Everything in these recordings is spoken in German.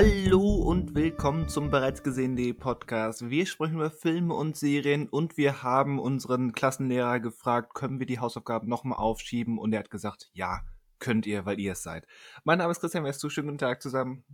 Hallo und willkommen zum bereits gesehenen Podcast. Wir sprechen über Filme und Serien und wir haben unseren Klassenlehrer gefragt, können wir die Hausaufgaben nochmal aufschieben? Und er hat gesagt, ja, könnt ihr, weil ihr es seid. Mein Name ist Christian Westu, schönen guten Tag zusammen.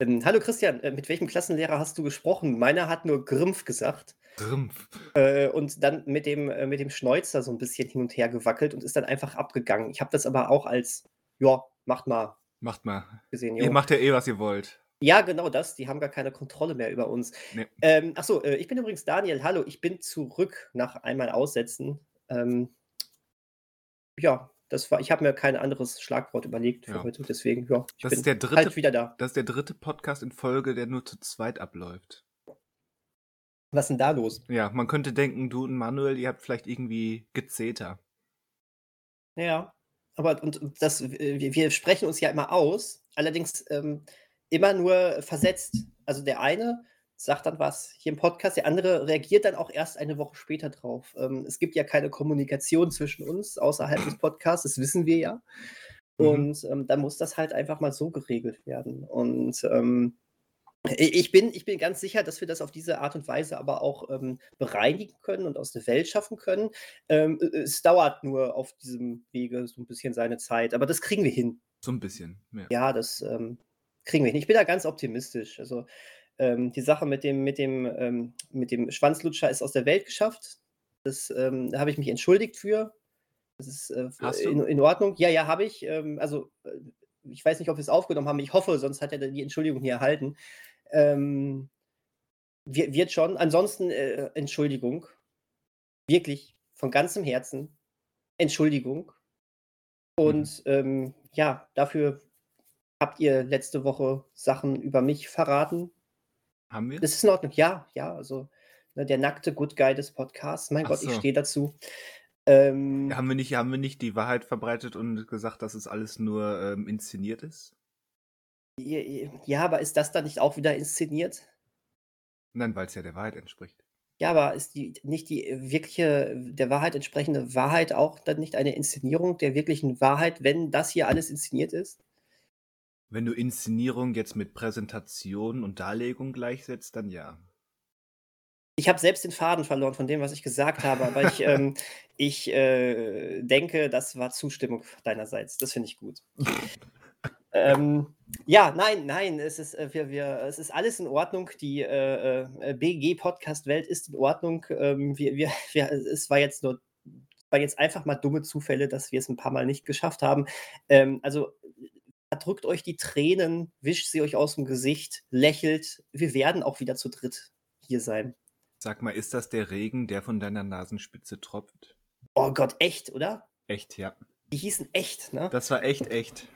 Ähm, hallo Christian, äh, mit welchem Klassenlehrer hast du gesprochen? Meiner hat nur Grimpf gesagt. Grimpf. Äh, und dann mit dem, äh, mit dem Schnäuzer so ein bisschen hin und her gewackelt und ist dann einfach abgegangen. Ich habe das aber auch als, ja, macht mal. Macht mal. Gesehen, ihr macht ja eh, was ihr wollt. Ja, genau das. Die haben gar keine Kontrolle mehr über uns. Nee. Ähm, achso, äh, ich bin übrigens Daniel. Hallo, ich bin zurück nach einmal Aussetzen. Ähm, ja, das war, ich habe mir kein anderes Schlagwort überlegt für ja. heute, deswegen, ja, ich das bin ist der dritte, halt wieder da. Das ist der dritte Podcast in Folge, der nur zu zweit abläuft. Was ist denn da los? Ja, man könnte denken, du und Manuel, ihr habt vielleicht irgendwie Gezeter. Ja, aber und, und das, wir, wir, sprechen uns ja immer aus, allerdings ähm, immer nur versetzt. Also der eine sagt dann was hier im Podcast, der andere reagiert dann auch erst eine Woche später drauf. Ähm, es gibt ja keine Kommunikation zwischen uns außerhalb des Podcasts, das wissen wir ja. Mhm. Und ähm, dann muss das halt einfach mal so geregelt werden. Und ähm, ich bin, ich bin ganz sicher, dass wir das auf diese Art und Weise aber auch ähm, bereinigen können und aus der Welt schaffen können. Ähm, es dauert nur auf diesem Wege so ein bisschen seine Zeit, aber das kriegen wir hin. So ein bisschen, ja. Ja, das ähm, kriegen wir hin. Ich bin da ganz optimistisch. Also ähm, die Sache mit dem, mit, dem, ähm, mit dem Schwanzlutscher ist aus der Welt geschafft. Das, ähm, da habe ich mich entschuldigt für. Das ist äh, in, in, Ordnung. Ja, ja, habe ich. Ähm, also, äh, ich weiß nicht, ob wir es aufgenommen haben. Ich hoffe, sonst hat er die Entschuldigung hier erhalten. Ähm, wird schon. Ansonsten, äh, Entschuldigung. Wirklich, von ganzem Herzen. Entschuldigung. Und mhm. ähm, ja, dafür habt ihr letzte Woche Sachen über mich verraten, haben wir? Das ist in Ordnung. Ja, ja, also ne, der nackte Good Guy des Podcasts. Mein Ach Gott, so. ich stehe dazu. Ähm, haben, wir nicht, haben wir nicht die Wahrheit verbreitet und gesagt, dass es alles nur ähm, inszeniert ist? Ja, aber ist das dann nicht auch wieder inszeniert? Nein, weil es ja der Wahrheit entspricht. Ja, aber ist die nicht die wirkliche, der Wahrheit entsprechende Wahrheit auch dann nicht eine Inszenierung der wirklichen Wahrheit, wenn das hier alles inszeniert ist? Wenn du Inszenierung jetzt mit Präsentation und Darlegung gleichsetzt, dann ja. Ich habe selbst den Faden verloren von dem, was ich gesagt habe, aber ich, ähm, ich äh, denke, das war Zustimmung deinerseits. Das finde ich gut. ähm, ja, nein, nein, es ist, äh, wir, wir, es ist alles in Ordnung. Die äh, äh BG-Podcast-Welt ist in Ordnung. Ähm, wir, wir, wir, es war jetzt nur war jetzt einfach mal dumme Zufälle, dass wir es ein paar Mal nicht geschafft haben. Ähm, also drückt euch die Tränen, wischt sie euch aus dem Gesicht, lächelt. Wir werden auch wieder zu dritt hier sein. Sag mal, ist das der Regen, der von deiner Nasenspitze tropft? Oh Gott, echt, oder? Echt, ja. Die hießen echt, ne? Das war echt, echt.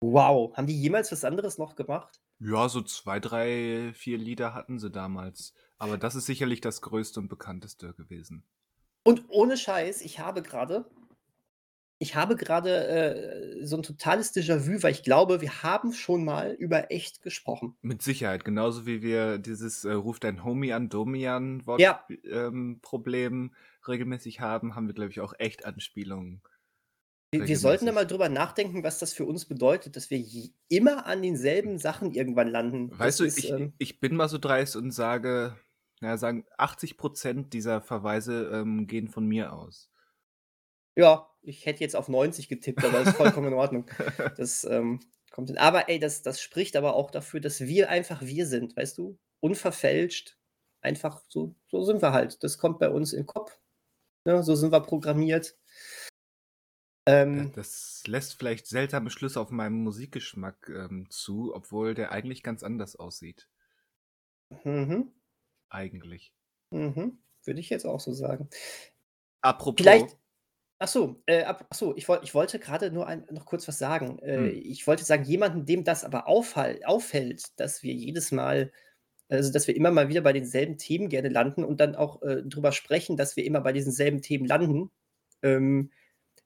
Wow. Haben die jemals was anderes noch gemacht? Ja, so zwei, drei, vier Lieder hatten sie damals. Aber das ist sicherlich das größte und bekannteste gewesen. Und ohne Scheiß, ich habe gerade ich habe gerade äh, so ein totales Déjà-vu, weil ich glaube, wir haben schon mal über echt gesprochen. Mit Sicherheit, genauso wie wir dieses äh, Ruf dein Homie an, Domian ja. ähm, Problem regelmäßig haben, haben wir, glaube ich, auch echt Anspielungen. Wir, wir sollten da mal drüber nachdenken, was das für uns bedeutet, dass wir immer an denselben Sachen irgendwann landen. Weißt das du, ist, ich, ähm, ich bin mal so dreist und sage, ja, sagen 80 Prozent dieser Verweise ähm, gehen von mir aus. Ja, ich hätte jetzt auf 90 getippt, aber das ist vollkommen in Ordnung. Das ähm, kommt hin. Aber ey, das, das spricht aber auch dafür, dass wir einfach wir sind, weißt du? Unverfälscht. Einfach so, so sind wir halt. Das kommt bei uns in den Kopf. Ne? So sind wir programmiert. Ähm, das lässt vielleicht seltsame Schlüsse auf meinen Musikgeschmack ähm, zu, obwohl der eigentlich ganz anders aussieht. Mhm. Eigentlich. Mhm. Würde ich jetzt auch so sagen. Apropos. Vielleicht, Ach so, äh, ach so, ich, ich wollte gerade nur ein, noch kurz was sagen. Äh, hm. Ich wollte sagen, jemanden, dem das aber auffall, auffällt, dass wir jedes Mal, also dass wir immer mal wieder bei denselben Themen gerne landen und dann auch äh, drüber sprechen, dass wir immer bei diesen selben Themen landen. Ähm,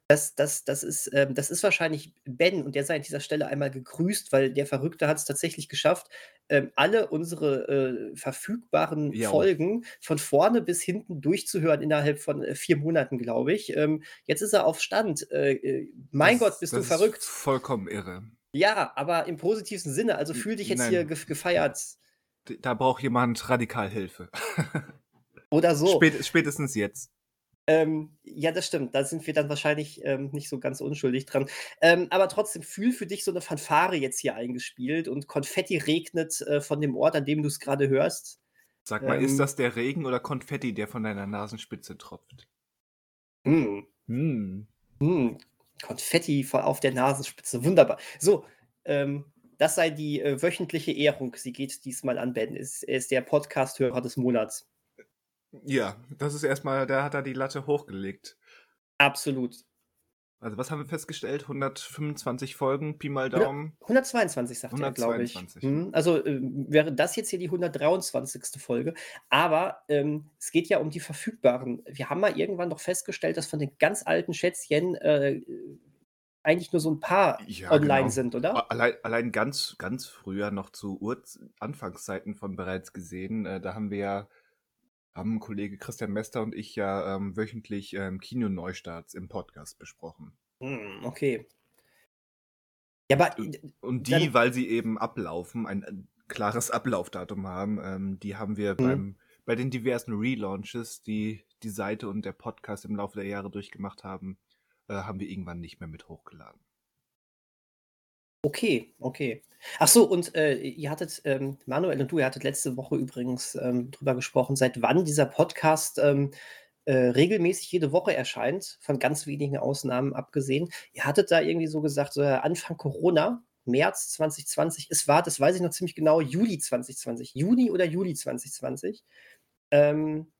das, das, das, ist, ähm, das ist wahrscheinlich Ben und der sei an dieser Stelle einmal gegrüßt, weil der Verrückte hat es tatsächlich geschafft, ähm, alle unsere äh, verfügbaren jo. Folgen von vorne bis hinten durchzuhören innerhalb von äh, vier Monaten, glaube ich. Ähm, jetzt ist er auf Stand. Äh, äh mein das, Gott, bist du verrückt. vollkommen irre. Ja, aber im positivsten Sinne. Also fühl dich jetzt Nein. hier ge gefeiert. Da braucht jemand radikal Hilfe. Oder so. Spät, spätestens jetzt. Ähm, ja, das stimmt. Da sind wir dann wahrscheinlich ähm, nicht so ganz unschuldig dran. Ähm, aber trotzdem fühl für dich so eine Fanfare jetzt hier eingespielt und Konfetti regnet äh, von dem Ort, an dem du es gerade hörst. Sag mal, Ähm. ist das der Regen oder Konfetti, der von deiner Nasenspitze tropft? Hm. Hm. Hm. Konfetti auf der Nasenspitze. Wunderbar. So, ähm, das sei die äh, wöchentliche Ehrung. Sie geht diesmal an Ben. Ist, er ist der Podcast-Hörer des Monats. Ja, das ist erstmal, da hat er die Latte hochgelegt. Absolut. Also was haben wir festgestellt? 125 Folgen, Pi mal Daumen. 122, sagt er, glaube ich. 122. Hm, Also äh, wäre das jetzt hier die 123. Folge. Aber ähm, es geht ja um die verfügbaren. Wir haben mal irgendwann doch festgestellt, dass von den ganz alten Schätzchen äh, eigentlich nur so ein paar Ja, online genau. sind, oder? Allein, allein ganz, ganz früher noch zu Ur Anfangszeiten von bereits gesehen, äh, da haben wir ja, haben Kollege Christian Mester und ich ja ähm, wöchentlich ähm, Kino-Neustarts im Podcast besprochen. Hm, okay. Ja, aber Und die, weil sie eben ablaufen, ein, ein klares Ablaufdatum haben, ähm, die haben wir beim, bei den diversen Relaunches, die die Seite und der Podcast im Laufe der Jahre durchgemacht haben, äh, haben wir irgendwann nicht mehr mit hochgeladen. Okay, okay. Ach so, und äh, ihr hattet, ähm, Manuel und du, ihr hattet letzte Woche übrigens ähm, drüber gesprochen, seit wann dieser Podcast ähm, äh, regelmäßig jede Woche erscheint, von ganz wenigen Ausnahmen abgesehen. Ihr hattet da irgendwie so gesagt, äh, Anfang Corona, März 2020, es war, das weiß ich noch ziemlich genau, Juli 2020, Juni oder Juli 2020. Ähm,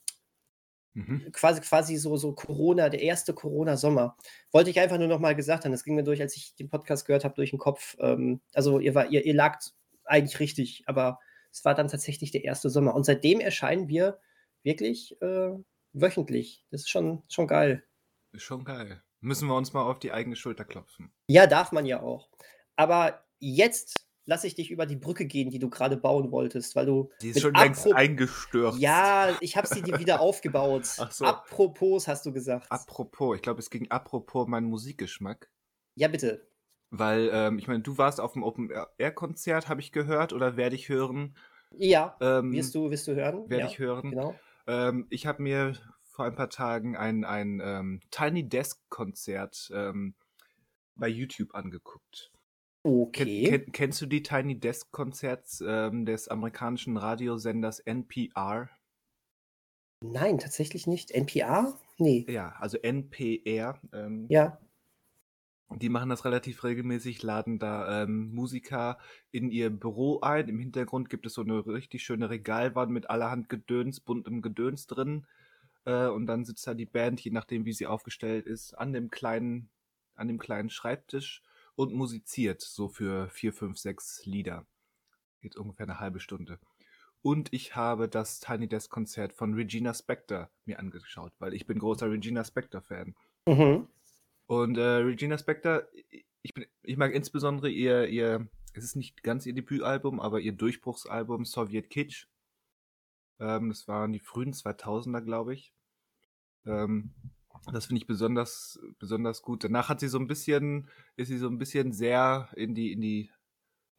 Mhm. quasi, quasi so, so Corona, der erste Corona-Sommer. Wollte ich einfach nur noch mal gesagt haben. Das ging mir durch, als ich den Podcast gehört habe, durch den Kopf. Ähm, also ihr, war, ihr, ihr lagt eigentlich richtig, aber es war dann tatsächlich der erste Sommer. Und seitdem erscheinen wir wirklich äh, wöchentlich. Das ist schon, schon geil. Ist schon geil. Müssen wir uns mal auf die eigene Schulter klopfen. Ja, darf man ja auch. Aber jetzt lasse ich dich über die Brücke gehen, die du gerade bauen wolltest, weil du. Die ist schon längst eingestürzt. Ja, ich habe sie dir wieder aufgebaut. Ach so. Apropos, hast du gesagt. Apropos, ich glaube, es ging apropos meinen Musikgeschmack. ja, bitte. Weil, ähm, ich meine, du warst auf dem Open-Air-Konzert, habe ich gehört, oder werde ich hören? Ja, Ähm, wirst du, wirst du hören? Werde ja, ich hören. Genau. Ähm, ich habe mir vor ein paar Tagen ein, ein ähm, Tiny Desk-Konzert ähm, bei YouTube angeguckt. Okay. ken, kennst du die Tiny Desk-Konzerts ähm, des amerikanischen Radiosenders NPR? Nein, tatsächlich nicht. NPR? Nee. Ja, also NPR. Ähm, Ja. Die machen das relativ regelmäßig, laden da ähm, Musiker in ihr Büro ein. Im Hintergrund gibt es so eine richtig schöne Regalwand mit allerhand Gedöns, buntem Gedöns drin. Äh, und dann sitzt da die Band, je nachdem wie sie aufgestellt ist, an dem kleinen, an dem kleinen Schreibtisch und musiziert so für vier, fünf, sechs Lieder. Geht ungefähr eine halbe Stunde. Und ich habe das Tiny Desk Konzert von Regina Spektor mir angeschaut, weil ich bin großer Regina Spektor Fan. Mhm. Und äh, Regina Spektor, ich, bin, ich mag insbesondere ihr, ihr, es ist nicht ganz ihr Debütalbum, aber ihr Durchbruchsalbum Soviet Kitsch. Ähm, das waren die frühen 2000er, glaube ich. Ähm, das finde ich besonders, besonders gut. Danach hat sie so ein bisschen, ist sie so ein bisschen sehr in die, in die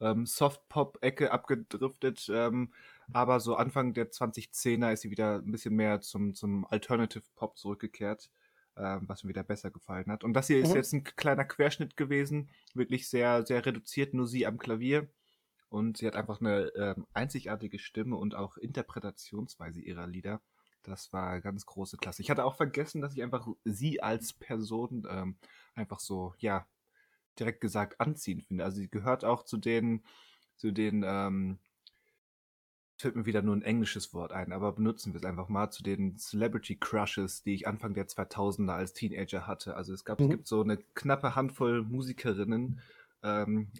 ähm, Soft-Pop-Ecke abgedriftet. Ähm, aber so Anfang der 2010er ist sie wieder ein bisschen mehr zum, zum Alternative Pop zurückgekehrt ähm, was mir wieder besser gefallen hat. Und das hier ist Mhm. jetzt ein kleiner Querschnitt gewesen, wirklich sehr, sehr reduziert, nur sie am Klavier. Und sie hat einfach eine ähm, einzigartige Stimme und auch Interpretationsweise ihrer Lieder. Das war ganz große Klasse. Ich hatte auch vergessen, dass ich einfach sie als Person ähm, einfach so, ja, direkt gesagt anziehend finde. Also sie gehört auch zu den, zu den, ähm, fällt mir wieder nur ein englisches Wort ein, aber benutzen wir es einfach mal zu den Celebrity Crushes, die ich Anfang der 2000er als Teenager hatte. Also es gab, Mhm. es gibt so eine knappe Handvoll Musikerinnen, ähm,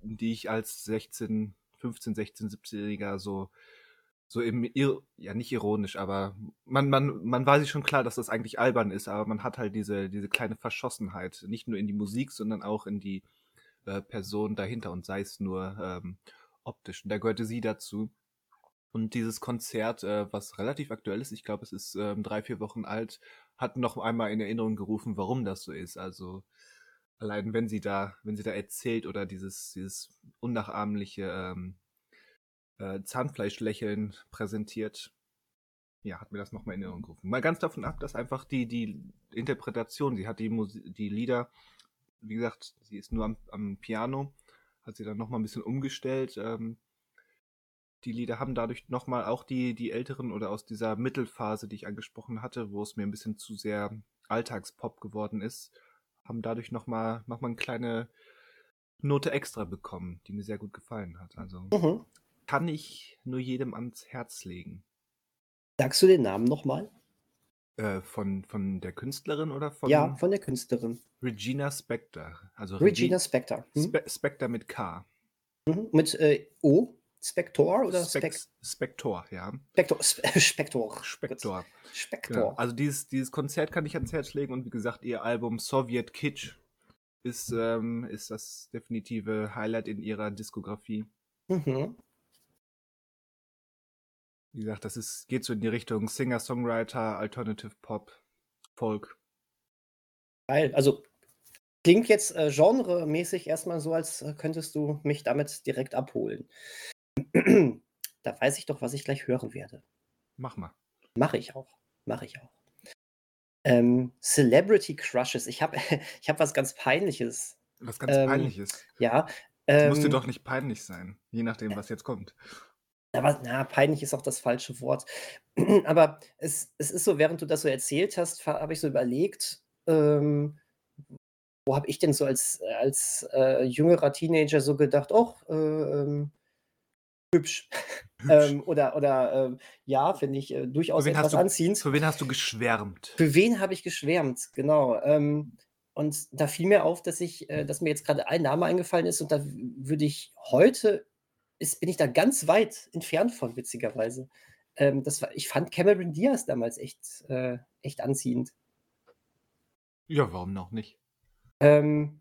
die ich als 16, 15, 16, 17-Jähriger so so ir- ja nicht ironisch, aber man, man, man war sich schon klar, dass das eigentlich albern ist, aber man hat halt diese, diese kleine Verschossenheit, nicht nur in die Musik, sondern auch in die äh, Person dahinter und sei es nur ähm, optisch. Und da gehörte sie dazu. Und dieses Konzert, äh, was relativ aktuell ist, ich glaube, es ist ähm, drei, vier Wochen alt, hat noch einmal in Erinnerung gerufen, warum das so ist. Also allein wenn sie da, wenn sie da erzählt oder dieses, dieses unnachahmliche ähm, äh, Zahnfleischlächeln präsentiert, ja, hat mir das nochmal in Erinnerung gerufen. Mal ganz davon ab, dass einfach die, die Interpretation, sie hat die, Musik, die Lieder, wie gesagt, sie ist nur am, am Piano, hat sie dann nochmal ein bisschen umgestellt. Ähm, die Lieder haben dadurch nochmal auch die, die älteren oder aus dieser Mittelphase, die ich angesprochen hatte, wo es mir ein bisschen zu sehr Alltagspop geworden ist, haben dadurch nochmal noch mal eine kleine Note extra bekommen, die mir sehr gut gefallen hat. Also mhm. Kann ich nur jedem ans Herz legen. Sagst du den Namen nochmal? Äh, von, von der Künstlerin oder von? Ja, von der Künstlerin. Regina Spector. Also Regina Regi Spector. Hm? Spe Spector mit K. Mhm. Mit äh, O? Spector oder Spec Spector, ja. Spector. Spector. Spector. Spector. Genau. Also dieses, dieses Konzert kann ich ans Herz legen und wie gesagt, ihr Album Soviet Kitsch ist, ähm, ist das definitive Highlight in ihrer Diskografie. Mhm. Wie gesagt, das ist, geht so in die Richtung Singer, Songwriter, Alternative Pop, Folk. Geil. Also klingt jetzt äh, genremäßig erstmal so, als äh, könntest du mich damit direkt abholen. da weiß ich doch, was ich gleich hören werde. Mach mal. Mache ich auch. Mache ich auch. Ähm, Celebrity Crushes. Ich habe ich hab was ganz Peinliches. Was ganz ähm, Peinliches? Ja. Ähm, muss dir doch nicht peinlich sein, je nachdem, was jetzt kommt. Aber na, peinlich ist auch das falsche Wort. Aber es, es ist so, während du das so erzählt hast, habe ich so überlegt, ähm, wo habe ich denn so als, als äh, jüngerer Teenager so gedacht, oh, äh, ähm, hübsch. ähm, oder oder äh, ja, finde ich äh, durchaus etwas du, anziehend. Für wen hast du geschwärmt? Für wen habe ich geschwärmt, genau. Ähm, und da fiel mir auf, dass ich, äh, dass mir jetzt gerade ein Name eingefallen ist und da würde ich heute ist, bin ich da ganz weit entfernt von, witzigerweise. Ähm, das war, ich fand Cameron Diaz damals echt, äh, echt anziehend. Ja, warum noch nicht? Ähm,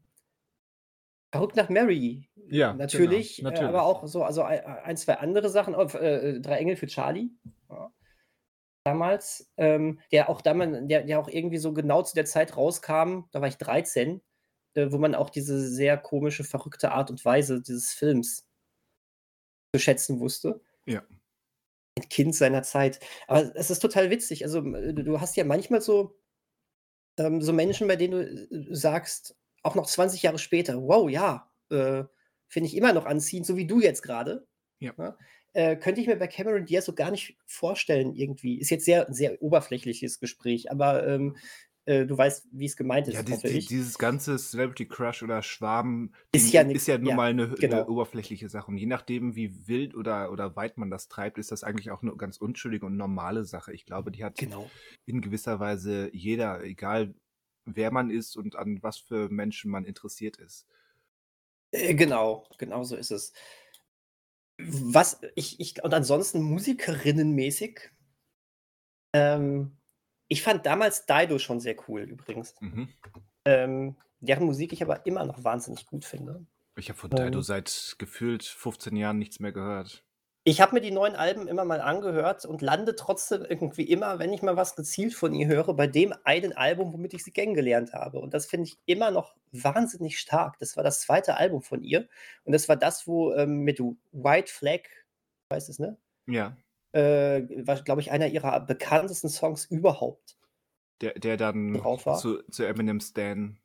Verrückt nach Mary. Ja, natürlich, genau, natürlich. Äh, aber auch so also ein, zwei andere Sachen. Äh, Drei Engel für Charlie. Ja. Damals, ähm, der auch damals, der, der auch irgendwie so genau zu der Zeit rauskam, da war ich 13, äh, wo man auch diese sehr komische, verrückte Art und Weise dieses Films zu schätzen wusste. Ja. Ein Kind seiner Zeit. Aber es ist total witzig. Also, du hast ja manchmal so, ähm, so Menschen, bei denen du äh, sagst, auch noch 20 Jahre später, wow, ja, äh, finde ich immer noch anziehend, so wie du jetzt gerade. Ja. ja äh, könnte ich mir bei Cameron Diaz so gar nicht vorstellen, irgendwie. Ist jetzt sehr, sehr oberflächliches Gespräch, aber ähm, äh, du weißt, wie es gemeint ist, ja, die, die, dieses ganze Celebrity Crush oder Schwaben ist ja, ist ja nun ja, mal eine, genau. eine, oberflächliche Sache. Und je nachdem, wie wild oder, oder weit man das treibt, ist das eigentlich auch eine ganz unschuldige und normale Sache. Ich glaube, die hat genau. in gewisser Weise jeder, egal wer man ist und an was für Menschen man interessiert ist. Äh, genau, genau so ist es. Was ich, ich und ansonsten Musikerinnenmäßig ähm, ich fand damals Dido schon sehr cool übrigens. Mhm. Ähm, deren Musik ich aber immer noch wahnsinnig gut finde. Ich habe von Dido ähm, seit gefühlt 15 Jahren nichts mehr gehört. Ich habe mir die neuen Alben immer mal angehört und lande trotzdem irgendwie immer, wenn ich mal was gezielt von ihr höre, bei dem einen Album, womit ich sie kennengelernt habe. Und das finde ich immer noch wahnsinnig stark. Das war das zweite Album von ihr. Und das war das, wo ähm, mit White Flag, weißt du es, ne? Ja äh, war, glaube ich, einer ihrer bekanntesten Songs überhaupt. Der, der dann zu, zu Eminem Stan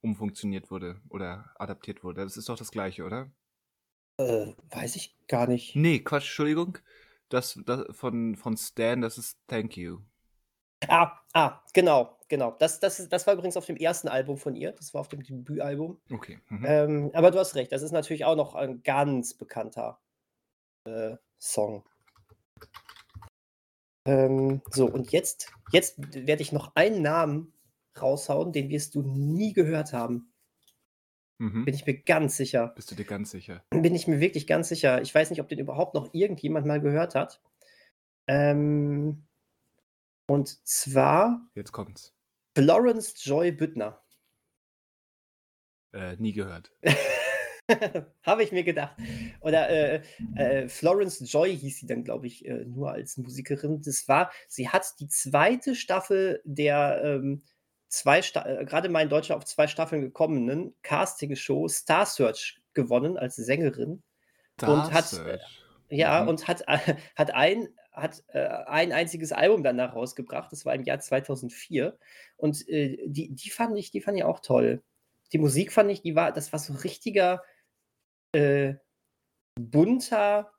umfunktioniert wurde oder adaptiert wurde. Das ist doch das gleiche, oder? Äh, weiß ich gar nicht. Nee, Quatsch, Entschuldigung. Das, das von, von Stan, das ist Thank You. Ah, ah, genau, genau. Das, das, das war übrigens auf dem ersten Album von ihr. Das war auf dem Debütalbum. Okay. Mhm. Ähm, aber du hast recht, das ist natürlich auch noch ein ganz bekannter äh, Song. Ähm, so, und jetzt, jetzt werde ich noch einen Namen raushauen, den wirst du nie gehört haben. Mhm. Bin ich mir ganz sicher. Bist du dir ganz sicher? Bin ich mir wirklich ganz sicher. Ich weiß nicht, ob den überhaupt noch irgendjemand mal gehört hat. Ähm, und zwar. Jetzt kommt's. Florence Joy Büttner. Äh, nie gehört. Habe ich mir gedacht. Oder äh, äh, Florence Joy hieß sie dann, glaube ich, äh, nur als Musikerin. Das war, sie hat die zweite Staffel der ähm, zwei, äh, gerade mal in Deutschland auf zwei Staffeln gekommenen Casting-Show Star Search gewonnen als Sängerin. Star und hat, äh, ja, mhm. und hat, hat ein, hat äh, ein einziges Album danach rausgebracht. Das war im Jahr 2004. Und äh, die, die fand ich, die fand ich auch toll. Die Musik fand ich, die war, das war so richtiger äh, bunter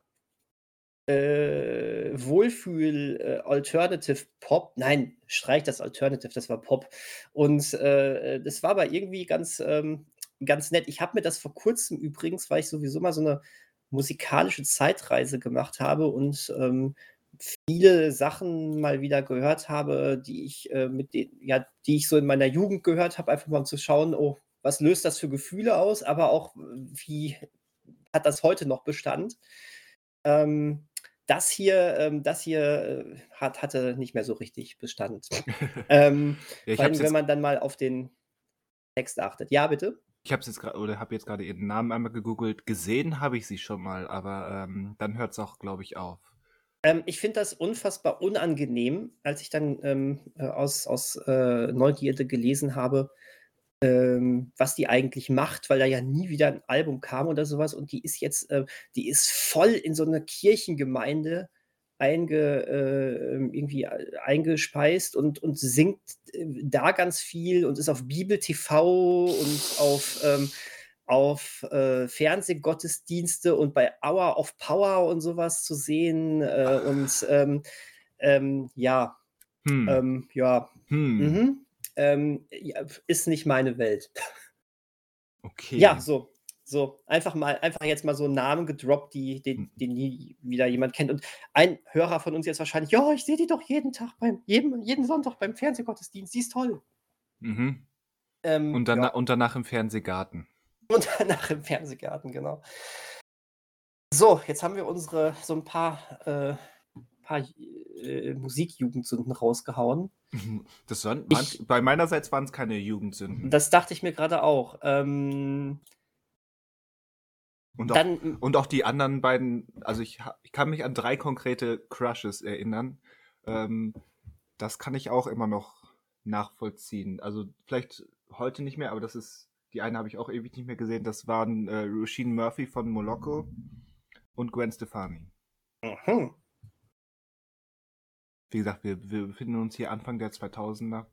äh, Wohlfühl äh, Alternative Pop. Nein, streich das Alternative, das war Pop. Und äh, das war aber irgendwie ganz, ähm, ganz nett. Ich habe mir das vor kurzem übrigens, weil ich sowieso mal so eine musikalische Zeitreise gemacht habe und ähm, viele Sachen mal wieder gehört habe, die ich äh, mit den, ja, die ich so in meiner Jugend gehört habe, einfach mal um zu schauen, oh, was löst das für Gefühle aus, aber auch wie hat das heute noch Bestand. Ähm, das hier, ähm, das hier äh, hat, hatte nicht mehr so richtig Bestand. ähm, ja, vor allem, wenn man dann mal auf den Text achtet. Ja, bitte? Ich habe jetzt gerade oder habe jetzt gerade ihren Namen einmal gegoogelt. Gesehen habe ich sie schon mal, aber ähm, dann hört es auch, glaube ich, auf. Ähm, ich finde das unfassbar unangenehm, als ich dann ähm, äh, aus, aus äh, Neugierde gelesen habe, ähm, was die eigentlich macht, weil da ja nie wieder ein Album kam oder sowas. Und die ist jetzt, äh, die ist voll in so eine Kirchengemeinde einge, äh, irgendwie äh, eingespeist und, und singt äh, da ganz viel und ist auf Bibel TV und auf, ähm, auf äh, Fernsehgottesdienste und bei Hour of Power und sowas zu sehen. Äh, und ähm, ähm, ja, hm. Ähm, ja. Hm. Mhm. Ähm, ist nicht meine Welt. Okay. Ja, so. So, einfach mal, einfach jetzt mal so einen Namen gedroppt, die, den, hm. den nie wieder jemand kennt. Und ein Hörer von uns jetzt wahrscheinlich, ja, ich sehe die doch jeden Tag beim, jeden, jeden Sonntag beim Fernsehgottesdienst, die ist toll. Mhm. Ähm, und, dann, ja. und danach im Fernsehgarten. Und danach im Fernsehgarten, genau. So, jetzt haben wir unsere so ein paar, äh, paar äh, Musikjugendsünden rausgehauen. Das waren, ich, bei meinerseits waren es keine Jugendsünden. Das dachte ich mir gerade auch. Ähm, und auch, dann, und auch die anderen beiden, also ich, ich kann mich an drei konkrete Crushes erinnern. Ähm, das kann ich auch immer noch nachvollziehen. Also vielleicht heute nicht mehr, aber das ist, die eine habe ich auch ewig nicht mehr gesehen. Das waren äh, Roisin Murphy von Moloko und Gwen Stefani. Mhm. Wie gesagt, wir, wir befinden uns hier Anfang der 2000er.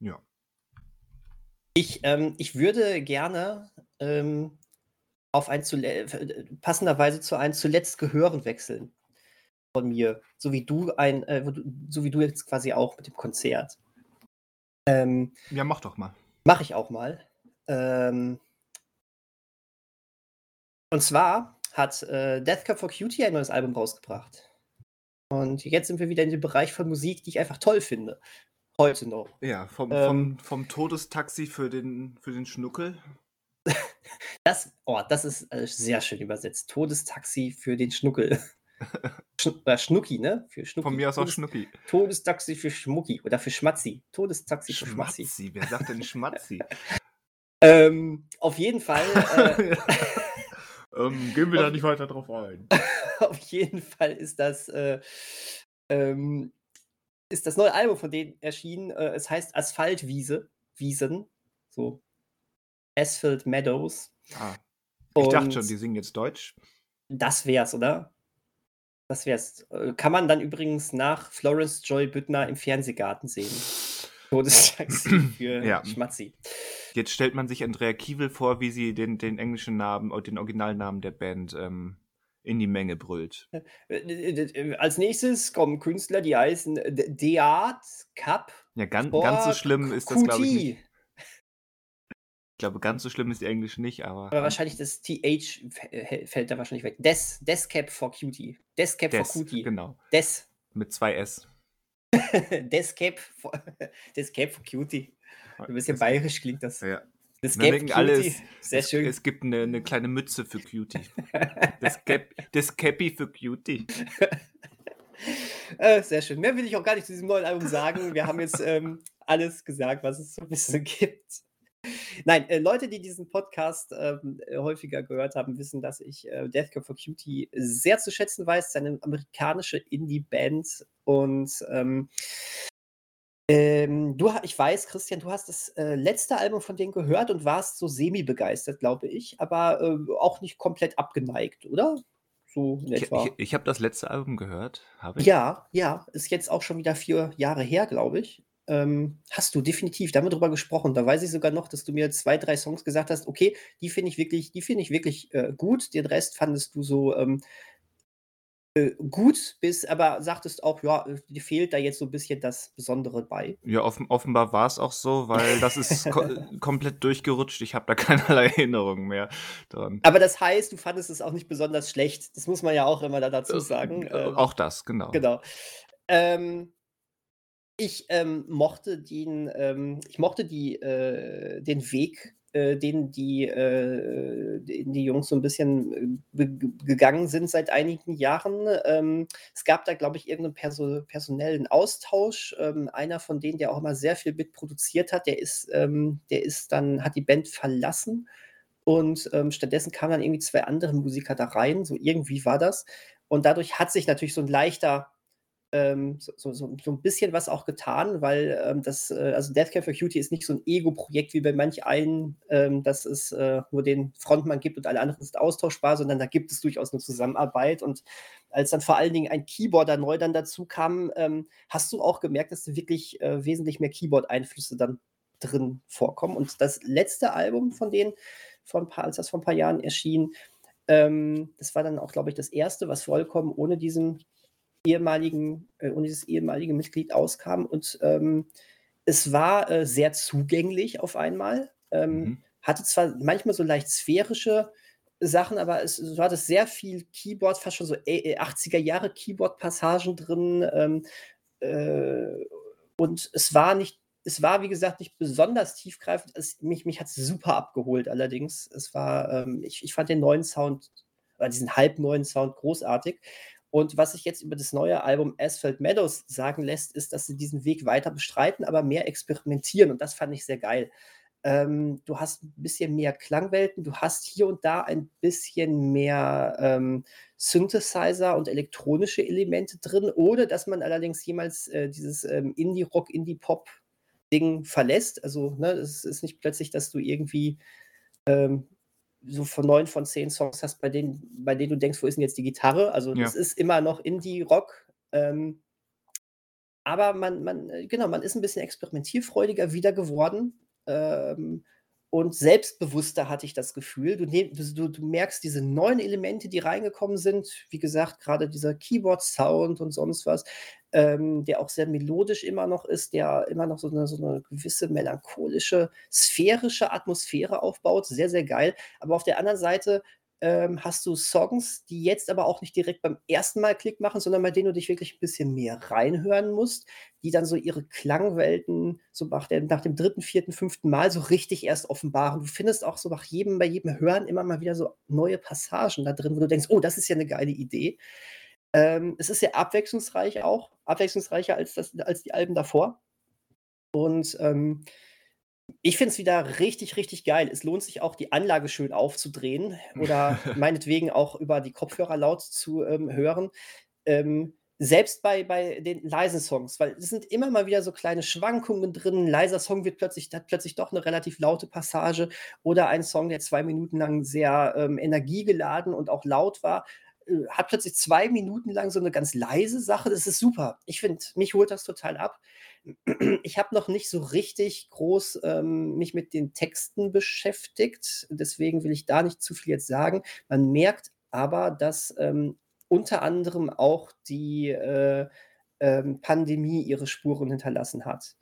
Ja. Ich, ähm, ich würde gerne ähm, auf ein passenderweise zu einem zuletzt Gehören wechseln von mir, so wie du ein, äh, so wie du jetzt quasi auch mit dem Konzert. Ähm, ja, mach doch mal. Mach ich auch mal. Ähm, und zwar hat äh, Death Cup for Cutie ein neues Album rausgebracht. Und jetzt sind wir wieder in dem Bereich von Musik, die ich einfach toll finde. Heute noch. Ja, vom, ähm, vom, vom Todestaxi für den, für den Schnuckel das, oh, das ist äh, sehr schön übersetzt. Todestaxi für den Schnuckel. Schn oder Schnucki, ne? Für Schnucki. Von mir aus auch Schnucki. Todestaxi für Schmucki oder für Schmatzi. Todestaxi für Schmatzi. Schmatzi, wer sagt denn Schmatzi? ähm, auf jeden Fall. Äh, ähm, gehen wir da nicht weiter drauf ein. auf jeden Fall ist das, äh, ähm, ist das neue Album von denen erschienen. Äh, es heißt Asphaltwiese. Wiesen. So Asphalt Meadows. Ah. Ich Und dachte schon, die singen jetzt Deutsch. Das wär's, oder? Das wär's. Äh, kann man dann übrigens nach Florence Joy Büttner im Fernsehgarten sehen. Todestaxi für ja. Schmatzi. Jetzt stellt man sich Andrea Kiewel vor, wie sie den, den englischen Namen, den Originalnamen der Band ähm, in die Menge brüllt. Äh, als nächstes kommen Künstler, die heißen Deat Cup. Ja, ganz, ganz so schlimm ist das, glaube ich. Nicht. Ich glaube, ganz so schlimm ist die Englisch nicht, aber. Aber wahrscheinlich das TH fällt da wahrscheinlich weg. Des, Descap for Cutie. Descap Des, for Cutie. Genau. Des. Mit zwei S. Descap for, Descap for Cutie. Ein bisschen bayerisch klingt das. Ja. Descape Cutie. Alles, Sehr es, schön. Es gibt eine, eine, kleine Mütze für Cutie. Descappy für Cutie. Äh, sehr schön. Mehr will ich auch gar nicht zu diesem neuen Album sagen. Wir haben jetzt ähm, alles gesagt, was es so ein bisschen gibt. Nein, äh, Leute, die diesen Podcast äh, häufiger gehört haben, wissen, dass ich äh, Death Cab for Cutie sehr zu schätzen weiß. Seine amerikanische Indie-Band und ähm, Ähm, du ich weiß, Christian, du hast das, äh, letzte Album von denen gehört und warst so semi-begeistert, glaube ich, aber, äh, auch nicht komplett abgeneigt, oder? So in Ich etwa. ich ich habe das letzte Album gehört. Habe ich? Ja, ja, ist jetzt auch schon wieder 4 Jahre her, glaube ich. Ähm, hast du definitiv, da haben wir drüber gesprochen. Da weiß ich sogar noch, dass du mir 2, 3 Songs gesagt hast: „Okay, die finde ich wirklich die finde ich wirklich, äh, gut.“ Den Rest fandest du so, ähm äh, gut, bis aber sagtest auch: „Ja, äh, dir fehlt da jetzt so 'n bisschen das Besondere bei.“ Ja, offen offenbar war's auch so, weil das ist ko äh, komplett durchgerutscht. Ich habe da keinerlei Erinnerung mehr dran. Aber das heißt, du fandest es auch nicht besonders schlecht. Das muss man ja auch immer da dazu Äh, sagen. äh, Ähm, auch das, genau. genau. Ähm ich, ähm, mochte den ähm, ich mochte die äh, den Weg, äh, den die äh, die Jungs so 'n bisschen, äh, gegangen sind seit einigen Jahren. Ähm, es gab da, glaube ich, irgend 'nen perso personellen Austausch. Ähm, einer von denen, der auch immer sehr viel mitproduziert hat, der ist ähm, der ist dann hat die Band verlassen und, ähm, stattdessen kamen dann irgendwie 2 andere Musiker da rein, so irgendwie war das. Und dadurch hat sich natürlich so 'n leichter ähm, so so so so 'n bisschen was auch getan, weil, ähm, das äh, also Death Cab for Cutie ist nicht so 'n Ego-Projekt wie bei manch einen, ähm, dass es, äh, nur den Frontmann gibt und alle anderen sind austauschbar, sondern da gibt es durchaus 'ne Zusammenarbeit. Und als dann vor allen Dingen ein Keyboarder neu dann dazukam, ähm, hast du auch gemerkt, dass da wirklich, äh, wesentlich mehr Keyboard-Einflüsse dann drin vorkommen. Und das letzte Album von denen, vor 'n paar als das vor 'n paar Jahren erschien, ähm, das war dann auch, glaube ich, das erste, was vollkommen ohne diesen ehemaligen äh, ohne dieses ehemalige Mitglied auskam. Und, ähm, es war, äh, sehr zugänglich auf einmal. Ähm, Mhm. hatte zwar manchmal so leicht sphärische Sachen, aber es du hattest sehr viel Keyboard, fast schon so, äh, äh, 80er Jahre Keyboard-Passagen drin. Ähm, äh, und es war nicht es war, wie gesagt, nicht besonders tiefgreifend. Es mich mich hat's super abgeholt allerdings. Es war, ähm ich ich fand den neuen Sound oder diesen halbneuen Sound großartig. Und was sich jetzt über das neue Album Asphalt Meadows sagen lässt, ist, dass sie diesen Weg weiter bestreiten, aber mehr experimentieren und das fand ich sehr geil. Ähm, du hast 'n bisschen mehr Klangwelten, du hast hier und da ein bisschen mehr, ähm, Synthesizer und elektronische Elemente drin, ohne dass man allerdings jemals, äh, dieses, ähm, Indie-Rock, Indie-Pop-Ding verlässt. Also, ne, es ist nicht plötzlich, dass du irgendwie, ähm, so von 9 von 10 Songs hast, bei denen bei denen du denkst: „Wo ist 'n jetzt die Gitarre?“ Also, das Ja. ist immer noch Indie-Rock, ähm aber man man äh, genau, man ist 'n bisschen experimentierfreudiger wieder geworden, ähm, und selbstbewusster, hatte ich das Gefühl. Du ne du du merkst diese neuen Elemente, die reingekommen sind. Wie gesagt, grade dieser Keyboard-Sound und sonst was, ähm, der auch sehr melodisch immer noch ist, der immer noch so 'ne so 'ne gewisse melancholische, sphärische Atmosphäre aufbaut. Sehr, sehr geil. Aber auf der anderen Seite, ähm, hast du Songs, die jetzt aber auch nicht direkt beim ersten Mal Klick machen, sondern bei denen du dich wirklich 'n bisschen mehr reinhören musst, die dann so ihre Klangwelten so nach der nach dem 3., 4., 5. Mal so richtig erst offenbaren. Du findest auch so nach jedem bei jedem Hören immer mal wieder so neue Passagen da drin, wo du denkst: „Oh, das ist ja 'ne geile Idee.“ Ähm, es ist sehr abwechslungsreich auch, abwechslungsreicher als das als die Alben davor. Und, ähm, ich finde es wieder richtig, richtig geil. Es lohnt sich auch, die Anlage schön aufzudrehen oder meinetwegen auch über die Kopfhörer laut zu, ähm, hören. Ähm, selbst bei bei den leisen Songs, weil es sind immer mal wieder so kleine Schwankungen drin. 'N leiser Song wird plötzlich hat plötzlich doch 'ne relativ laute Passage oder ein Song, der 2 Minuten lang sehr, ähm, energiegeladen und auch laut war, äh, hat plötzlich 2 Minuten lang so 'ne ganz leise Sache. Das ist super. Ich finde, mich holt das total ab. Ich habe noch nicht so richtig groß, ähm, mich mit den Texten beschäftigt, deswegen will ich da nicht zu viel jetzt sagen. Man merkt aber, dass, ähm, unter anderem auch die, äh, ähm, Pandemie ihre Spuren hinterlassen hat.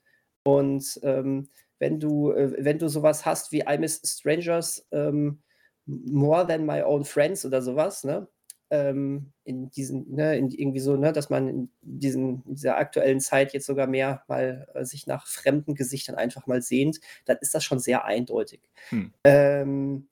Und, ähm, wenn du äh, wenn du so was hast wie „I miss strangers, ähm, more than my own friends“ oder so was, ne? Ähm, in diesen ne, in irgendwie so, ne, dass man in diesen in dieser aktuellen Zeit jetzt sogar mehr mal, äh, sich nach fremden Gesichtern einfach mal sehnt, dann ist das schon sehr eindeutig. Hm. Ähm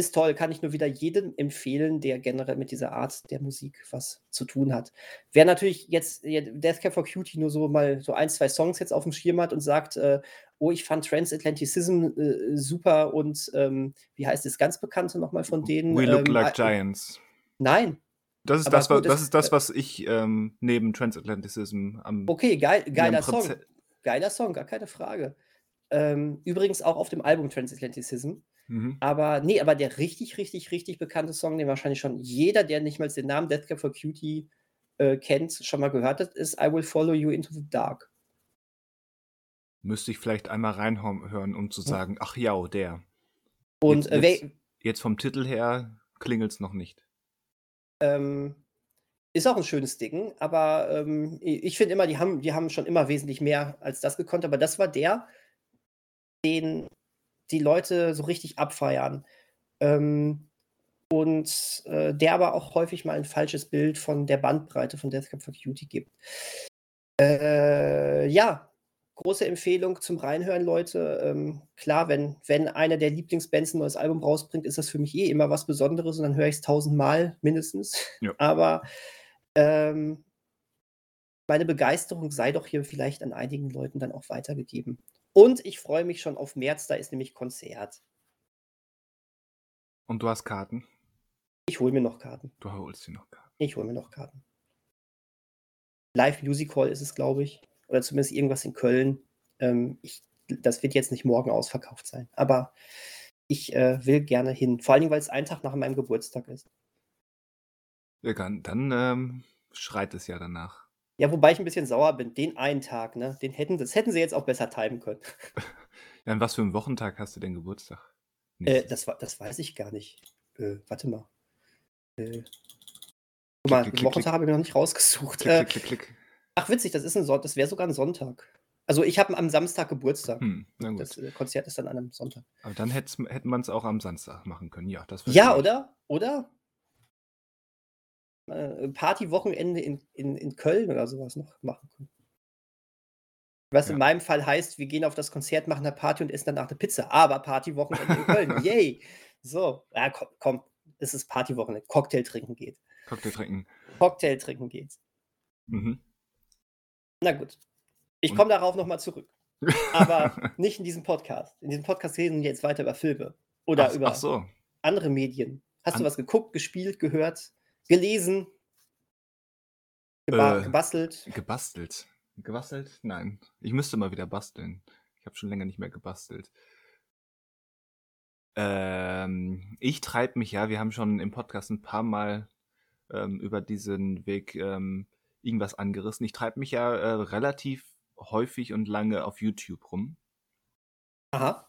ist toll, kann ich nur wieder jedem empfehlen, der generell mit dieser Art der Musik was zu tun hat. Wer natürlich jetzt Death Cab for Cutie nur so mal so 1, 2 Songs jetzt aufm Schirm hat und sagt, äh: „Oh, ich fand Transatlanticism, äh, super“ und, ähm, wie heißt das ganz Bekannte noch mal von denen? „We Look Ähm, Like I Giants“. Nein. Das ist, Aber das, was, gut, das es- ist das, was ich ähm, neben Transatlanticism am. Okay, geil, geiler Song. Geiler Song, gar keine Frage. Ähm, übrigens auch auf dem Album Transatlanticism. Mhm. Aber nee, aber der richtig, richtig, richtig bekannte Song, den wahrscheinlich schon jeder, der nicht mal den Namen Death Cab for Cutie äh, kennt, schon mal gehört hat, ist I Will Follow You Into the Dark. Müsste ich vielleicht einmal reinhören, um zu sagen, ach ja, der. Und Jetzt- äh, jetzt- Jetzt vom Titel her klingelt's noch nicht. ähm, ist auch ein schönes Ding, aber ähm, ich ich finde immer, die haben, die haben schon immer wesentlich mehr als das gekonnt, aber das war der, den die Leute so richtig abfeiern. Ähm, und äh, der aber auch häufig mal ein falsches Bild von der Bandbreite von Death Cab for Cutie gibt. Äh, ja, große Empfehlung zum Reinhören, Leute. Ähm, klar, wenn, wenn einer der Lieblingsbands ein neues Album rausbringt, ist das für mich eh immer was Besonderes und dann höre ich es tausendmal mindestens. Ja. Aber ähm, meine Begeisterung sei doch hier vielleicht an einigen Leuten dann auch weitergegeben. Und ich freue mich schon auf März, da ist nämlich Konzert. Und du hast Karten? Ich hole mir noch Karten. Du holst dir noch Karten. Ich hole mir noch Karten. Live Music Hall ist es, glaube ich. Oder zumindest irgendwas in Köln. Ähm, ich, das wird jetzt nicht morgen ausverkauft sein. Aber ich äh, will gerne hin. Vor allen Dingen, weil es ein Tag nach meinem Geburtstag ist. Ja, dann dann ähm, schreit es ja danach. Ja, wobei ich ein bisschen sauer bin. Den einen Tag, ne? Den hätten, das hätten sie jetzt auch besser timen können. Ja, an was für einen Wochentag hast du denn Geburtstag? Äh, das, das weiß ich gar nicht. Äh, warte mal. Äh, guck mal, klick, den klick, Wochentag habe ich mir noch nicht rausgesucht. klick, Äh, klick, klick, klick. ach, witzig, das ist ein das wäre sogar ein Sonntag. Also ich habe am Samstag Geburtstag. Hm, na gut. Das äh, Konzert ist dann an einem Sonntag. Aber dann hätt's, hätte man es auch am Samstag machen können. Ja, das Ja, oder? Oder? Äh, Partywochenende in, in, in Köln oder sowas noch machen können. Was Ja. in meinem Fall heißt, wir gehen auf das Konzert, machen eine Party und essen danach eine Pizza. Aber Partywochenende in Köln. Yay! So, ja, komm, komm, es ist Partywochenende. Cocktail trinken geht. Cocktail trinken. Cocktail trinken geht. Mhm. Na gut. Ich komme darauf nochmal zurück. Aber nicht in diesem Podcast. In diesem Podcast reden wir jetzt weiter über Filme. Oder ach, über ach so. andere Medien. Hast An- du was geguckt, gespielt, gehört, gelesen, geba Äh. gebastelt? Gebastelt. Gebastelt? Nein. Ich müsste mal wieder basteln. Ich habe schon länger nicht mehr gebastelt. Ähm, ich treibe mich ja, wir haben schon im Podcast ein paar Mal ähm, über diesen Weg ähm, irgendwas angerissen. Ich treibe mich ja äh, relativ häufig und lange auf YouTube rum. Aha.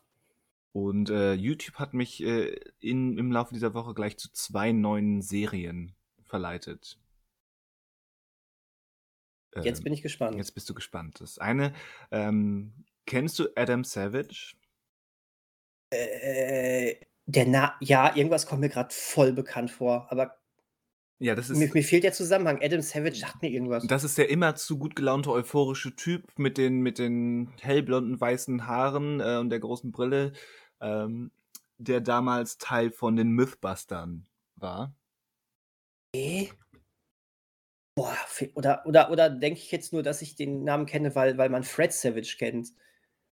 Und äh, YouTube hat mich äh, in, im Laufe dieser Woche gleich zu zwei neuen Serien verleitet. Jetzt Ähm, bin ich gespannt. Jetzt bist du gespannt. Das eine, ähm, kennst du Adam Savage? Äh, der Na ja, irgendwas kommt mir gerade voll bekannt vor, aber Ja, das ist, mir, mir fehlt der Zusammenhang. Adam Savage sagt mir irgendwas. das ist der immer zu gut gelaunte, euphorische Typ mit den, mit den hellblonden, weißen Haaren äh, und der großen Brille, ähm, der damals Teil von den Mythbustern war. Boah, oder, oder, oder denke ich jetzt nur, dass ich den Namen kenne, weil, weil man Fred Savage kennt.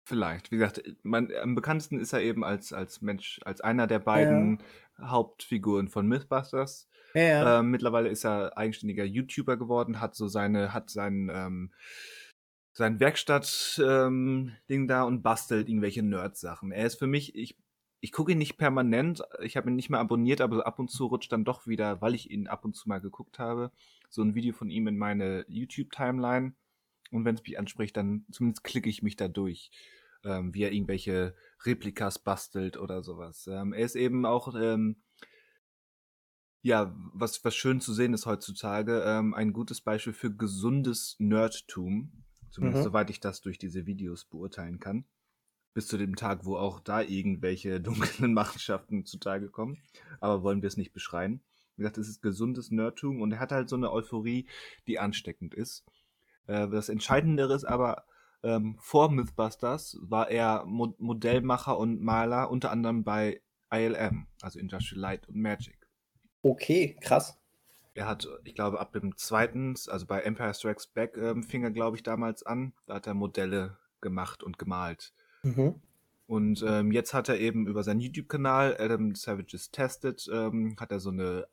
Vielleicht. Wie gesagt, man, am bekanntesten ist er eben als, als Mensch, als einer der beiden Hauptfiguren von Mythbusters. Ja, ja. Ähm, mittlerweile ist er eigenständiger YouTuber geworden, hat so seine, hat sein, ähm, sein Werkstatt-Ding ähm, da und bastelt irgendwelche Nerd-Sachen. Er ist für mich, ich, ich gucke ihn nicht permanent, ich habe ihn nicht mehr abonniert, aber ab und zu rutscht dann doch wieder, weil ich ihn ab und zu mal geguckt habe, so ein Video von ihm in meine YouTube-Timeline. Und wenn es mich anspricht, dann zumindest klicke ich mich da durch, ähm, wie er irgendwelche Replikas bastelt oder sowas. Ähm, er ist eben auch ähm, ja, was, was schön zu sehen ist heutzutage, ähm, ein gutes Beispiel für gesundes Nerdtum. Zumindest Mhm. soweit ich das durch diese Videos beurteilen kann. Bis zu dem Tag, wo auch da irgendwelche dunklen Machenschaften zutage kommen. Aber wollen wir es nicht beschreien. Wie gesagt, es ist gesundes Nerdtum und er hat halt so eine Euphorie, die ansteckend ist. Äh, das Entscheidendere ist aber, ähm, vor Mythbusters war er Mo Modellmacher und Maler, unter anderem bei ILM, also Industrial Light und Magic. Okay, krass. Er hat, ich glaube, ab dem zweiten, also bei Empire Strikes Back, ähm, fing er, glaube ich, damals an. Da hat er Modelle gemacht und gemalt. Mhm. Und ähm, jetzt hat er eben über seinen YouTube-Kanal Adam Savage's Tested, ähm, hat er so eine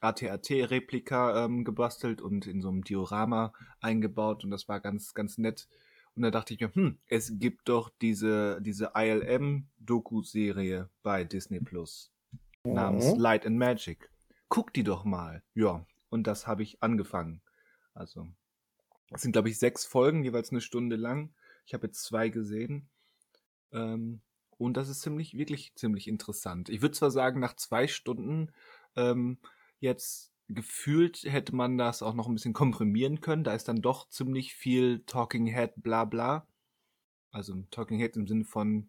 AT-AT-Replika ähm, gebastelt und in so einem Diorama eingebaut und das war ganz, ganz nett. Und da dachte ich mir, hm, es gibt doch diese, diese ILM-Doku-Serie bei Disney Plus mhm. namens Light and Magic. Guck die doch mal. Ja, und das habe ich angefangen. Also, es sind, glaube ich, sechs Folgen, jeweils eine Stunde lang. Ich habe jetzt zwei gesehen. Ähm, und das ist ziemlich, wirklich ziemlich interessant. Ich würde zwar sagen, nach zwei Stunden ähm, jetzt gefühlt hätte man das auch noch ein bisschen komprimieren können. Da ist dann doch ziemlich viel Talking Head, bla bla. Also Talking Head im Sinne von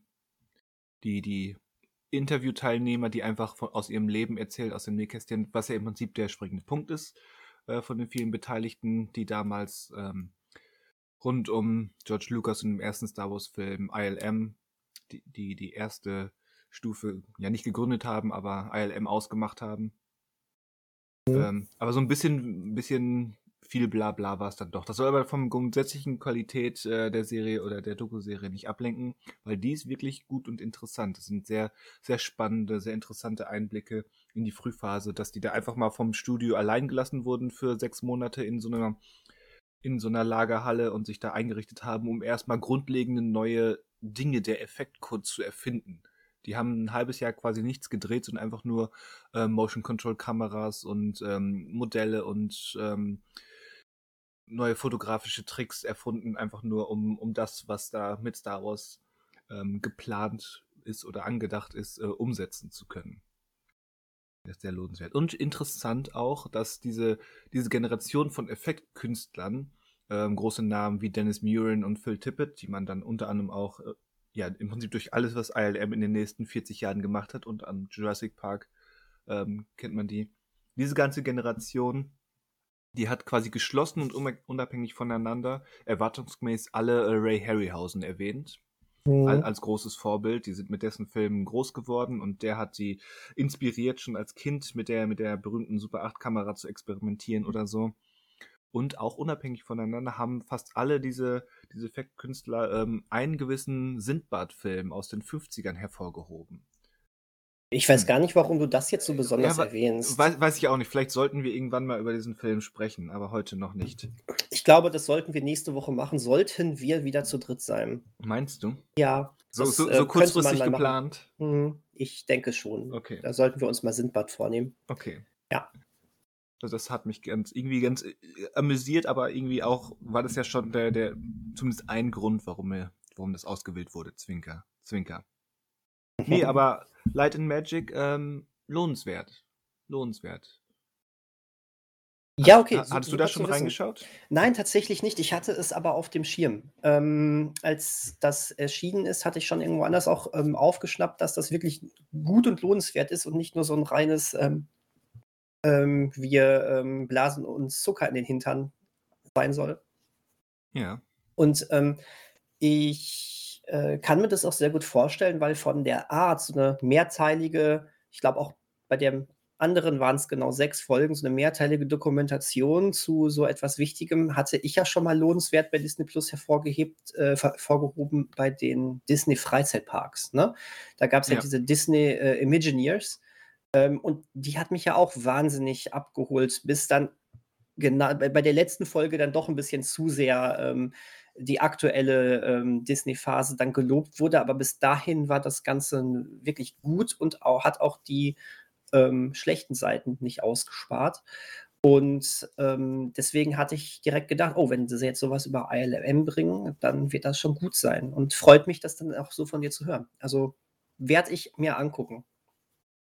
die, die Interviewteilnehmer, die einfach von, aus ihrem Leben erzählt, aus dem Nähkästchen, was ja im Prinzip der springende Punkt ist äh, von den vielen Beteiligten, die damals ähm, rund um George Lucas und dem ersten Star Wars Film ILM, die, die, die erste Stufe ja nicht gegründet haben, aber ILM ausgemacht haben. Mhm. Ähm, aber so ein bisschen, ein bisschen viel Blabla war es dann doch. Das soll aber vom grundsätzlichen Qualität äh, der Serie oder der Doku-Serie nicht ablenken, weil die ist wirklich gut und interessant. Das sind sehr, sehr spannende, sehr interessante Einblicke in die Frühphase, dass die da einfach mal vom Studio allein gelassen wurden für sechs Monate in so einer in so einer Lagerhalle und sich da eingerichtet haben, um erstmal grundlegende neue Dinge der Effektkunst zu erfinden. Die haben ein halbes Jahr quasi nichts gedreht, sondern einfach nur äh, Motion Control Kameras und ähm, Modelle und ähm, neue fotografische Tricks erfunden, einfach nur um, um das, was da mit Star Wars ähm, geplant ist oder angedacht ist, äh, umsetzen zu können. Das ist sehr lohnenswert. Und interessant auch, dass diese, diese Generation von Effektkünstlern, ähm, große Namen wie Dennis Murin und Phil Tippett, die man dann unter anderem auch, äh, ja, im Prinzip durch alles, was ILM in den nächsten 40 Jahren gemacht hat und an Jurassic Park ähm, kennt man die. Diese ganze Generation die hat quasi geschlossen und unabhängig voneinander erwartungsgemäß alle äh, Ray Harryhausen erwähnt. Mhm. Als großes Vorbild. Die sind mit dessen Filmen groß geworden und der hat sie inspiriert, schon als Kind mit der, mit der berühmten Super 8-Kamera zu experimentieren oder so. Und auch unabhängig voneinander haben fast alle diese, diese Effektkünstler ähm, einen gewissen Sindbad-Film aus den 50ern hervorgehoben. Ich weiß hm. gar nicht, warum du das jetzt so besonders ja, erwähnst. Weiß, weiß, ich auch nicht. Vielleicht sollten wir irgendwann mal über diesen Film sprechen, aber heute noch nicht. Ich glaube, das sollten wir nächste Woche machen, sollten wir wieder zu dritt sein. Meinst du? Ja. So, das, so, äh, so kurzfristig geplant? Hm, ich denke schon. Okay. Da sollten wir uns mal Sindbad vornehmen. Okay. Ja. Also das hat mich ganz, irgendwie ganz äh, amüsiert, aber irgendwie auch war das ja schon der, der zumindest ein Grund, warum, er, warum das ausgewählt wurde. Zwinker. Zwinker. Nee, aber Light and Magic, ähm, lohnenswert. Lohnenswert. Ja, okay. Ha hattest du da schon reingeschaut? Nein, tatsächlich nicht. Ich hatte es aber auf dem Schirm. Ähm, als das erschienen ist, hatte ich schon irgendwo anders auch ähm, aufgeschnappt, dass das wirklich gut und lohnenswert ist und nicht nur so ein reines ähm, ähm wir ähm, blasen uns Zucker in den Hintern sein soll. Ja. Und ähm, ich äh, kann mir das auch sehr gut vorstellen, weil von der Art so eine mehrteilige, ich glaube auch bei dem anderen waren es genau sechs Folgen, so eine mehrteilige Dokumentation zu so etwas Wichtigem hatte ich ja schon mal lohnenswert bei Disney Plus hervorgehebt, äh, hervorgehoben bei den Disney Freizeitparks. Ne? Da gab es ja. ja. diese Disney äh, Imagineers ähm, und die hat mich ja auch wahnsinnig abgeholt, bis dann genau bei, bei der letzten Folge dann doch ein bisschen zu sehr ähm, die aktuelle ähm, Disney-Phase dann gelobt wurde. Aber bis dahin war das Ganze wirklich gut und auch, hat auch die ähm, schlechten Seiten nicht ausgespart. Und ähm, deswegen hatte ich direkt gedacht, oh, wenn sie jetzt sowas über ILM bringen, dann wird das schon gut sein. Und freut mich, das dann auch so von dir zu hören. Also werde ich mir angucken.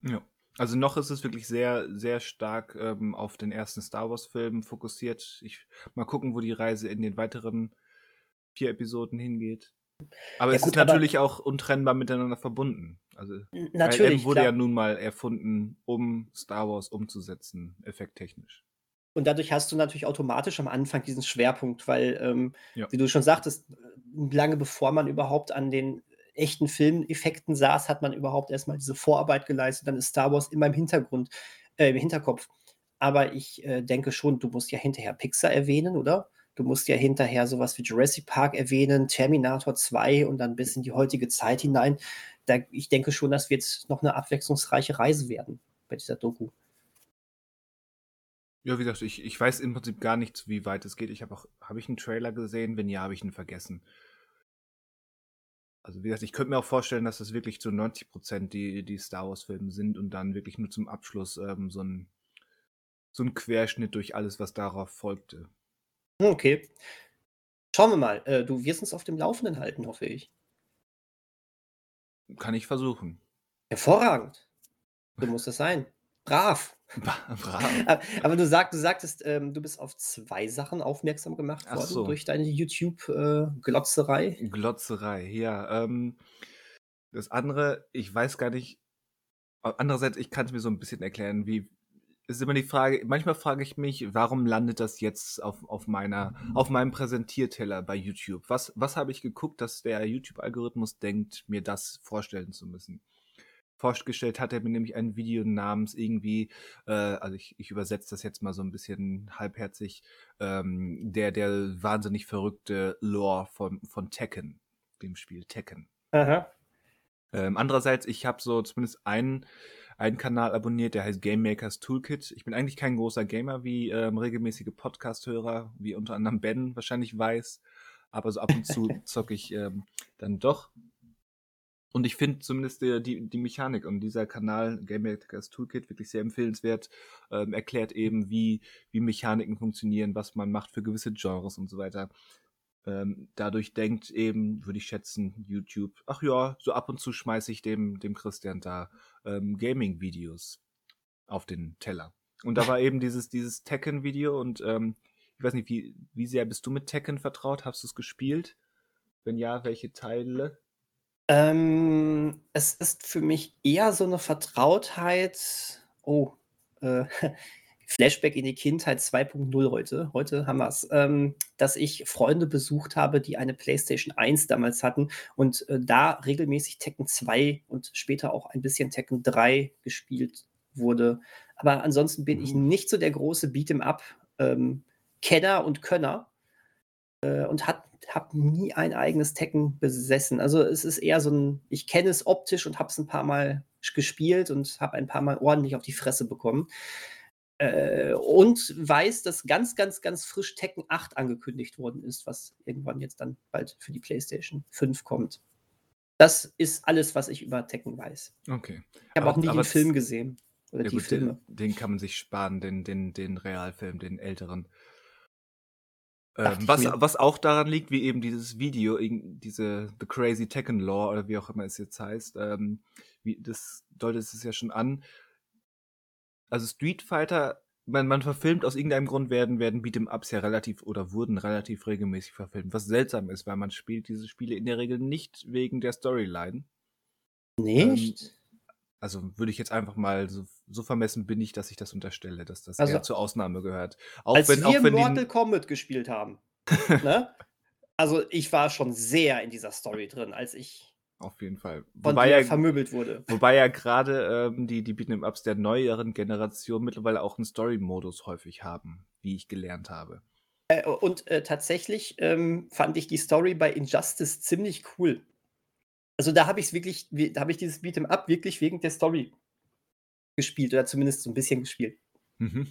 Ja. Also noch ist es wirklich sehr, sehr stark ähm, auf den ersten Star Wars-Film fokussiert. Ich mal gucken, wo die Reise in den weiteren vier Episoden hingeht. Aber ja, es gut, ist natürlich auch untrennbar miteinander verbunden. Also natürlich, wurde klar. ja nun mal erfunden, um Star Wars umzusetzen, effekttechnisch. Und dadurch hast du natürlich automatisch am Anfang diesen Schwerpunkt, weil, ähm, ja. wie du schon sagtest, lange bevor man überhaupt an den echten Filmeffekten saß, hat man überhaupt erstmal diese Vorarbeit geleistet. Dann ist Star Wars immer im Hintergrund, äh, im Hinterkopf. Aber ich äh, denke schon, du musst ja hinterher Pixar erwähnen, oder? Du musst ja hinterher sowas wie Jurassic Park erwähnen, Terminator 2 und dann bis in die heutige Zeit hinein. Da, ich denke schon, das wird noch eine abwechslungsreiche Reise werden bei dieser Doku. Ja, wie gesagt, ich, ich weiß im Prinzip gar nicht, wie weit es geht. Ich habe auch, habe ich einen Trailer gesehen? Wenn ja, habe ich ihn vergessen. Also wie gesagt, ich könnte mir auch vorstellen, dass das wirklich zu 90 Prozent die, die Star Wars-Filme sind und dann wirklich nur zum Abschluss ähm, so, ein, so ein Querschnitt durch alles, was darauf folgte. Okay. Schauen wir mal. Äh, du wirst uns auf dem Laufenden halten, hoffe ich. Kann ich versuchen. Hervorragend. So muss das sein. Brav. Brav. Aber du, sag, du sagtest, ähm, du bist auf zwei Sachen aufmerksam gemacht Ach worden so. durch deine YouTube-Glotzerei. Glotzerei, ja. Ähm, das andere, ich weiß gar nicht. Andererseits, ich kann es mir so ein bisschen erklären, wie. Es ist immer die Frage, manchmal frage ich mich, warum landet das jetzt auf, auf, meiner, auf meinem Präsentierteller bei YouTube? Was, was habe ich geguckt, dass der YouTube-Algorithmus denkt, mir das vorstellen zu müssen? Vorgestellt hat er mir nämlich ein Video namens irgendwie, äh, also ich, ich übersetze das jetzt mal so ein bisschen halbherzig, ähm, der, der wahnsinnig verrückte Lore von, von Tekken, dem Spiel Tekken. Aha. Ähm, andererseits, ich habe so zumindest einen, einen Kanal abonniert, der heißt Game Makers Toolkit. Ich bin eigentlich kein großer Gamer, wie ähm, regelmäßige Podcast-Hörer, wie unter anderem Ben wahrscheinlich weiß. Aber so ab und zu zocke ich ähm, dann doch. Und ich finde zumindest die, die, die Mechanik und dieser Kanal Game Makers Toolkit wirklich sehr empfehlenswert. Ähm, erklärt eben, wie, wie Mechaniken funktionieren, was man macht für gewisse Genres und so weiter. Ähm, dadurch denkt eben, würde ich schätzen, YouTube, ach ja, so ab und zu schmeiße ich dem, dem Christian da ähm, Gaming-Videos auf den Teller. Und da war eben dieses, dieses Tekken-Video und ähm, ich weiß nicht, wie, wie sehr bist du mit Tekken vertraut? Hast du es gespielt? Wenn ja, welche Teile? Ähm, es ist für mich eher so eine Vertrautheit. Oh, äh, Flashback in die Kindheit 2.0 heute. Heute haben wir es. Ähm, dass ich Freunde besucht habe, die eine PlayStation 1 damals hatten und äh, da regelmäßig Tekken 2 und später auch ein bisschen Tekken 3 gespielt wurde. Aber ansonsten bin ich Mhm. nicht so der große Beat'em-up ähm, Kenner und Könner äh, und habe nie ein eigenes Tekken besessen. Also es ist eher so ein, ich kenne es optisch und habe es ein paar Mal gespielt und habe ein paar Mal ordentlich auf die Fresse bekommen. Äh, und weiß, dass ganz, ganz, ganz frisch Tekken 8 angekündigt worden ist, was irgendwann jetzt dann bald für die PlayStation 5 kommt. Das ist alles, was ich über Tekken weiß. Okay. Ich habe auch nie den Film gesehen. Oder Ja die gut, Filme. den, den kann man sich sparen, den, den, den Realfilm, den älteren. Ähm, was, was auch daran liegt, wie eben dieses Video, diese The Crazy Tekken Law oder wie auch immer es jetzt heißt, ähm, wie, das deutet es ja schon an. Also Street Fighter, man, man verfilmt aus irgendeinem Grund werden, werden Beat'em-Ups ja relativ oder wurden relativ regelmäßig verfilmt, was seltsam ist, weil man spielt diese Spiele in der Regel nicht wegen der Storyline. Nicht? Also würde ich jetzt einfach mal so, so vermessen bin ich, dass ich das unterstelle, dass das Also- eher zur Ausnahme gehört. Auch Als wenn, wir wenn Mortal Kombat gespielt haben. ne? Also ich war schon sehr in dieser Story drin, als ich auf jeden Fall. Wobei ja, vermöbelt wurde. wobei ja gerade ähm, die, die Beat'em-Ups der neueren Generation mittlerweile auch einen Story-Modus häufig haben, wie ich gelernt habe. Äh, und äh, tatsächlich ähm, fand ich die Story bei Injustice ziemlich cool. Also da habe ich es wirklich, da habe ich dieses Beat'em Up wirklich wegen der Story gespielt oder zumindest so ein bisschen gespielt. Mhm.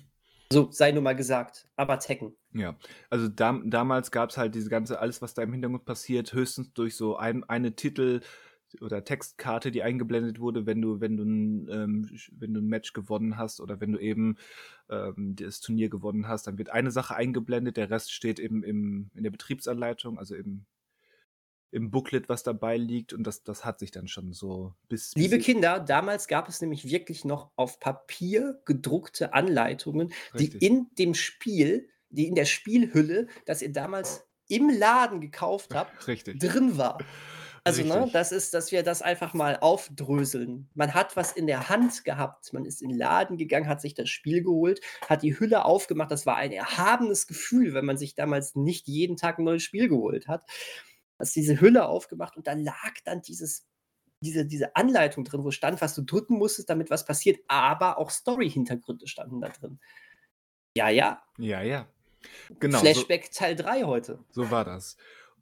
So sei nur mal gesagt. Aber Tekken. Ja, also dam damals gab es halt diese ganze, alles, was da im Hintergrund passiert, höchstens durch so ein, eine Titel- oder Textkarte, die eingeblendet wurde, wenn du, wenn du ein, ähm, wenn du ein Match gewonnen hast oder wenn du eben ähm, das Turnier gewonnen hast, dann wird eine Sache eingeblendet, der Rest steht eben im, in der Betriebsanleitung, also im, im Booklet, was dabei liegt, und das, das hat sich dann schon so bis. Liebe bis Kinder, damals gab es nämlich wirklich noch auf Papier gedruckte Anleitungen, die Richtig. in dem Spiel, die in der Spielhülle, das ihr damals im Laden gekauft habt, Richtig. drin war. Also, ne, Richtig. das ist, dass wir das einfach mal aufdröseln. Man hat was in der Hand gehabt. Man ist in den Laden gegangen, hat sich das Spiel geholt, hat die Hülle aufgemacht. Das war ein erhabenes Gefühl, wenn man sich damals nicht jeden Tag ein neues Spiel geholt hat. Hast diese Hülle aufgemacht und da lag dann dieses, diese, diese Anleitung drin, wo stand, was du drücken musstest, damit was passiert. Aber auch Story-Hintergründe standen da drin. Ja, ja. Ja, ja. Genau. So, Flashback Teil 3 heute. so war das.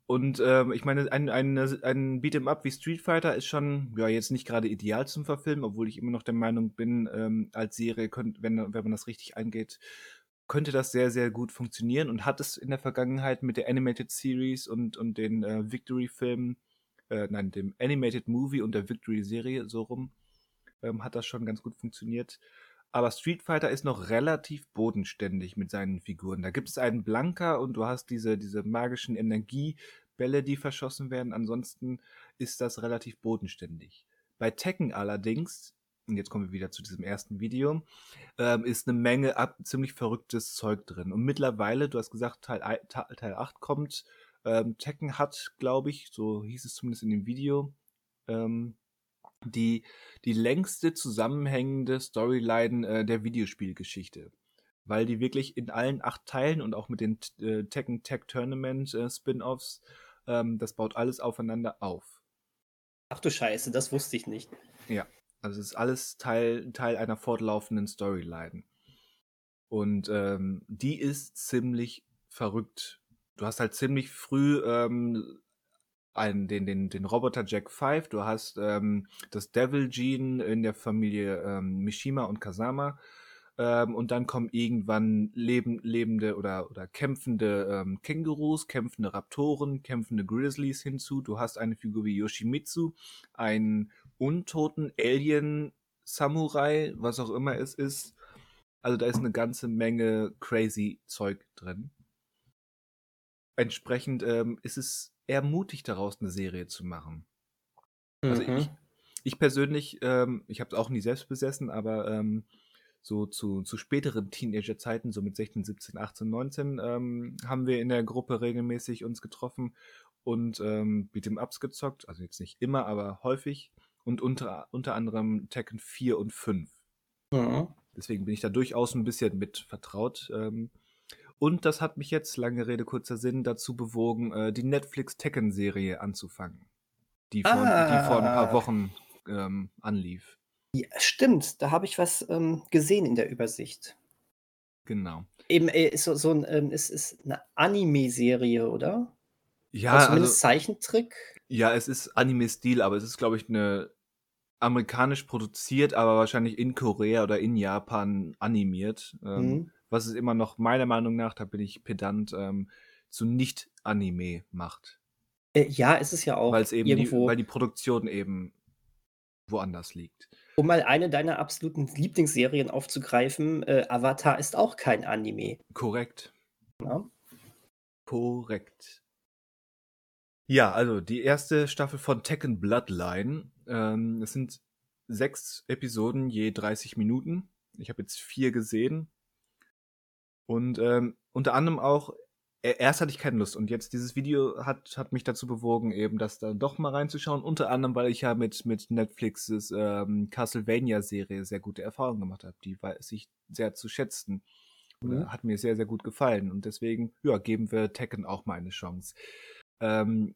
Und ähm, ich meine, ein, ein, ein Beat'em-up wie Street Fighter ist schon, ja, jetzt nicht gerade ideal zum Verfilmen, obwohl ich immer noch der Meinung bin, ähm, als Serie, könnt, wenn, wenn man das richtig angeht, könnte das sehr, sehr gut funktionieren und hat es in der Vergangenheit mit der Animated Series und, und den äh, Victory-Filmen, äh, nein, dem Animated Movie und der Victory-Serie so rum, ähm, hat das schon ganz gut funktioniert. Aber Street Fighter ist noch relativ bodenständig mit seinen Figuren. Da gibt es einen Blanker und du hast diese, diese magischen Energiebälle, die verschossen werden. Ansonsten ist das relativ bodenständig. Bei Tekken allerdings, und jetzt kommen wir wieder zu diesem ersten Video, ähm, ist eine Menge ab, ziemlich verrücktes Zeug drin. Und mittlerweile, du hast gesagt, Teil, Teil 8 kommt. Ähm, Tekken hat, glaube ich, so hieß es zumindest in dem Video, ähm, die, die längste zusammenhängende Storyline äh, der Videospielgeschichte. Weil die wirklich in allen acht Teilen und auch mit den äh, Tekken Tech Tournament äh, Spin-Offs, ähm, das baut alles aufeinander auf. Ach du Scheiße, das wusste ich nicht. Ja, also es ist alles Teil, Teil einer fortlaufenden Storyline. Und ähm, die ist ziemlich verrückt. Du hast halt ziemlich früh ähm, einen, den, den, den Roboter Jack 5, du hast ähm, das Devil Gene in der Familie ähm, Mishima und Kasama. Ähm, und dann kommen irgendwann leben, lebende oder, oder kämpfende ähm, Kängurus, kämpfende Raptoren, kämpfende Grizzlies hinzu. Du hast eine Figur wie Yoshimitsu, einen untoten Alien-Samurai, was auch immer es ist. Also da ist eine ganze Menge crazy Zeug drin. Entsprechend ähm, ist es eher mutig daraus eine Serie zu machen. Also mhm. ich, ich persönlich, ähm, ich habe es auch nie selbst besessen, aber ähm, so zu, zu späteren Teenager-Zeiten, so mit 16, 17, 18, 19, ähm, haben wir in der Gruppe regelmäßig uns getroffen und ähm, Beat'em Ups gezockt. Also jetzt nicht immer, aber häufig. Und unter, unter anderem Tekken 4 und 5. Mhm. Deswegen bin ich da durchaus ein bisschen mit vertraut. Ähm, und das hat mich jetzt, lange Rede, kurzer Sinn, dazu bewogen, äh, die Netflix Tekken-Serie anzufangen. Die vor, ah. die vor ein paar ah. Wochen ähm, anlief. Ja, stimmt, da habe ich was ähm, gesehen in der Übersicht. Genau. Eben äh, ist so, so ein, ähm, ist, ist eine Anime-Serie, oder? Ja. Also zumindest also, Zeichentrick. Ja, es ist Anime-Stil, aber es ist, glaube ich, eine amerikanisch produziert, aber wahrscheinlich in Korea oder in Japan animiert. Ähm, mhm was es immer noch meiner Meinung nach, da bin ich pedant, ähm, zu Nicht-Anime macht. Äh, ja, ist es ja auch. Eben irgendwo, die, weil die Produktion eben woanders liegt. Um mal eine deiner absoluten Lieblingsserien aufzugreifen, äh, Avatar ist auch kein Anime. Korrekt. Ja. Korrekt. Ja, also die erste Staffel von Tekken Bloodline. Ähm, es sind sechs Episoden je 30 Minuten. Ich habe jetzt vier gesehen. Und ähm, unter anderem auch, erst hatte ich keine Lust und jetzt dieses Video hat, hat mich dazu bewogen, eben das da doch mal reinzuschauen. Unter anderem, weil ich ja mit, mit Netflixes ähm, Castlevania-Serie sehr gute Erfahrungen gemacht habe. Die weiß ich sehr zu schätzen. Mhm. Hat mir sehr, sehr gut gefallen. Und deswegen, ja, geben wir Tekken auch mal eine Chance. Ähm,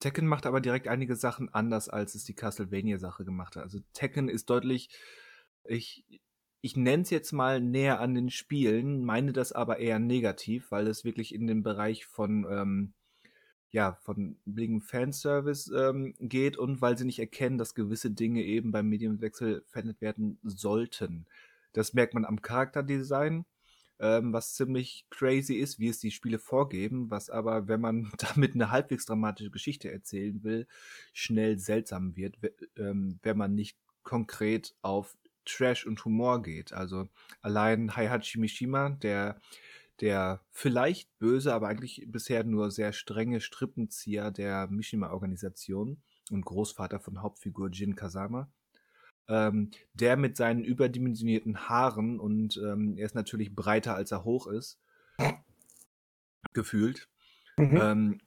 Tekken macht aber direkt einige Sachen anders, als es die Castlevania-Sache gemacht hat. Also Tekken ist deutlich, ich, ich nenne es jetzt mal näher an den Spielen, meine das aber eher negativ, weil es wirklich in den Bereich von, ähm, ja, von billigem Fanservice ähm, geht und weil sie nicht erkennen, dass gewisse Dinge eben beim Mediumwechsel verändert werden sollten. Das merkt man am Charakterdesign, ähm, was ziemlich crazy ist, wie es die Spiele vorgeben, was aber, wenn man damit eine halbwegs dramatische Geschichte erzählen will, schnell seltsam wird, ähm, wenn man nicht konkret auf Trash und Humor geht. Also allein Heihachi Mishima, der, der vielleicht böse, aber eigentlich bisher nur sehr strenge Strippenzieher der Mishima-Organisation und Großvater von Hauptfigur Jin Kazama, ähm, der mit seinen überdimensionierten Haaren und ähm, er ist natürlich breiter als er hoch ist, gefühlt, mhm. ähm,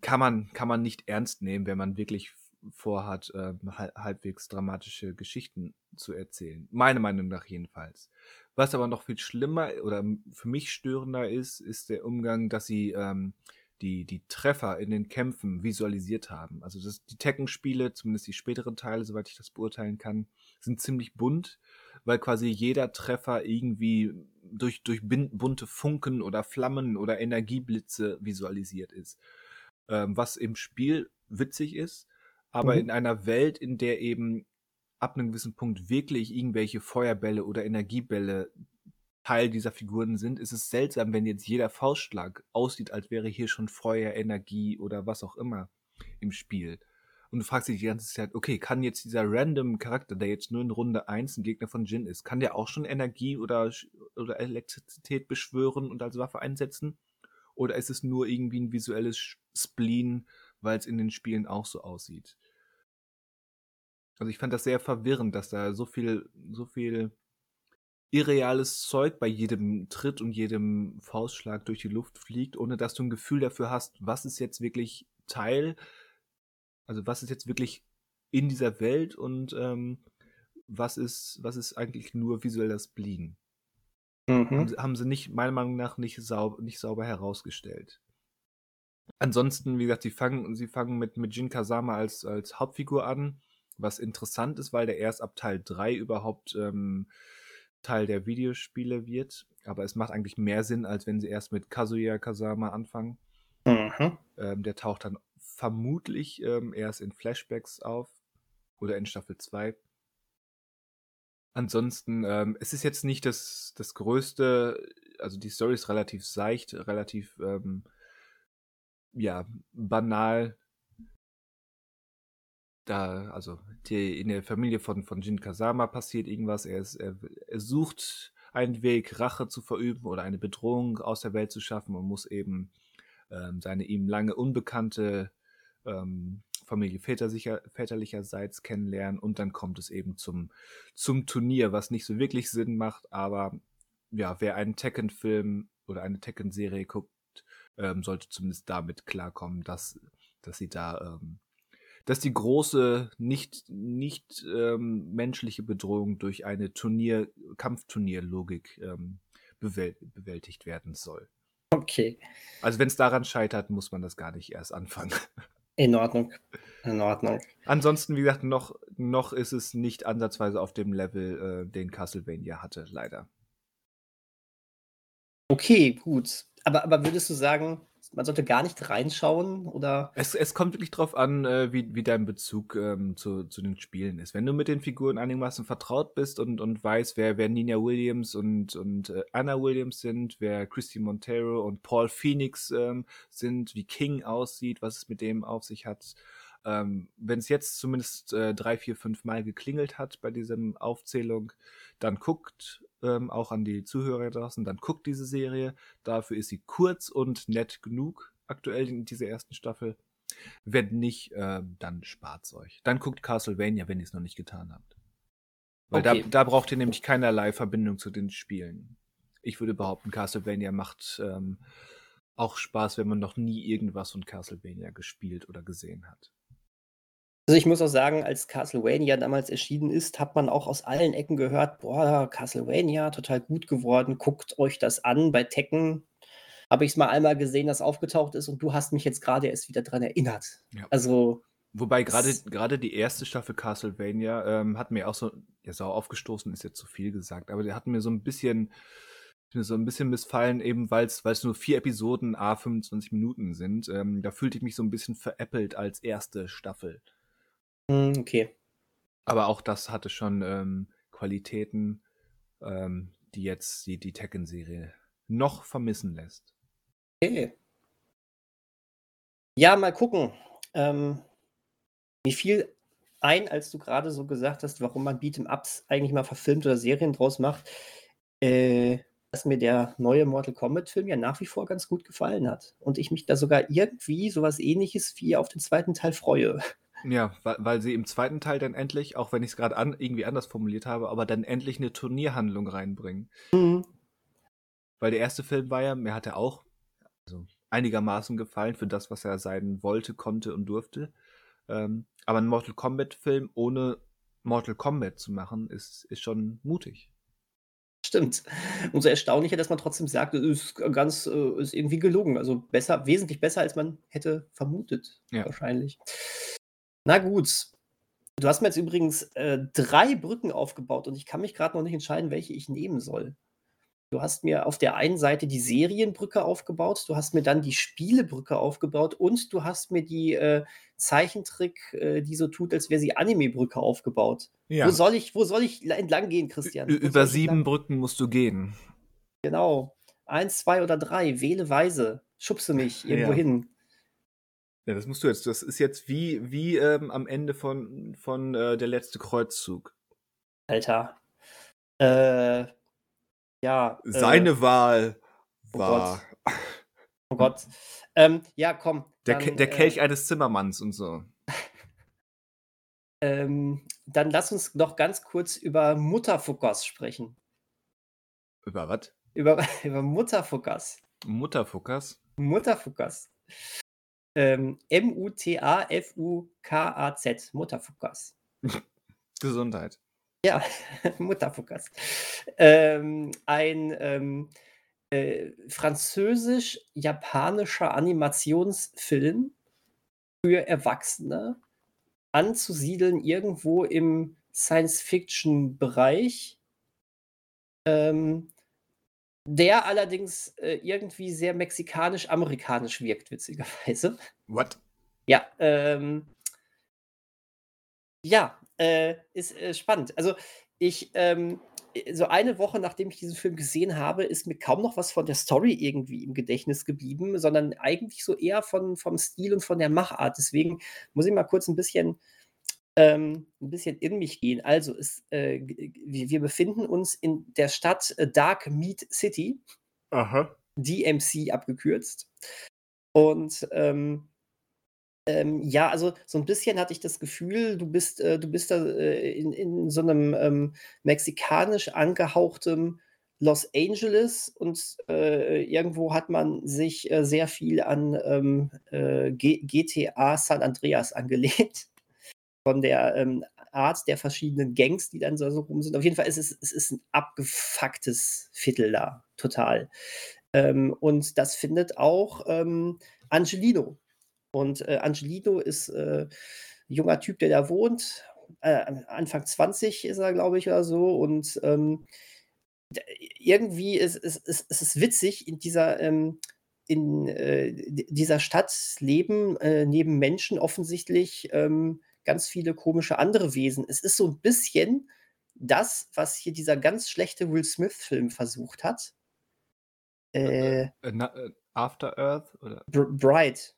kann man, kann man nicht ernst nehmen, wenn man wirklich vorhat, äh, halbwegs dramatische Geschichten zu erzählen. Meiner Meinung nach jedenfalls. Was aber noch viel schlimmer oder für mich störender ist, ist der Umgang, dass sie ähm, die, die Treffer in den Kämpfen visualisiert haben. Also das, die Tekken-Spiele, zumindest die späteren Teile, soweit ich das beurteilen kann, sind ziemlich bunt, weil quasi jeder Treffer irgendwie durch, durch bunte Funken oder Flammen oder Energieblitze visualisiert ist. Ähm, was im Spiel witzig ist, aber mhm. in einer Welt, in der eben ab einem gewissen Punkt wirklich irgendwelche Feuerbälle oder Energiebälle Teil dieser Figuren sind, ist es seltsam, wenn jetzt jeder Faustschlag aussieht, als wäre hier schon Feuer, Energie oder was auch immer im Spiel. Und du fragst dich die ganze Zeit, okay, kann jetzt dieser random Charakter, der jetzt nur in Runde 1 ein Gegner von Jin ist, kann der auch schon Energie oder, oder Elektrizität beschwören und als Waffe einsetzen? Oder ist es nur irgendwie ein visuelles Spleen, weil es in den Spielen auch so aussieht? Also ich fand das sehr verwirrend, dass da so viel, so viel irreales Zeug bei jedem Tritt und jedem Faustschlag durch die Luft fliegt, ohne dass du ein Gefühl dafür hast, was ist jetzt wirklich Teil, also was ist jetzt wirklich in dieser Welt und ähm, was ist, was ist eigentlich nur visuelles Bliegen. Mhm. Haben, haben, sie nicht, meiner Meinung nach, nicht, saub, nicht sauber herausgestellt. Ansonsten, wie gesagt, sie fangen, sie fangen mit, mit Jin Kazama als, als Hauptfigur an, was interessant ist, weil der erst ab Teil 3 überhaupt ähm, Teil der Videospiele wird. Aber es macht eigentlich mehr Sinn, als wenn sie erst mit Kazuya Kazama anfangen. Mhm. Ähm, der taucht dann vermutlich ähm, erst in Flashbacks auf oder in Staffel 2. Ansonsten, ähm, es ist jetzt nicht das, das größte, also die Story ist relativ seicht, relativ ähm, ja, banal da, also die, in der Familie von, von Jin Kazama passiert irgendwas. Er, ist, er, er sucht einen Weg, Rache zu verüben oder eine Bedrohung aus der Welt zu schaffen und muss eben ähm, seine ihm lange unbekannte ähm, Familie väterlicher, väterlicherseits kennenlernen und dann kommt es eben zum, zum Turnier, was nicht so wirklich Sinn macht, aber ja, wer einen Tekken-Film oder eine Tekken-Serie guckt, ähm, sollte zumindest damit klarkommen, dass, dass sie da ähm, dass die große, nicht, nicht ähm, menschliche Bedrohung durch eine Turnier, Kampfturnierlogik ähm, bewäl bewältigt werden soll. Okay. Also wenn es daran scheitert, muss man das gar nicht erst anfangen. In Ordnung. In Ordnung. Ansonsten, wie gesagt, noch, noch ist es nicht ansatzweise auf dem Level, äh, den Castlevania hatte, leider. Okay, gut. Aber, aber würdest du sagen, man sollte gar nicht reinschauen oder? Es, es kommt wirklich drauf an, äh, wie, wie dein Bezug ähm, zu, zu den Spielen ist. Wenn du mit den Figuren einigermaßen vertraut bist und, und weißt, wer, wer Nina Williams und, und äh, Anna Williams sind, wer Christy Montero und Paul Phoenix ähm, sind, wie King aussieht, was es mit dem auf sich hat. Ähm, Wenn es jetzt zumindest äh, drei, vier, fünf Mal geklingelt hat bei dieser Aufzählung, dann guckt ähm, auch an die Zuhörer draußen, dann guckt diese Serie. Dafür ist sie kurz und nett genug aktuell in dieser ersten Staffel. Wenn nicht, äh, dann spart's euch. Dann guckt Castlevania, wenn ihr es noch nicht getan habt. Weil okay. da, da braucht ihr nämlich keinerlei Verbindung zu den Spielen. Ich würde behaupten, Castlevania macht ähm, auch Spaß, wenn man noch nie irgendwas von Castlevania gespielt oder gesehen hat. Also ich muss auch sagen, als Castlevania damals erschienen ist, hat man auch aus allen Ecken gehört, boah, Castlevania, total gut geworden, guckt euch das an. Bei Tekken habe ich es mal einmal gesehen, das aufgetaucht ist und du hast mich jetzt gerade erst wieder dran erinnert. Ja. Also. Wobei gerade gerade die erste Staffel Castlevania ähm, hat mir auch so, ja, so aufgestoßen ist jetzt zu viel gesagt, aber der hat mir so ein bisschen mir so ein bisschen missfallen, eben weil es nur vier Episoden a 25 Minuten sind. Ähm, da fühlte ich mich so ein bisschen veräppelt als erste Staffel. Hm, okay. Aber auch das hatte schon ähm, Qualitäten, ähm, die jetzt die, die Tekken-Serie noch vermissen lässt. Okay. Ja, mal gucken. Ähm, mir fiel ein, als du gerade so gesagt hast, warum man Beat'em-Ups eigentlich mal verfilmt oder Serien draus macht, äh, dass mir der neue Mortal Kombat-Film ja nach wie vor ganz gut gefallen hat. Und ich mich da sogar irgendwie sowas ähnliches wie auf den zweiten Teil freue. Ja, weil, weil sie im zweiten Teil dann endlich, auch wenn ich es gerade an, irgendwie anders formuliert habe, aber dann endlich eine Turnierhandlung reinbringen. Mhm. Weil der erste Film war ja, mir hat er auch also einigermaßen gefallen für das, was er sein wollte, konnte und durfte. Ähm, aber ein Mortal Kombat-Film ohne Mortal Kombat zu machen, ist, ist schon mutig. Stimmt. Umso erstaunlicher, dass man trotzdem sagt, es ist ganz, äh, ist irgendwie gelungen. Also besser, wesentlich besser, als man hätte vermutet. Ja. Wahrscheinlich. Na gut. Du hast mir jetzt übrigens äh, drei Brücken aufgebaut und ich kann mich gerade noch nicht entscheiden, welche ich nehmen soll. Du hast mir auf der einen Seite die Serienbrücke aufgebaut, du hast mir dann die Spielebrücke aufgebaut und du hast mir die äh, Zeichentrick, äh, die so tut, als wäre sie Anime-Brücke aufgebaut. Ja. Wo soll ich, wo soll ich entlang gehen, Christian? Ü über sieben Brücken musst du gehen. Genau. Eins, zwei oder drei. Wähle weise. Schubse mich irgendwo Ja. hin. Ja, das musst du jetzt. Das ist jetzt wie, wie ähm, am Ende von, von äh, der letzte Kreuzzug. Alter. Äh, ja. Äh, Seine Wahl oh war oh Gott. Ähm, ja, komm. der, dann, der äh, Kelch eines Zimmermanns und so. Ähm, dann lass uns noch ganz kurz über Mutterfuckers sprechen. Über was? Über, über Mutterfuckers. Mutterfuckers? Mutterfuckers. Ähm, M-U-T-A-F-U-K-A-Z. Mutterfuckers. Gesundheit. Ja, Mutterfuckers. Ähm, ein ähm, äh, französisch-japanischer Animationsfilm für Erwachsene, anzusiedeln irgendwo im Science-Fiction-Bereich, ähm, der allerdings äh, irgendwie sehr mexikanisch-amerikanisch wirkt, witzigerweise. What? Ja, ähm, ja, äh, ist äh, spannend. Also ich, ähm, äh, so eine Woche nachdem ich diesen Film gesehen habe, ist mir kaum noch was von der Story irgendwie im Gedächtnis geblieben, sondern eigentlich so eher von, vom Stil und von der Machart. Deswegen muss ich mal kurz ein bisschen, ähm, ein bisschen in mich gehen. Also es, äh, wir befinden uns in der Stadt äh, Dark Meat City. Aha. DMC abgekürzt. Und ähm, ähm, ja, also so ein bisschen hatte ich das Gefühl, du bist, äh, du bist da äh, in, in so einem ähm, mexikanisch angehauchtem Los Angeles und äh, irgendwo hat man sich äh, sehr viel an ähm, äh, GTA San Andreas angelehnt. Von der ähm, Art der verschiedenen Gangs, die dann so, so rum sind. Auf jeden Fall ist es, es ist ein abgefucktes Viertel da, total. Ähm, und das findet auch ähm, Angelino. Und äh, Angelino ist äh, ein junger Typ, der da wohnt. Äh, Anfang 20 ist er, glaube ich, oder so. Und ähm, irgendwie ist es ist, ist, ist witzig, in dieser, ähm, in, äh, dieser Stadt leben äh, neben Menschen offensichtlich ähm, ganz viele komische andere Wesen. Es ist so ein bisschen das, was hier dieser ganz schlechte Will Smith-Film versucht hat. Äh, Äh, na, äh, After Earth? Oder? Br Bright.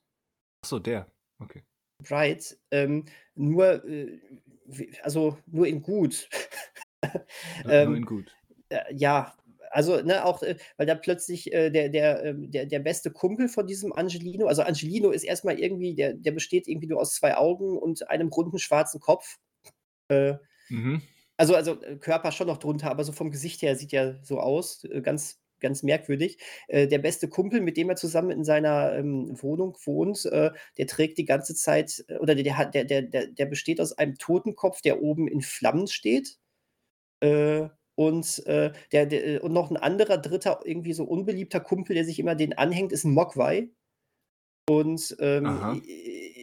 Achso, der. Okay. Bright, ähm, nur, äh, also nur in gut. Nur, Ähm, nur in gut. Äh, ja, also, ne, auch, äh, weil da plötzlich äh, der, der, ähm, der, der beste Kumpel von diesem Angelino, also Angelino ist erstmal irgendwie, der, der besteht irgendwie nur aus zwei Augen und einem runden schwarzen Kopf. Äh, Mhm. also, also äh, Körper schon noch drunter, aber so vom Gesicht her sieht er so aus, äh, ganz, ganz merkwürdig. Äh, der beste Kumpel, mit dem er zusammen in seiner ähm, Wohnung wohnt, äh, der trägt die ganze Zeit, oder der, der, der, der, der besteht aus einem Totenkopf, der oben in Flammen steht. Äh, und, äh, der, der, äh, und noch ein anderer, dritter, irgendwie so unbeliebter Kumpel, der sich immer den anhängt, ist ein Mogwai. Und ähm,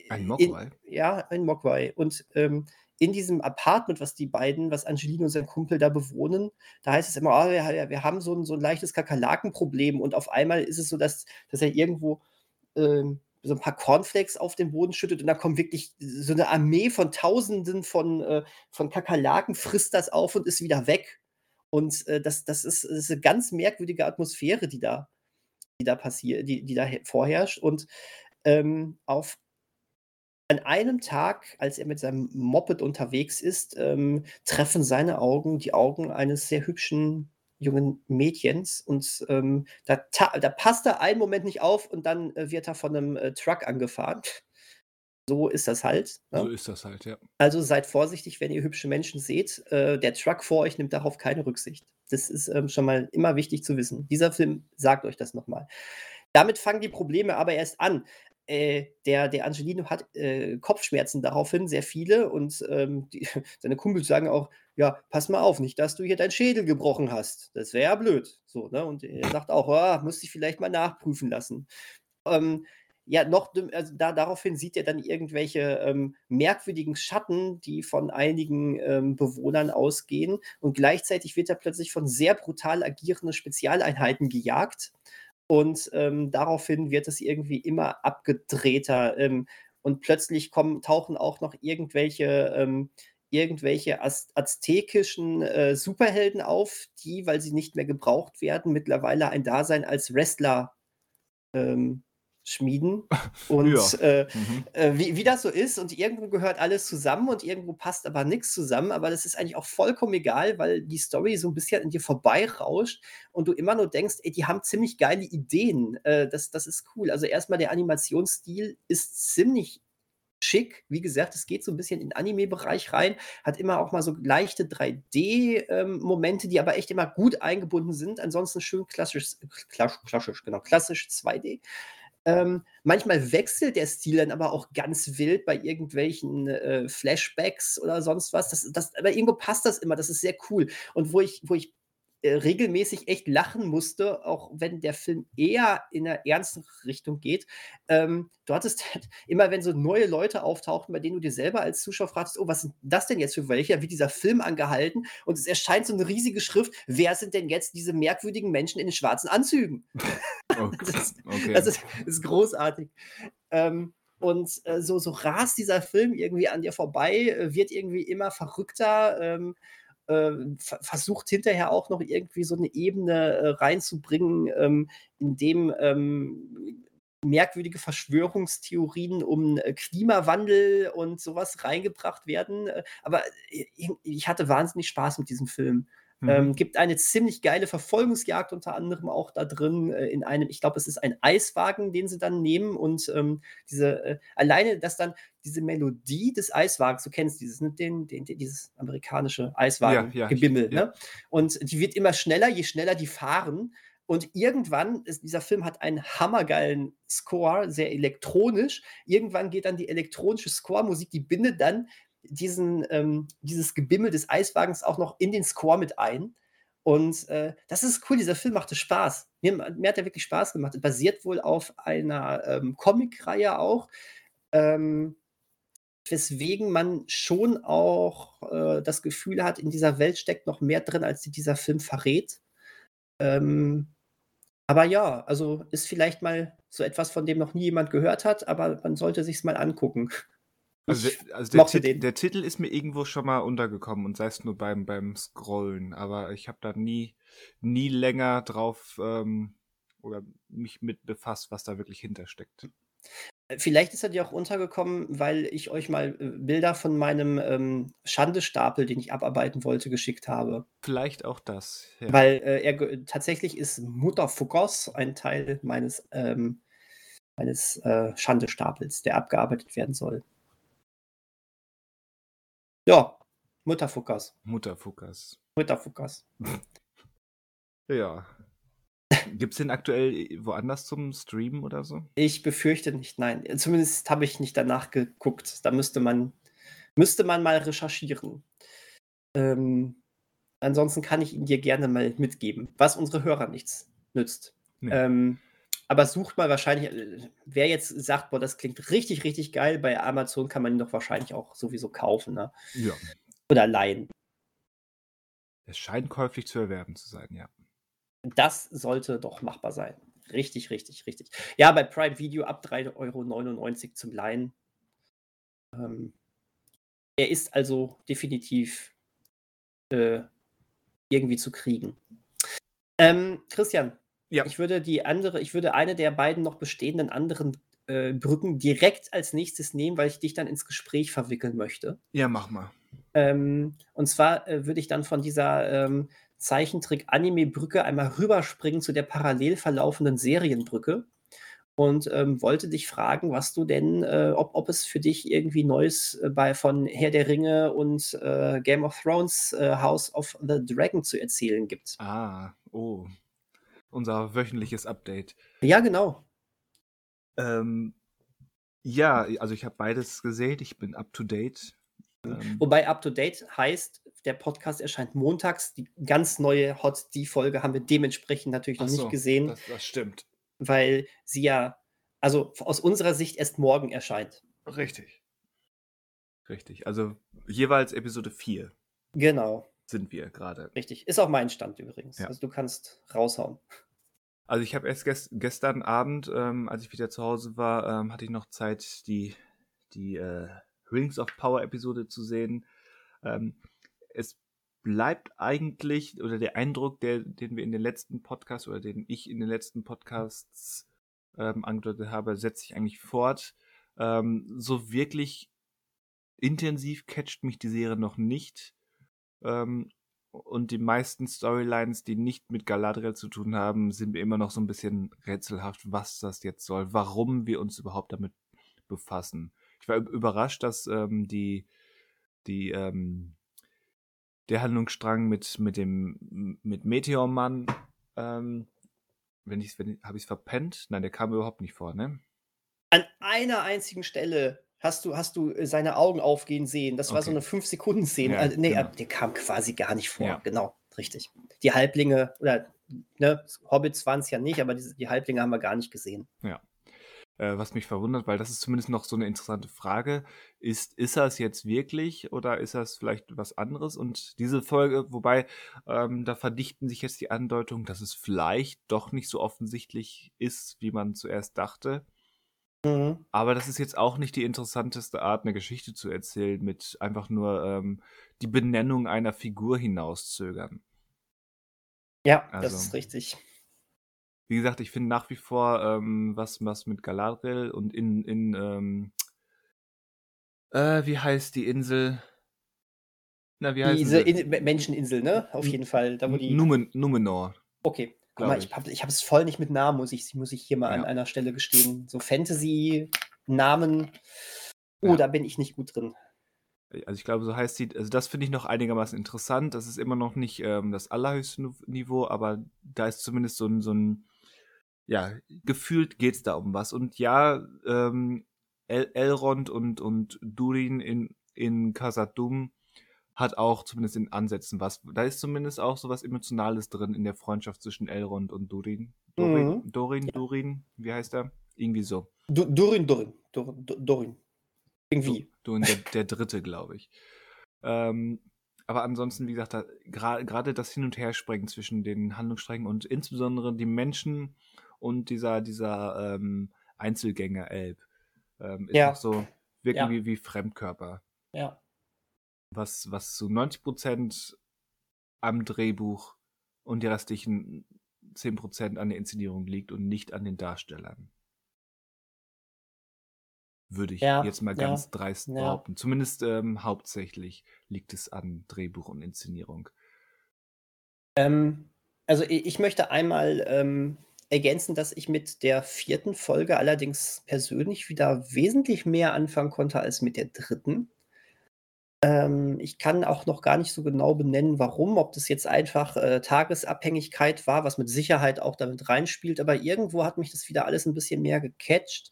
Ein in- Mogwai? Ja, ein Mogwai. Und ähm, in diesem Apartment, was die beiden, was Angelino und sein Kumpel da bewohnen, da heißt es immer, ah, wir, wir haben so ein, so ein leichtes Kakerlakenproblem. Und auf einmal ist es so, dass, dass er irgendwo ähm, so ein paar Cornflakes auf den Boden schüttet und da kommt wirklich so eine Armee von Tausenden von, äh, von Kakerlaken, frisst das auf und ist wieder weg. Und äh, das, das, ist, das ist eine ganz merkwürdige Atmosphäre, die da, die da passiert, die, die da he- vorherrscht. Und ähm, auf an einem Tag, als er mit seinem Moped unterwegs ist, ähm, treffen seine Augen die Augen eines sehr hübschen jungen Mädchens und ähm, da, da passt er einen Moment nicht auf und dann äh, wird er von einem äh, Truck angefahren. So ist das halt. Ne? So ist das halt, ja. Also seid vorsichtig, wenn ihr hübsche Menschen seht. Äh, der Truck vor euch nimmt darauf keine Rücksicht. Das ist ähm, schon mal immer wichtig zu wissen. Dieser Film sagt euch das nochmal. Damit fangen die Probleme aber erst an. Äh, der, der Angelino hat äh, Kopfschmerzen daraufhin, sehr viele. Und ähm, die, seine Kumpels sagen auch, ja, pass mal auf, nicht, dass du hier deinen Schädel gebrochen hast. Das wäre ja blöd. So, ne? Und er sagt auch, ah, müsste ich vielleicht mal nachprüfen lassen. Ähm, ja, noch, also da, daraufhin sieht er dann irgendwelche ähm, merkwürdigen Schatten, die von einigen ähm, Bewohnern ausgehen. Und gleichzeitig wird er plötzlich von sehr brutal agierenden Spezialeinheiten gejagt. Und ähm, daraufhin wird es irgendwie immer abgedrehter. Ähm, und plötzlich kommen, tauchen auch noch irgendwelche, ähm, irgendwelche az aztekischen äh, Superhelden auf, die, weil sie nicht mehr gebraucht werden, mittlerweile ein Dasein als Wrestler ähm, schmieden. Und ja. äh, mhm. äh, wie, wie das so ist, und irgendwo gehört alles zusammen und irgendwo passt aber nichts zusammen. Aber das ist eigentlich auch vollkommen egal, weil die Story so ein bisschen an dir vorbeirauscht und du immer nur denkst, ey, die haben ziemlich geile Ideen. Äh, das, das ist cool. Also erstmal der Animationsstil ist ziemlich schick. Wie gesagt, es geht so ein bisschen in den Anime-Bereich rein, hat immer auch mal so leichte 3D-Momente, ähm, die aber echt immer gut eingebunden sind. Ansonsten schön klassisch, klassisch, genau, klassisch 2D. Ähm, manchmal wechselt der Stil dann aber auch ganz wild bei irgendwelchen äh, Flashbacks oder sonst was. Das, das, aber irgendwo passt das immer. Das ist sehr cool. Und wo ich, wo ich regelmäßig echt lachen musste, auch wenn der Film eher in eine ernste Richtung geht. Ähm, du hattest immer, wenn so neue Leute auftauchten, bei denen du dir selber als Zuschauer fragst, oh, was sind das denn jetzt für welche? Wird dieser Film angehalten? Und es erscheint so eine riesige Schrift, wer sind denn jetzt diese merkwürdigen Menschen in den schwarzen Anzügen? Okay. das, okay. das, ist, das, ist, großartig. Ähm, und äh, so, so rast dieser Film irgendwie an dir vorbei, äh, wird irgendwie immer verrückter. Ähm, äh, versucht hinterher auch noch irgendwie so eine Ebene äh, reinzubringen, ähm, in dem ähm, merkwürdige Verschwörungstheorien um äh, Klimawandel und sowas reingebracht werden. Äh, aber äh, ich hatte wahnsinnig Spaß mit diesem Film. Mhm. Ähm, gibt eine ziemlich geile Verfolgungsjagd unter anderem auch da drin äh, in einem, ich glaube, es ist ein Eiswagen, den sie dann nehmen und ähm, diese, äh, alleine, dass dann diese Melodie des Eiswagens, du kennst dieses, ne, den, den, den, dieses amerikanische Eiswagen-Gebimmel, ja, ja, ne? Und die wird immer schneller, je schneller die fahren. Und irgendwann, ist, dieser Film hat einen hammergeilen Score, sehr elektronisch. Irgendwann geht dann die elektronische Score-Musik, die bindet dann diesen, ähm, dieses Gebimmel des Eiswagens auch noch in den Score mit ein. Und äh, das ist cool, dieser Film machte Spaß. Mir, mir hat er wirklich Spaß gemacht. Basiert wohl auf einer ähm, Comic-Reihe auch, ähm, weswegen man schon auch äh, das Gefühl hat, in dieser Welt steckt noch mehr drin, als dieser Film verrät. Ähm, aber ja, also ist vielleicht mal so etwas, von dem noch nie jemand gehört hat, aber man sollte sich es mal angucken. Also, der, also der, Tit der, Titel ist mir irgendwo schon mal untergekommen und sei es nur beim, beim Scrollen, aber ich habe da nie, nie länger drauf ähm, oder mich mit befasst, was da wirklich hintersteckt. Äh, vielleicht ist er dir auch untergekommen, weil ich euch mal äh, Bilder von meinem ähm, Schandestapel, den ich abarbeiten wollte, geschickt habe. Vielleicht auch das. Ja. Weil äh, er tatsächlich ist Mutterfuckers ein Teil meines, ähm, meines äh, Schandestapels, der abgearbeitet werden soll. Ja, Mutterfuckers. Mutterfuckers. Mutterfuckers. ja. Gibt es den aktuell woanders zum Streamen oder so? Ich befürchte nicht, nein. Zumindest habe ich nicht danach geguckt. Da müsste man, müsste man mal recherchieren. Ähm, ansonsten kann ich ihn dir gerne mal mitgeben, was unsere Hörer nichts nützt. Nee. Ähm, aber sucht mal wahrscheinlich, äh, wer jetzt sagt, boah, das klingt richtig, richtig geil, bei Amazon kann man ihn doch wahrscheinlich auch sowieso kaufen, ne? Ja. Oder leihen. Es scheint käuflich zu erwerben zu sein, ja. Das sollte doch machbar sein. Richtig, richtig, richtig. Ja, bei Prime Video ab 3,99 Euro zum Leihen. Ähm, er ist also definitiv äh, irgendwie zu kriegen. Ähm, Christian, ja. Ich würde die andere, ich würde eine der beiden noch bestehenden anderen äh, Brücken direkt als nächstes nehmen, weil ich dich dann ins Gespräch verwickeln möchte. Ja, mach mal. Ähm, und zwar äh, würde ich dann von dieser ähm, Zeichentrick-Anime-Brücke einmal rüberspringen zu der parallel verlaufenden Serienbrücke und ähm, wollte dich fragen, was du denn, äh, ob, ob es für dich irgendwie Neues äh, bei von Herr der Ringe und äh, Game of Thrones äh, House of the Dragon zu erzählen gibt. Ah, oh unser wöchentliches Update. Ja, genau. Ähm, ja, also ich habe beides gesehen, ich bin up to date. Ähm, Wobei up to date heißt, der Podcast erscheint montags. Die ganz neue Hot D-Folge haben wir dementsprechend natürlich noch so, nicht gesehen. Das, das stimmt. Weil sie ja, also aus unserer Sicht erst morgen erscheint. Richtig. Richtig. Also jeweils Episode 4. Genau sind wir gerade. Richtig. Ist auch mein Stand übrigens. Ja. Also du kannst raushauen. Also ich habe erst gest gestern Abend, ähm, als ich wieder zu Hause war, ähm, hatte ich noch Zeit, die, die äh, Rings of Power Episode zu sehen. Ähm, es bleibt eigentlich, oder der Eindruck, der, den wir in den letzten Podcasts oder den ich in den letzten Podcasts ähm, angedeutet habe, setzt sich eigentlich fort. Ähm, so wirklich intensiv catcht mich die Serie noch nicht. Ähm, und die meisten Storylines, die nicht mit Galadriel zu tun haben, sind mir immer noch so ein bisschen rätselhaft, was das jetzt soll, warum wir uns überhaupt damit befassen. Ich war überrascht, dass ähm, die, die, ähm, der Handlungsstrang mit, mit dem, mit Meteormann, ähm, wenn ich wenn, habe ich es verpennt? Nein, der kam überhaupt nicht vor, ne? An einer einzigen Stelle hast du, hast du äh, seine Augen aufgehen sehen. Das war so eine 5-Sekunden-Szene. Ja, Also, nee, genau. der kam quasi gar nicht vor. Ja. Genau, richtig. Die Halblinge, oder ne, Hobbits waren es ja nicht, aber diese, die Halblinge haben wir gar nicht gesehen. Äh, was mich verwundert, weil das ist zumindest noch so eine interessante Frage. Ist, ist das jetzt wirklich oder ist das vielleicht was anderes? Und diese Folge, wobei ähm, da verdichten sich jetzt die Andeutungen, dass es vielleicht doch nicht so offensichtlich ist, wie man zuerst dachte. Mhm. Aber das ist jetzt auch nicht die interessanteste Art, eine Geschichte zu erzählen, mit einfach nur ähm, die Benennung einer Figur hinauszögern. Ja, Also- das ist richtig. Wie gesagt, ich finde nach wie vor ähm, was, was mit Galadriel und in, in ähm, äh, wie heißt die Insel? Na, wie heißt Diese sie? In Menscheninsel, ne? Auf jeden Fall. Da, wo die. Numen, Numenor. Okay. Guck mal, ich. ich habe es voll nicht mit Namen, muss ich, muss ich hier mal an Ja. einer Stelle gestehen. So Fantasy-Namen. Oh, Ja. da bin ich nicht gut drin. Also ich glaube, so heißt sie. Also das finde ich noch einigermaßen interessant. Das ist immer noch nicht ähm, das allerhöchste Niveau, aber da ist zumindest so ein, so ein ja, gefühlt geht es da um was. Und ja, ähm, El Elrond und, und Durin in, in Khazad-dûm hat auch zumindest in Ansätzen was. Da ist zumindest auch so was Emotionales drin in der Freundschaft zwischen Elrond und Durin. Dorin, Mhm. Dorin, Durin, wie heißt er? Irgendwie so. Du, Durin, Durin. Dur, Dur- Durin. Irgendwie. Durin, der, der dritte, glaube ich. Ähm, aber ansonsten, wie gesagt, da- gerade das Hin- und Herspringen zwischen den Handlungssträngen und insbesondere die Menschen und dieser, dieser ähm, Einzelgänger-Elb ähm, ist Ja. so, wirken Ja. wie, wie Fremdkörper. Ja. Was, was zu 90% am Drehbuch und die restlichen 10% an der Inszenierung liegt und nicht an den Darstellern. Würde ich Ja, jetzt mal ja, ganz dreist ja. behaupten. Zumindest ähm, hauptsächlich liegt es an Drehbuch und Inszenierung. Ähm, also ich möchte einmal ähm, ergänzen, dass ich mit der vierten Folge allerdings persönlich wieder wesentlich mehr anfangen konnte als mit der dritten. Ähm, ich kann auch noch gar nicht so genau benennen, warum, ob das jetzt einfach äh, Tagesabhängigkeit war, was mit Sicherheit auch damit reinspielt, aber irgendwo hat mich das wieder alles ein bisschen mehr gecatcht.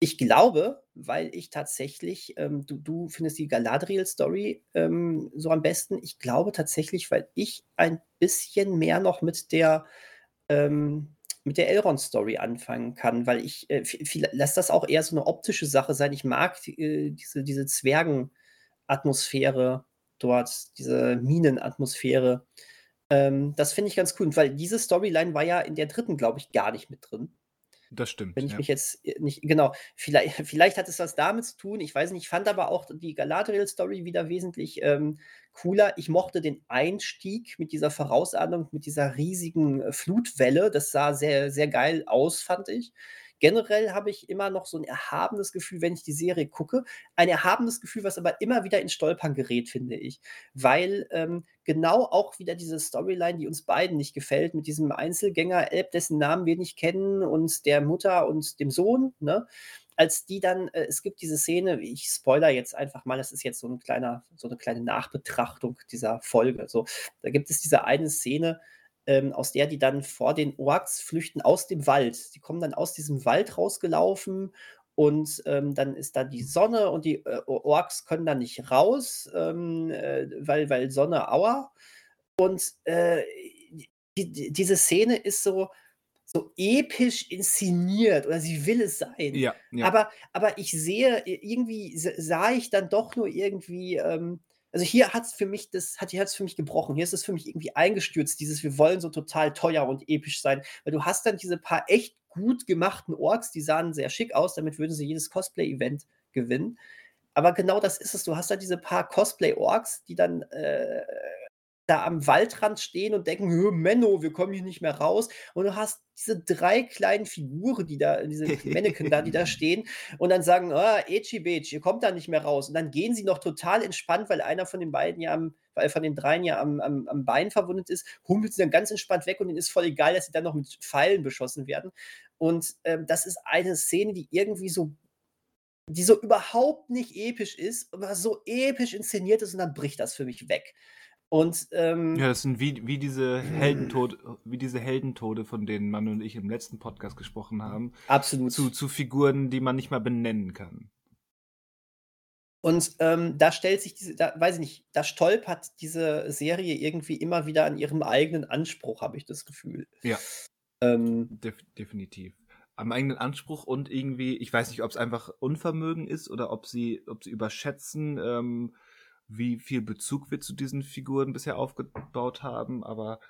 Ich glaube, weil ich tatsächlich, ähm, du, du findest die Galadriel-Story ähm, so am besten. Ich glaube tatsächlich, weil ich ein bisschen mehr noch mit der, ähm, mit der Elrond-Story anfangen kann, weil ich, äh, lass das auch eher so eine optische Sache sein. Ich mag äh, diese, diese Zwergen-Atmosphäre dort, diese Minenatmosphäre. Ähm, das finde ich ganz cool, weil diese Storyline war ja in der dritten, glaube ich, gar nicht mit drin. Das stimmt. Wenn ich ja. mich jetzt äh, nicht genau, vielleicht vielleicht hat es was damit zu tun, ich weiß nicht. Ich fand aber auch die Galadriel-Story wieder wesentlich, ähm, cooler. Ich mochte den Einstieg mit dieser Vorausahnung, mit dieser riesigen, äh, Flutwelle. Das sah sehr, sehr geil aus, fand ich. Generell habe ich immer noch so ein erhabenes Gefühl, wenn ich die Serie gucke. Ein erhabenes Gefühl, was aber immer wieder ins Stolpern gerät, finde ich. Weil, ähm, genau auch wieder diese Storyline, die uns beiden nicht gefällt, mit diesem Einzelgänger-Elb, dessen Namen wir nicht kennen, und der Mutter und dem Sohn, ne? Als die dann äh, es gibt diese Szene, ich spoiler jetzt einfach mal, das ist jetzt so 'n kleiner so 'ne kleine Nachbetrachtung dieser Folge, so. Da gibt es diese eine Szene, ähm, aus der die dann vor den Orks flüchten aus dem Wald. Die kommen dann aus diesem Wald rausgelaufen und, ähm, dann ist da die Sonne und die, äh, Orks können da nicht raus, ähm, äh, weil weil Sonne, aua. Und, äh, die die diese Szene ist so so episch inszeniert oder sie will es sein. Ja, ja. Aber aber ich sehe irgendwie sah ich dann doch nur irgendwie, ähm also hier hat's für mich das hat hier hat's für mich gebrochen. Hier ist es für mich irgendwie eingestürzt, dieses wir wollen so total teuer und episch sein. Weil du hast dann diese paar echt gut gemachten Orks, die sahen sehr schick aus, damit würden sie jedes Cosplay-Event gewinnen. Aber genau das ist es. Du hast da diese paar Cosplay-Orks, die dann, äh, da am Waldrand stehen und denken: „Hö, Menno, wir kommen hier nicht mehr raus.“ Und du hast diese 3 kleinen Figuren, die da diese Mannequin da, die da stehen und dann sagen: „Ah, Ecci Beci, ihr kommt da nicht mehr raus.“ Und dann gehen sie noch total entspannt, weil einer von den beiden ja am weil von den dreien ja am am am Bein verwundet ist, humpelt sie dann ganz entspannt weg und denen ist voll egal, dass sie dann noch mit Pfeilen beschossen werden. Und, ähm, das ist eine Szene, die irgendwie so die so überhaupt nicht episch ist, aber so episch inszeniert ist und dann bricht das für mich weg. Und, ähm Ja, das sind wie wie diese Heldentod wie diese Heldentode, von denen Mann und ich im letzten Podcast gesprochen haben. Absolut. Zu zu Figuren, die man nicht mal benennen kann. Und, ähm, da stellt sich diese da weiß ich nicht, da stolpert diese Serie irgendwie immer wieder an ihrem eigenen Anspruch, habe ich das Gefühl. Ja. Ähm Def definitiv. Am eigenen Anspruch und irgendwie ich weiß nicht, ob's einfach Unvermögen ist oder ob sie ob sie überschätzen, ähm, wie viel Bezug wir zu diesen Figuren bisher aufgebaut haben, aber,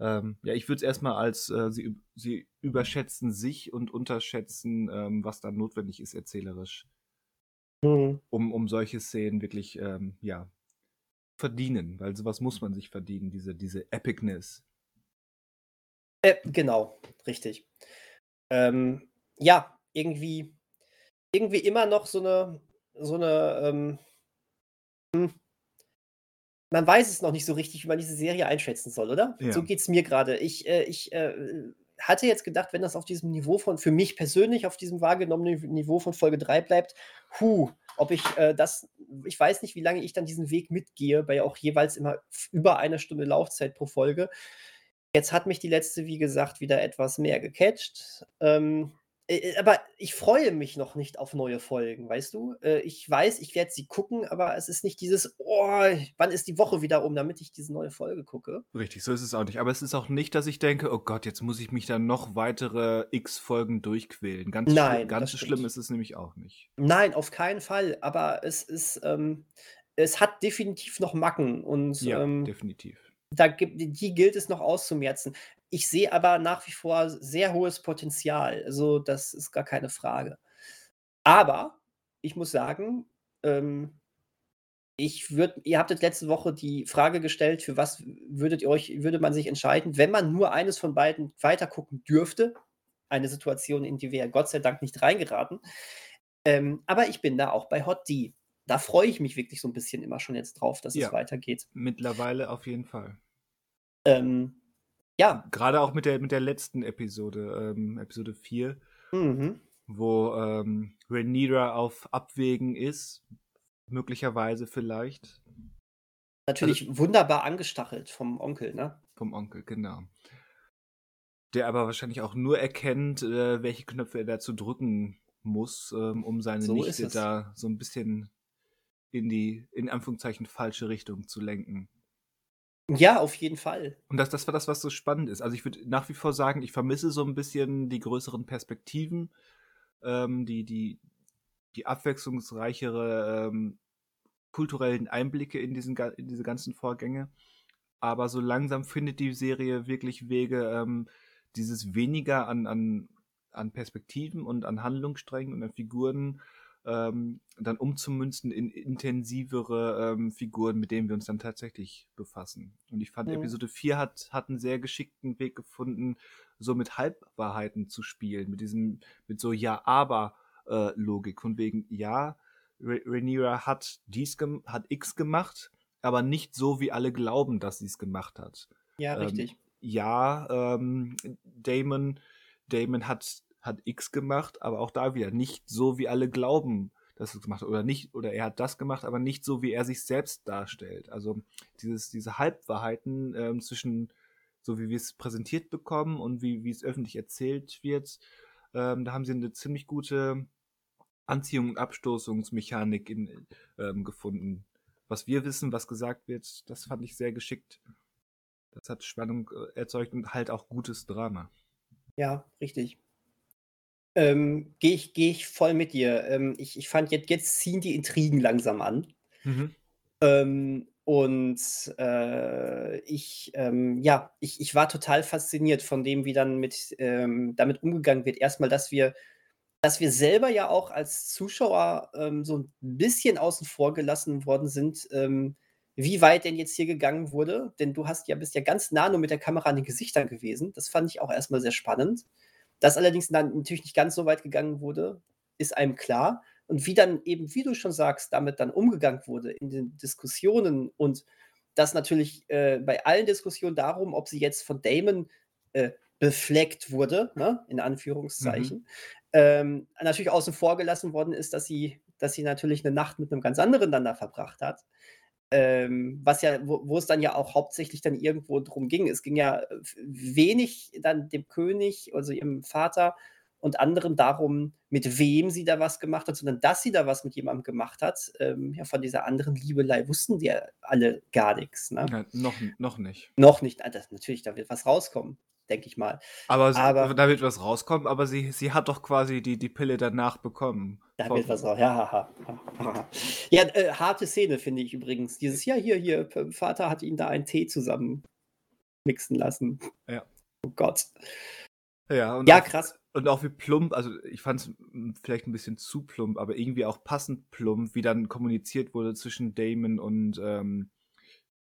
ähm, ja, ich würde es erst mal als, äh, sie sie überschätzen sich und unterschätzen, ähm, was dann notwendig ist erzählerisch. Mhm. Um um solche Szenen wirklich, ähm, ja, verdienen, weil so was muss man sich verdienen, diese diese Epicness. Äh, genau, richtig. Ähm, ja, irgendwie irgendwie immer noch so 'ne so 'ne, ähm hm man weiß es noch nicht so richtig, wie man diese Serie einschätzen soll, oder? So Ja. geht's mir grade. Ich, äh ich, äh, hatte jetzt gedacht, wenn das auf diesem Niveau von für mich persönlich auf diesem wahrgenommenen Niv Niveau von Folge 3 bleibt, hu, ob ich, äh, das ich weiß nicht, wie lange ich dann diesen Weg mitgehe, bei auch jeweils immer über 1 Stunde Laufzeit pro Folge. Jetzt hat mich die letzte, wie gesagt, wieder etwas mehr gecatcht. Ähm, äh, äh, aber ich freue mich noch nicht auf neue Folgen, weißt du? Äh, ich weiß, ich werde sie gucken, aber es ist nicht dieses: „Oh, wann ist die Woche wieder um, damit ich diese neue Folge gucke?“ Richtig, so ist es auch nicht. Aber es ist auch nicht, dass ich denke: „Oh Gott, jetzt muss ich mich da noch weitere X Folgen durchquälen.“ Ganz Nein, ganz das so schlimm ist es nämlich auch nicht. Nein, auf keinen Fall, aber es ist, ähm es hat definitiv noch Macken und, Ja, ähm, definitiv. da gibt die gilt es noch auszumerzen. Ich sehe aber nach wie vor sehr hohes Potenzial. Also, das ist gar keine Frage. Aber ich muss sagen, ähm ich würde ihr habtet letzte Woche die Frage gestellt, für was würdet ihr euch würde man sich entscheiden, wenn man nur eines von beiden weitergucken dürfte? Eine Situation, in die wir ja Gott sei Dank nicht reingeraten. Ähm, aber ich bin da auch bei Hot D. Da freue ich mich wirklich so 'n bisschen immer schon jetzt drauf, dass es Ja, weitergeht. mittlerweile auf jeden Fall. Ähm, ja. Grade auch mit der mit der letzten Episode, ähm, Episode 4 Mhm. wo, ähm, Rhaenyra auf Abwägen ist, möglicherweise vielleicht. Also Natürlich wunderbar angestachelt vom Onkel, ne? Vom Onkel, genau. Der aber wahrscheinlich auch nur erkennt, äh, welche Knöpfe er da zu drücken muss, ähm, um seine So Nichte da so 'n bisschen in die, in Anführungszeichen, falsche Richtung zu lenken. Ja, auf jeden Fall. Und das das war das, was so spannend ist. Also, ich würde nach wie vor sagen, ich vermisse so 'n bisschen die größeren Perspektiven, ähm, die die die abwechslungsreichere, ähm, kulturellen Einblicke in diesen in diese ganzen Vorgänge. Aber so langsam findet die Serie wirklich Wege, ähm, dieses weniger an an an Perspektiven und an Handlungssträngen und an Figuren, ähm, dann umzumünzen in intensivere, ähm, Figuren, mit denen wir uns dann tatsächlich befassen. Und ich fand, Mhm. Episode 4 hat hat 'n sehr geschickten Weg gefunden, so mit Halbwahrheiten zu spielen, mit diesem mit so Ja-Aber, äh, Logik. Von wegen, ja, Rha Rhaenyra hat dies hat X gemacht, aber nicht so, wie alle glauben, dass sie's gemacht hat. Ja, Ähm, richtig. ja, ähm, Daemon Daemon hat hat X gemacht, aber auch da wieder nicht so, wie alle glauben, dass er's gemacht hat oder nicht oder er hat das gemacht, aber nicht so, wie er sich selbst darstellt. Also, dieses diese Halbwahrheiten, ähm, zwischen so wie wir's präsentiert bekommen und wie wie's öffentlich erzählt wird, ähm, da haben sie 'ne ziemlich gute Anziehung und Abstoßungsmechanik in ähm, gefunden. Was wir wissen, was gesagt wird, das fand ich sehr geschickt. Das hat Spannung, äh, erzeugt und halt auch gutes Drama. Ja, richtig. Ähm, gehe ich gehe ich voll mit dir. Ähm, ich ich fand, jet jetzt ziehen die Intrigen langsam an. Mhm. Ähm, und, äh, ich, ähm ja, ich ich war total fasziniert von dem, wie dann mit ähm, damit umgegangen wird. Erst mal, dass wir dass wir selber ja auch als Zuschauer ähm, so ein bisschen außen vor gelassen worden sind, ähm, wie weit denn jetzt hier gegangen wurde. Denn du hast ja bist ja ganz nah nur mit der Kamera an den Gesichtern gewesen. Das fand ich auch erstmal sehr spannend. Dass allerdings dann natürlich nicht ganz so weit gegangen wurde, ist einem klar. Und wie dann eben, wie du schon sagst, damit dann umgegangen wurde in den Diskussionen und das natürlich äh, bei allen Diskussionen darum, ob sie jetzt von Damon äh, befleckt wurde, ne, in Anführungszeichen, mhm. ähm, natürlich außen vor gelassen worden ist, dass sie, dass sie natürlich eine Nacht mit einem ganz anderen dann da verbracht hat. Ähm, was ja, wo, wo, es dann ja auch hauptsächlich dann irgendwo drum ging. Es ging ja wenig dann dem König, also ihrem Vater, und anderen darum, mit wem sie da was gemacht hat, sondern dass sie da was mit jemandem gemacht hat. Ähm, ja, von dieser anderen Liebelei wussten die ja alle gar nichts. Ne? Ja, noch, noch nicht. Noch nicht. Das, natürlich, da wird was rauskommen, denke ich mal. Aber, aber, da wird was rauskommen, aber sie, sie hat doch quasi die, die Pille danach bekommen. Da wird was raus. Ja, ha, ha, ja äh, harte Szene finde ich übrigens. Dieses, ja, hier, hier, Vater hat ihn da einen Tee zusammen mixen lassen. Ja. Oh Gott. Ja, ja krass. Und auch wie plump, also ich fand es vielleicht ein bisschen zu plump, aber irgendwie auch passend plump, wie dann kommuniziert wurde zwischen Damon und, ähm,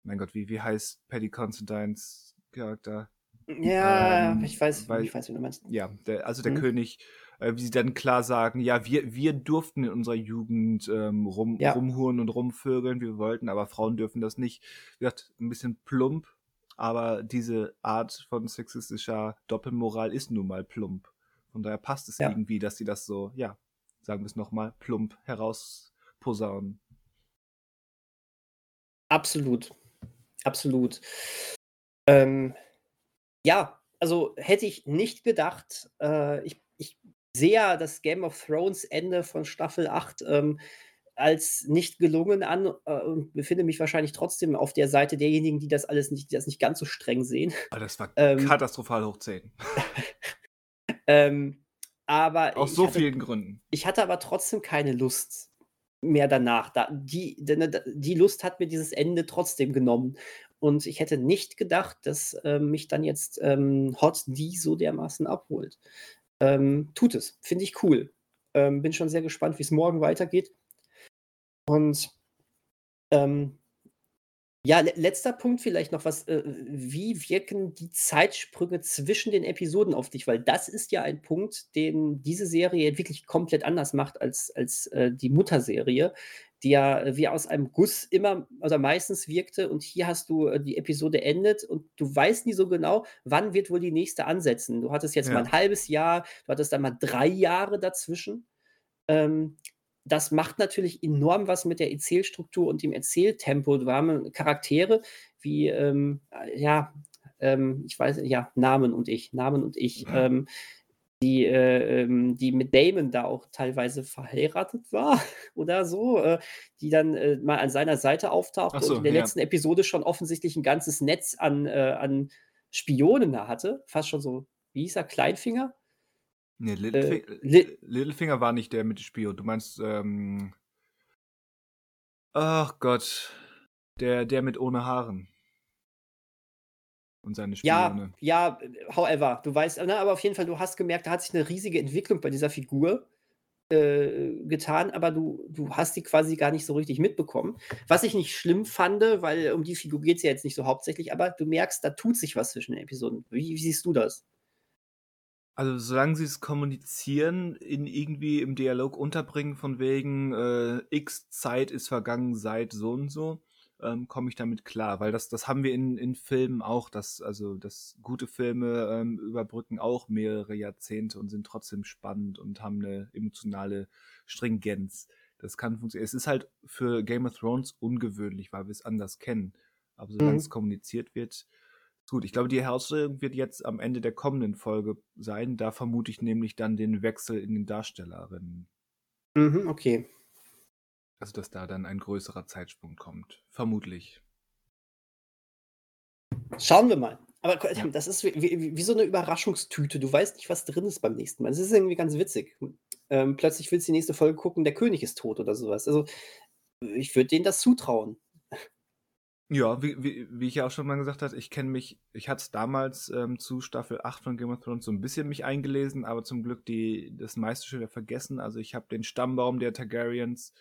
mein Gott, wie, wie heißt Paddy Constantines Charakter? Ja, ähm, ich weiß, weil, ich weiß, wie du meinst. Ja, der, also der mhm. König, äh, wie sie dann klar sagen, ja, wir, wir durften in unserer Jugend ähm, rum, ja. rumhuren und rumvögeln, wie wir wollten, aber Frauen dürfen das nicht. Wie gesagt, ein bisschen plump, aber diese Art von sexistischer Doppelmoral ist nun mal plump. Von daher passt es ja. irgendwie, dass sie das so, ja, sagen wir es nochmal, plump herausposaunen. Absolut. Absolut. Ähm, ja, also hätte ich nicht gedacht, äh, ich, ich sehe ja das Game of Thrones Ende von Staffel 8 ähm, als nicht gelungen an äh, und befinde mich wahrscheinlich trotzdem auf der Seite derjenigen, die das alles nicht, die das nicht ganz so streng sehen. Aber das war ähm, katastrophal hoch 10. Ähm, aber Aus so hatte, vielen Gründen. Ich hatte aber trotzdem keine Lust mehr danach. Da, die, denn, die Lust hat mir dieses Ende trotzdem genommen. Und ich hätte nicht gedacht, dass äh, mich dann jetzt ähm, Hot D so dermaßen abholt. Ähm, tut es. Finde ich cool. Ähm, bin schon sehr gespannt, wie es morgen weitergeht. Und ähm, ja, letzter Punkt vielleicht noch was. Äh, wie wirken die Zeitsprünge zwischen den Episoden auf dich? Weil das ist ja ein Punkt, den diese Serie wirklich komplett anders macht als, als äh, die Mutterserie, die ja wie aus einem Guss immer oder meistens wirkte. Und hier hast du äh, die Episode endet und du weißt nie so genau, wann wird wohl die nächste ansetzen. Du hattest jetzt ja. mal ein halbes Jahr, du hattest dann mal drei Jahre dazwischen. Ähm, das macht natürlich enorm was mit der Erzählstruktur und dem Erzähltempo. Wir haben Charaktere wie, ähm, ja, ähm, ich weiß, ja, Namen und ich, Namen und ich, ähm, die, äh, ähm, die mit Damon da auch teilweise verheiratet war oder so, äh, die dann äh, mal an seiner Seite auftauchte so, und in der ja. letzten Episode schon offensichtlich ein ganzes Netz an, äh, an Spionen da hatte. Fast schon so, wie hieß er, Kleinfinger? Nee, Littlefinger, äh, Li Littlefinger war nicht der mit Spion. Du meinst, ähm. Ach Gott. Der, der mit ohne Haaren. Und seine Spione. Ja, ja, however, du weißt, na, aber auf jeden Fall, du hast gemerkt, da hat sich eine riesige Entwicklung bei dieser Figur äh, getan, aber du, du hast die quasi gar nicht so richtig mitbekommen. Was ich nicht schlimm fand, weil um die Figur geht es ja jetzt nicht so hauptsächlich, aber du merkst, da tut sich was zwischen den Episoden. Wie, wie siehst du das? Also solange sie es kommunizieren, in irgendwie im Dialog unterbringen von wegen äh, X Zeit ist vergangen seit so und so, ähm, komme ich damit klar, weil das, das haben wir in, in Filmen auch, dass, also dass gute Filme ähm, überbrücken auch mehrere Jahrzehnte und sind trotzdem spannend und haben eine emotionale Stringenz. Das kann funktionieren. Es ist halt für Game of Thrones ungewöhnlich, weil wir es anders kennen. Aber solange mhm. es kommuniziert wird, Gut, ich glaube, die Herausforderung wird jetzt am Ende der kommenden Folge sein. Da vermute ich nämlich dann den Wechsel in den Darstellerinnen. Mhm, okay. Also, dass da dann ein größerer Zeitsprung kommt. Vermutlich. Schauen wir mal. Aber das ist wie, wie, wie, so eine Überraschungstüte. Du weißt nicht, was drin ist beim nächsten Mal. Das ist irgendwie ganz witzig. Ähm, plötzlich willst du die nächste Folge gucken, der König ist tot oder sowas. Also, ich würde denen das zutrauen. Ja, wie, wie, wie ich ja auch schon mal gesagt habe, ich kenne mich, ich hatte es damals ähm, zu Staffel 8 von Game of Thrones so ein bisschen mich eingelesen, aber zum Glück die, das meiste schon wieder vergessen. Also ich habe den Stammbaum der Targaryens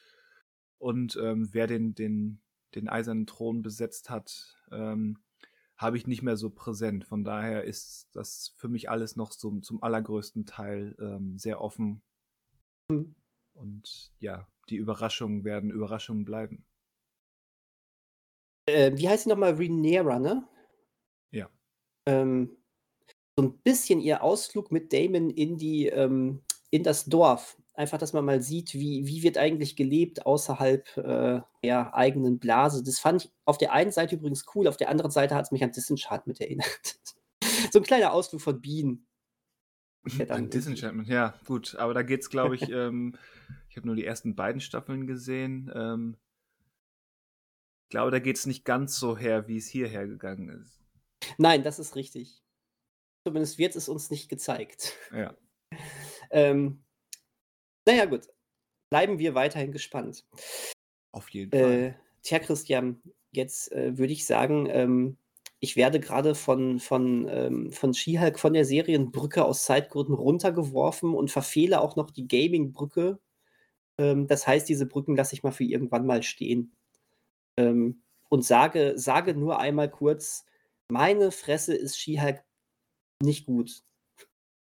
und ähm, wer den, den, den eisernen Thron besetzt hat, ähm, habe ich nicht mehr so präsent. Von daher ist das für mich alles noch so, zum allergrößten Teil ähm, sehr offen. Mhm. Und ja, die Überraschungen werden Überraschungen bleiben. Äh, wie heißt sie nochmal? Rhaenyra, ne? Ja. Ähm, so ein bisschen ihr Ausflug mit Damon in die, ähm, in das Dorf. Einfach, dass man mal sieht, wie, wie wird eigentlich gelebt außerhalb äh, der eigenen Blase. Das fand ich auf der einen Seite übrigens cool, auf der anderen Seite hat es mich an Disenchantment erinnert. so ein kleiner Ausflug von Bienen. An Disenchantment, ja, gut. Aber da geht es, glaube ich, ähm, ich habe nur die ersten beiden Staffeln gesehen. Ähm, ich glaube, da geht es nicht ganz so her, wie es hierher gegangen ist. Nein, das ist richtig. Zumindest wird es uns nicht gezeigt. Ja. ähm, naja, gut. Bleiben wir weiterhin gespannt. Auf jeden Fall. Äh, tja, Christian, jetzt äh, würde ich sagen, ähm, ich werde gerade von, von, ähm, von She-Hulk von der Serienbrücke aus Zeitgründen runtergeworfen und verfehle auch noch die Gaming-Brücke. Ähm, das heißt, diese Brücken lasse ich mal für irgendwann mal stehen. Ähm, und sage, sage nur einmal kurz, meine Fresse ist She-Hulk nicht gut.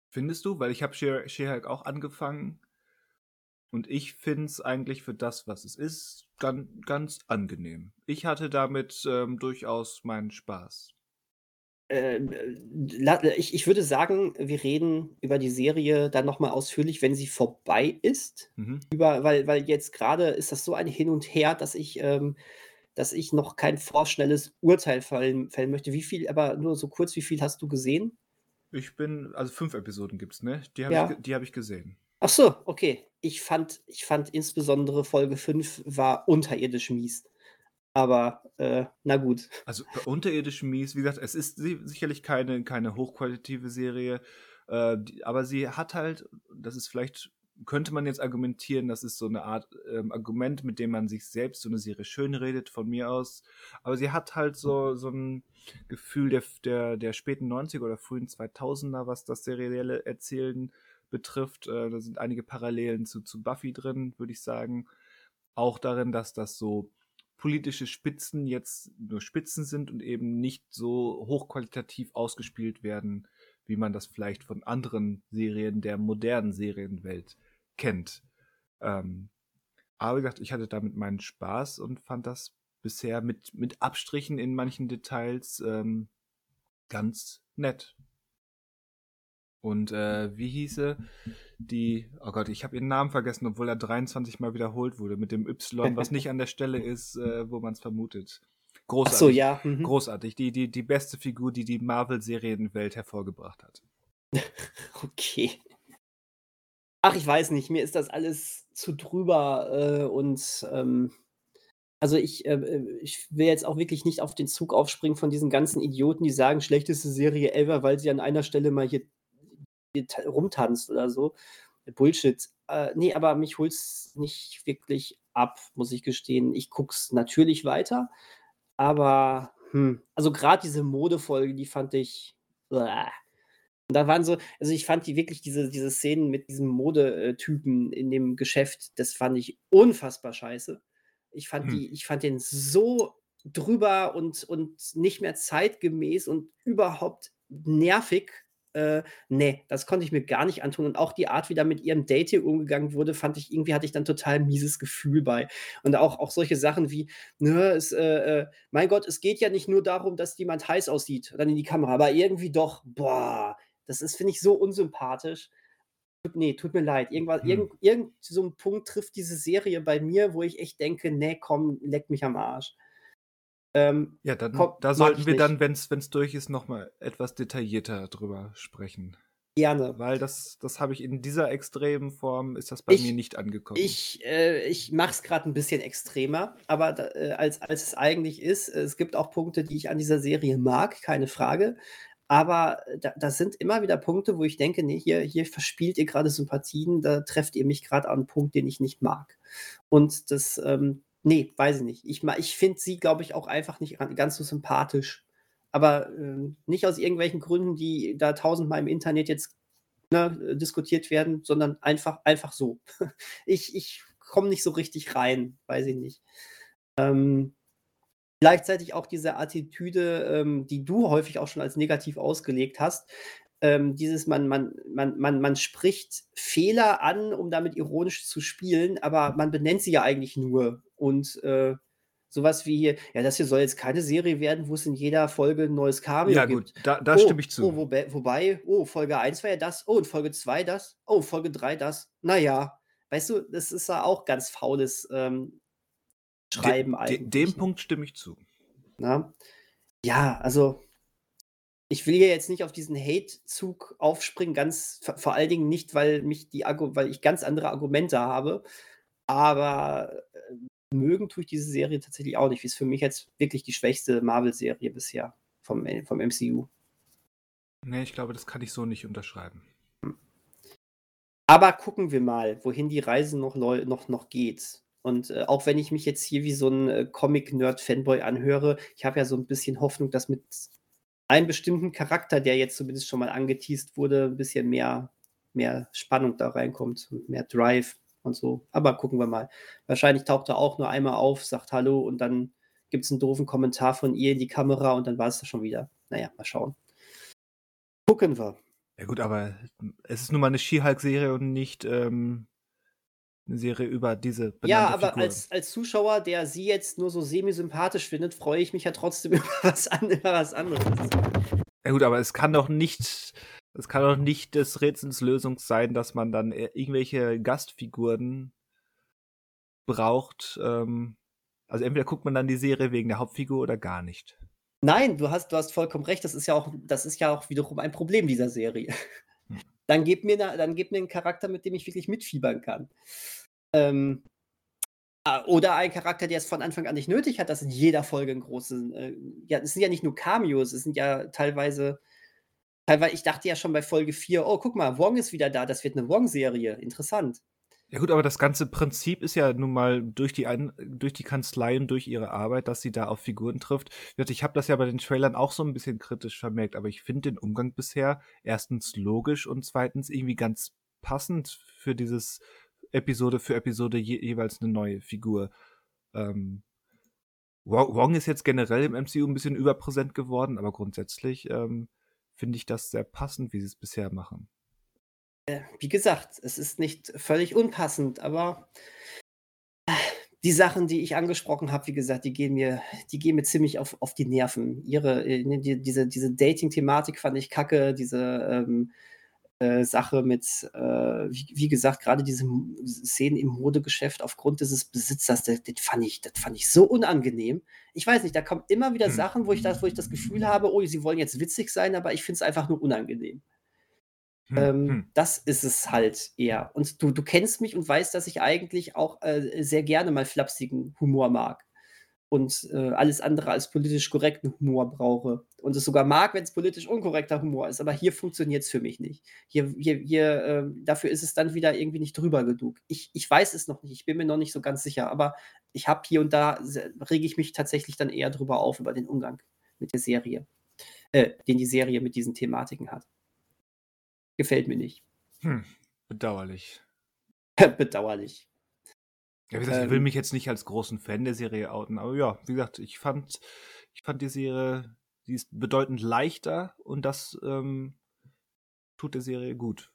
Findest du? Weil ich habe She-Hulk auch angefangen und ich finde es eigentlich für das, was es ist, ganz, ganz angenehm. Ich hatte damit ähm, durchaus meinen Spaß. Äh, ich, ich würde sagen, wir reden über die Serie dann nochmal ausführlich, wenn sie vorbei ist. Mhm. Über, weil, weil jetzt gerade ist das so ein Hin und Her, dass ich ähm, dass ich noch kein vorschnelles Urteil fällen, fällen möchte. Wie viel, aber nur so kurz, wie viel hast du gesehen? Ich bin, also fünf Episoden gibt es, ne? Die habe ja. ich, hab ich gesehen. Ach so, okay. Ich fand, ich fand insbesondere Folge 5 war unterirdisch mies. Aber äh, na gut. Also unterirdisch mies, wie gesagt, es ist sicherlich keine, keine hochqualitative Serie, äh, die, aber sie hat halt, das ist vielleicht könnte man jetzt argumentieren, das ist so eine Art ähm, Argument, mit dem man sich selbst so eine Serie schön redet, von mir aus. Aber sie hat halt so, so ein Gefühl der, der, der späten 90er oder frühen 2000er, was das serielle Erzählen betrifft. Äh, da sind einige Parallelen zu, zu Buffy drin, würde ich sagen. Auch darin, dass das so politische Spitzen jetzt nur Spitzen sind und eben nicht so hochqualitativ ausgespielt werden, wie man das vielleicht von anderen Serien der modernen Serienwelt kennt. Ähm, aber wie gesagt, ich hatte damit meinen Spaß und fand das bisher mit, mit Abstrichen in manchen Details ähm, ganz nett. Und äh, wie hieße die, oh Gott, ich habe ihren Namen vergessen, obwohl er 23 Mal wiederholt wurde, mit dem Y, was nicht an der Stelle ist, äh, wo man es vermutet. Großartig. Ach so, ja. Mhm. Großartig. Die, die, die beste Figur, die die Marvel-Serienwelt hervorgebracht hat. okay. Ach, ich weiß nicht, mir ist das alles zu drüber äh, und ähm, also ich, äh, äh, ich will jetzt auch wirklich nicht auf den Zug aufspringen von diesen ganzen Idioten, die sagen, schlechteste Serie ever, weil sie an einer Stelle mal hier, hier rumtanzt oder so. Bullshit. Äh, nee, aber mich holt es nicht wirklich ab, muss ich gestehen. Ich gucke es natürlich weiter, aber hm, also gerade diese Modefolge, die fand ich. Bläh. Und da waren so, also ich fand die wirklich, diese, diese Szenen mit diesem Modetypen in dem Geschäft, das fand ich unfassbar scheiße. Ich fand, hm. die, ich fand den so drüber und, und nicht mehr zeitgemäß und überhaupt nervig. Äh, nee, das konnte ich mir gar nicht antun. Und auch die Art, wie da mit ihrem Date umgegangen wurde, fand ich, irgendwie hatte ich dann total mieses Gefühl bei. Und auch, auch solche Sachen wie, ne, es, äh, äh mein Gott, es geht ja nicht nur darum, dass jemand heiß aussieht, dann in die Kamera, aber irgendwie doch, boah, das ist, finde ich, so unsympathisch. Nee, tut mir leid. Irgendwas, hm. irgend, irgend so ein Punkt trifft diese Serie bei mir, wo ich echt denke, nee, komm, leck mich am Arsch. Ähm, ja, dann, komm, da sollten wir nicht. dann, wenn es durch ist, nochmal etwas detaillierter drüber sprechen. Gerne. Weil das, das habe ich in dieser extremen Form, ist das bei ich, mir nicht angekommen. Ich, äh, ich mache es gerade ein bisschen extremer, aber da, äh, als, als es eigentlich ist, es gibt auch Punkte, die ich an dieser Serie mag, keine Frage. Aber da, das sind immer wieder Punkte, wo ich denke, nee, hier, hier verspielt ihr gerade Sympathien, da trefft ihr mich gerade an einen Punkt, den ich nicht mag. Und das, ähm, Ne, weiß ich nicht. Ich ich finde sie, glaube ich, auch einfach nicht ganz so sympathisch. Aber, ähm, nicht aus irgendwelchen Gründen, die da tausendmal im Internet jetzt, ne, äh, diskutiert werden, sondern einfach einfach so. Ich ich komme nicht so richtig rein, weiß ich nicht. Ähm, gleichzeitig auch diese Attitüde, ähm, die du häufig auch schon als negativ ausgelegt hast, ähm, dieses man man man man man spricht Fehler an, um damit ironisch zu spielen, aber man benennt sie ja eigentlich nur. Und, äh, so wie hier: „Ja, das hier soll jetzt keine Serie werden, wo es in jeder Folge 'n neues Cameo Ja gut, gibt. da da Oh, stimme ich oh, zu. wobe wobei oh, Folge 1 war ja das. Oh, und Folge 2 das. Oh, Folge 3 das. Na ja.“ Weißt du, das ist ja auch ganz faules, ähm, De Schreiben de dem eigentlich, ne? Punkt stimme ich zu. Ne? Ja, also ich will ja jetzt nicht auf diesen Hate-Zug aufspringen, ganz vor allen Dingen nicht, weil mich die weil ich ganz andere Argumente habe, aber, äh, mögen tue ich diese Serie tatsächlich auch nicht. Die ist für mich jetzt wirklich die schwächste Marvel-Serie bisher vom vom MCU. Ne, ich glaube, das kann ich so nicht unterschreiben. Aber gucken wir mal, wohin die Reise noch noch noch geht. Und, äh, auch wenn ich mich jetzt hier wie so 'n, äh, Comic-Nerd-Fanboy anhöre, ich habe ja so 'n bisschen Hoffnung, dass mit einem bestimmten Charakter, der jetzt zumindest schon mal angeteased wurde, 'n bisschen mehr mehr Spannung da reinkommt und mehr Drive und so. Aber gucken wir mal. Wahrscheinlich taucht er auch nur einmal auf, sagt „Hallo“ und dann gibt's 'n doofen Kommentar von ihr in die Kamera und dann war's das schon wieder. Na ja, mal schauen. Gucken wir. Ja gut, aber es ist nun mal 'ne She-Hulk-Serie und nicht, ähm, 'ne Serie über diese Ja, aber Figur. als als Zuschauer, der sie jetzt nur so semi-sympathisch findet, freue ich mich ja trotzdem über was an über was anderes. Ja gut, aber es kann doch nicht es kann doch nicht des Rätsels Lösung sein, dass man dann, äh, irgendwelche Gastfiguren braucht. Ähm, also entweder guckt man dann die Serie wegen der Hauptfigur oder gar nicht. Nein, du hast du hast vollkommen recht. Das ist ja auch das ist ja auch wiederum ein Problem dieser Serie. Hm. Dann gib mir dann gib mir 'n Charakter, mit dem ich wirklich mitfiebern kann. Ähm, ah, oder ein Charakter, der es von Anfang an nicht nötig hat, dass in jeder Folge 'n großen äh, ja, es sind ja nicht nur Cameos, es sind ja teilweise teilwei ich dachte ja schon bei Folge 4: „Oh, guck mal, Wong ist wieder da, das wird 'ne Wong-Serie, interessant.“ Ja gut, aber das ganze Prinzip ist ja nun mal durch die ein durch die Kanzlei und durch ihre Arbeit, dass sie da auf Figuren trifft. Ich habe das ja bei den Trailern auch so 'n bisschen kritisch vermerkt, aber ich finde den Umgang bisher 1. logisch und 2. irgendwie ganz passend für dieses Episode für Episode je jeweils 'ne neue Figur. Ähm, Wo Wong ist jetzt generell im MCU 'n bisschen überpräsent geworden, aber grundsätzlich, ähm, finde ich das sehr passend, wie sie's bisher machen. Äh, wie gesagt, es ist nicht völlig unpassend, aber die Sachen, die ich angesprochen habe, wie gesagt, die gehen mir die gehen mir ziemlich auf auf die Nerven. Ihre äh, ne, die diese diese Dating-Thematik fand ich kacke, diese, ähm, äh, Sache mit, äh, wie wie gesagt, grade diese Szenen im Modegeschäft aufgrund dieses Besitzers, das das fand ich das fand ich so unangenehm. Ich weiß nicht, da kommen immer wieder Hm. Sachen, wo ich das wo ich das Gefühl habe: „Oh, sie wollen jetzt witzig sein“, aber ich finde es einfach nur unangenehm. Hm, Ähm, hm. das ist es halt eher. Und du du kennst mich und weißt, dass ich eigentlich auch, äh, sehr gerne mal flapsigen Humor mag und, äh, alles andere als politisch korrekten Humor brauche und es sogar mag, wenn's politisch unkorrekter Humor ist, aber hier funktioniert's für mich nicht. Hier hier hier, ähm dafür ist es dann wieder irgendwie nicht drüber genug. Ich ich weiß es noch nicht, ich bin mir noch nicht so ganz sicher, aber ich habe hier und da rege ich mich tatsächlich dann eher drüber auf, über den Umgang mit der Serie, äh, den die Serie mit diesen Thematiken hat. Gefällt mir nicht. Hm, bedauerlich. Bedauerlich. Ja, wie gesagt, ich will Ähm mich jetzt nicht als großen Fan der Serie outen, aber ja, wie gesagt, ich fand ich fand die Serie die ist bedeutend leichter und das, ähm, tut der Serie gut,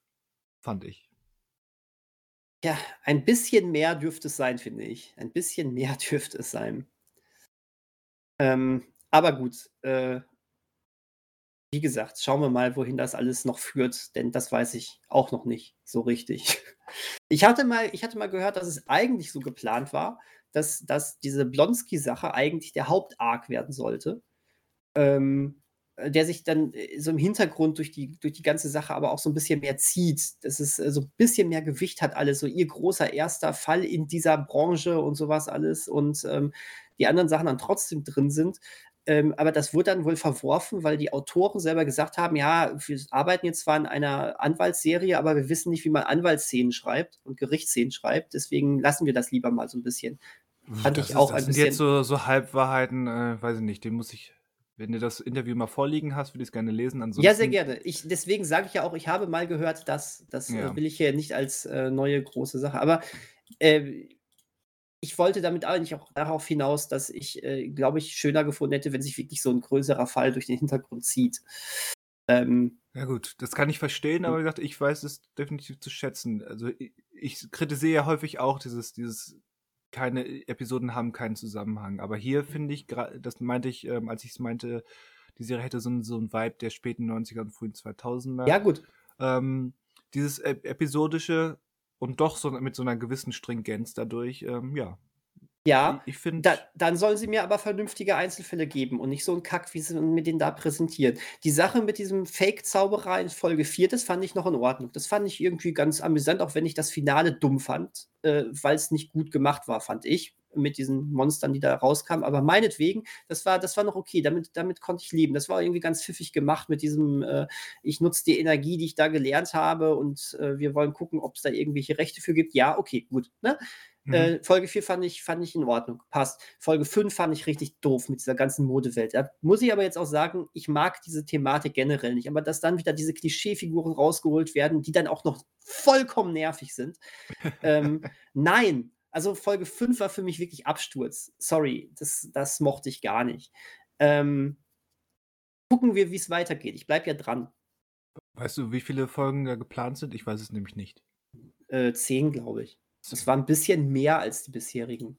fand ich. Ja, ein bisschen mehr dürfte es sein, finde ich. Ein bisschen mehr dürfte es sein. Ähm, aber gut, äh wie gesagt, schauen wir mal, wohin das alles noch führt, denn das weiß ich auch noch nicht so richtig. Ich hatte mal ich hatte mal gehört, dass es eigentlich so geplant war, dass dass diese Blonsky-Sache eigentlich der Haupt-Arc werden sollte, ähm, äh, der sich dann, äh, so im Hintergrund durch die durch die ganze Sache aber auch so 'n bisschen mehr zieht, dass es, äh, so 'n bisschen mehr Gewicht hat alles, so ihr großer 1. Fall in dieser Branche und so was alles und, ähm, die anderen Sachen dann trotzdem drin sind. Ähm, aber das wurde dann wohl verworfen, weil die Autoren selber gesagt haben: „Ja, wir arbeiten jetzt zwar an einer Anwaltsserie, aber wir wissen nicht, wie man Anwaltsszenen schreibt und Gerichtsszenen schreibt, deswegen lassen wir das lieber mal so 'n bisschen.“ Fand das ich ist, auch das ein sind jetzt bisschen. so, so Halbwahrheiten, äh, weiß ich nicht, den muss ich, wenn du das Interview mal vorliegen hast, würde ich es gerne lesen. Ja, sehr Ansonsten, gerne. Ich, deswegen sage ich ja auch, ich habe mal gehört, dass, das äh, ja. will ich hier nicht als äh, neue große Sache. Aber äh, ich wollte damit eigentlich auch darauf hinaus, dass ich, äh, glaube ich, schöner gefunden hätte, wenn sich wirklich so ein größerer Fall durch den Hintergrund zieht. Ähm, Ja gut, das kann ich verstehen, aber wie gesagt, ich weiß es definitiv zu schätzen. Also ich, ich kritisiere ja häufig auch dieses, dieses, keine Episoden haben keinen Zusammenhang. Aber hier finde ich, das meinte ich, ähm, als ich es meinte, die Serie hätte so einen, so einen Vibe der späten 90er und frühen 2000er. ja, gut. Ähm, dieses ep episodische und doch so mit so einer gewissen Stringenz dadurch, ähm, ja. Ja, Ich, ich finde, da, dann sollen sie mir aber vernünftige Einzelfälle geben und nicht so einen Kack, wie sie mir den da präsentieren. Die Sache mit diesem Fake-Zauberer in Folge 4, das fand ich noch in Ordnung. Das fand ich irgendwie ganz amüsant, auch wenn ich das Finale dumm fand, äh, weil es nicht gut gemacht war, fand ich, mit diesen Monstern, die da rauskamen. Aber meinetwegen, das war, das war noch okay, damit, damit konnte ich leben. Das war irgendwie ganz pfiffig gemacht mit diesem, äh, ich nutze die Energie, die ich da gelernt habe und äh, wir wollen gucken, ob es da irgendwelche Rechte für gibt. Ja, okay, gut. Ne? mhm. Äh, Folge 4 fand ich, fand ich in Ordnung, passt. Folge 5 fand ich richtig doof mit dieser ganzen Modewelt. Da muss ich aber jetzt auch sagen, ich mag diese Thematik generell nicht. Aber dass dann wieder diese Klischeefiguren rausgeholt werden, die dann auch noch vollkommen nervig sind. ähm, nein, also Folge 5 war für mich wirklich Absturz. Sorry, das, das mochte ich gar nicht. Ähm, gucken wir, wie es weitergeht. Ich bleibe ja dran. weißt du, wie viele Folgen da geplant sind? Ich weiß es nämlich nicht. Äh, 10, glaube ich. Es war ein bisschen mehr als die bisherigen.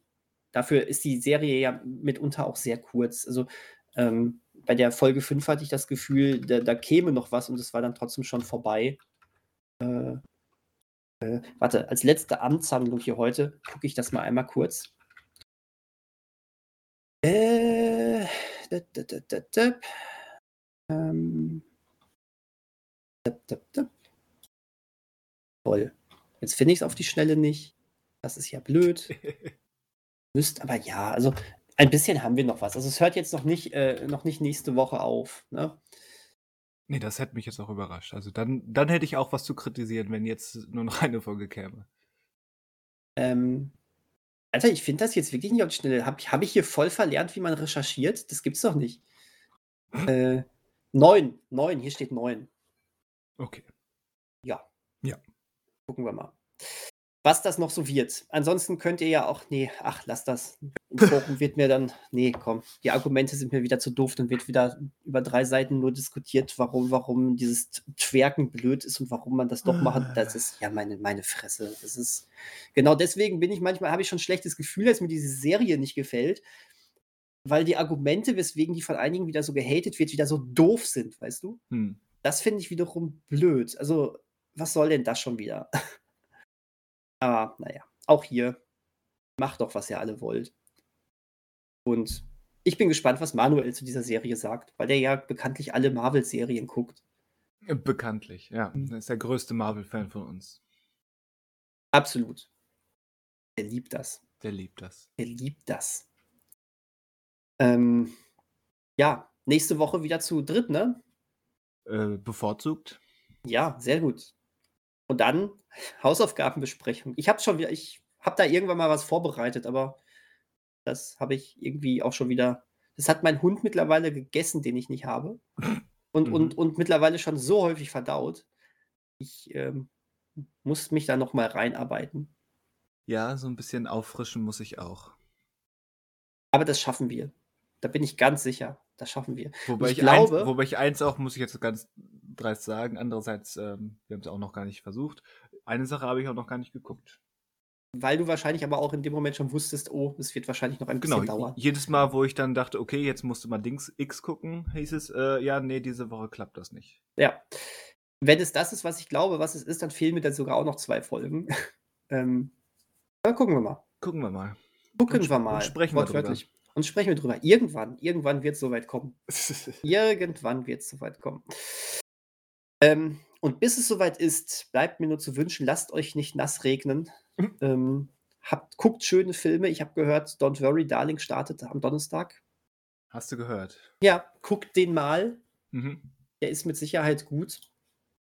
Dafür ist die Serie ja mitunter auch sehr kurz. Also ähm, bei der Folge 5 hatte ich das Gefühl, da, da käme noch was und es war dann trotzdem schon vorbei. Äh, äh, warte, als letzte Amtshandlung hier heute gucke ich das mal einmal kurz. Äh, da, da, da, da. Ähm. Toll. Jetzt finde ich es auf die Schnelle nicht. Das ist ja blöd. Müsst aber ja, also ein bisschen haben wir noch was. Also es hört jetzt noch nicht, äh, noch nicht nächste Woche auf. Ne? Nee, das hätte mich jetzt auch überrascht. Also dann, dann hätte ich auch was zu kritisieren, wenn jetzt nur noch eine Folge käme. Ähm, Alter, ich finde das jetzt wirklich nicht auf die Schnelle. Habe hab ich hier voll verlernt, wie man recherchiert? Das gibt's doch nicht. Äh, neun, neun, hier steht neun. Okay. Ja. Ja. Gucken wir mal. Was das noch so wird. Ansonsten könnt ihr ja auch, nee, ach, lass das. Im Forum wird mir dann, nee, komm, die Argumente sind mir wieder zu doof, dann wird wieder über drei Seiten nur diskutiert, warum, warum dieses Twerken blöd ist und warum man das doch machen. Das ist ja meine, meine Fresse. Das ist, genau deswegen bin ich manchmal, habe ich schon ein schlechtes Gefühl, dass mir diese Serie nicht gefällt, weil die Argumente, weswegen die von einigen wieder so gehatet wird, wieder so doof sind, weißt du? Hm. Das finde ich wiederum blöd. Also, was soll denn das schon wieder? Aber naja, auch hier, macht doch, was ihr alle wollt. Und ich bin gespannt, was Manuel zu dieser Serie sagt, weil der ja bekanntlich alle Marvel-Serien guckt. Bekanntlich, ja. Er ist der größte Marvel-Fan von uns. Absolut. Er liebt das. Der liebt das. Er liebt das. Ähm, ja, nächste Woche wieder zu dritt, ne? Äh, bevorzugt. Ja, sehr gut. Und dann Hausaufgabenbesprechung. Ich habe schon wieder, ich habe da irgendwann mal was vorbereitet, aber das habe ich irgendwie auch schon wieder. Das hat mein Hund mittlerweile gegessen, den ich nicht habe. Und, Mhm. und, und mittlerweile schon so häufig verdaut. Ich ähm, muss mich da noch mal reinarbeiten. Ja, so ein bisschen auffrischen muss ich auch. Aber das schaffen wir. Da bin ich ganz sicher. Das schaffen wir. Wobei ich ich, eins, glaube- wobei ich eins auch, muss ich jetzt ganz dreist sagen, andererseits, ähm, wir haben es auch noch gar nicht versucht. Eine Sache habe ich auch noch gar nicht geguckt. Weil du wahrscheinlich aber auch in dem Moment schon wusstest, oh, es wird wahrscheinlich noch ein Genau, bisschen dauern. jedes Mal, wo ich dann dachte, okay, jetzt musste mal Dings X gucken, hieß es, äh, ja, nee, diese Woche klappt das nicht. Ja. Wenn es das ist, was ich glaube, was es ist, dann fehlen mir dann sogar auch noch zwei Folgen. ähm, aber gucken wir mal. Gucken wir mal. Gucken Und- wir und mal. sprechen wir drüber. Und sprechen wir drüber. Irgendwann, irgendwann wird es soweit kommen. Irgendwann wird es soweit kommen. Ähm, und bis es soweit ist, bleibt mir nur zu wünschen, lasst euch nicht nass regnen. Mhm. Ähm, habt, guckt schöne Filme. Ich habe gehört, Don't Worry, Darling startet am Donnerstag. Hast du gehört? Ja, guckt den mal. Mhm. Der ist mit Sicherheit gut.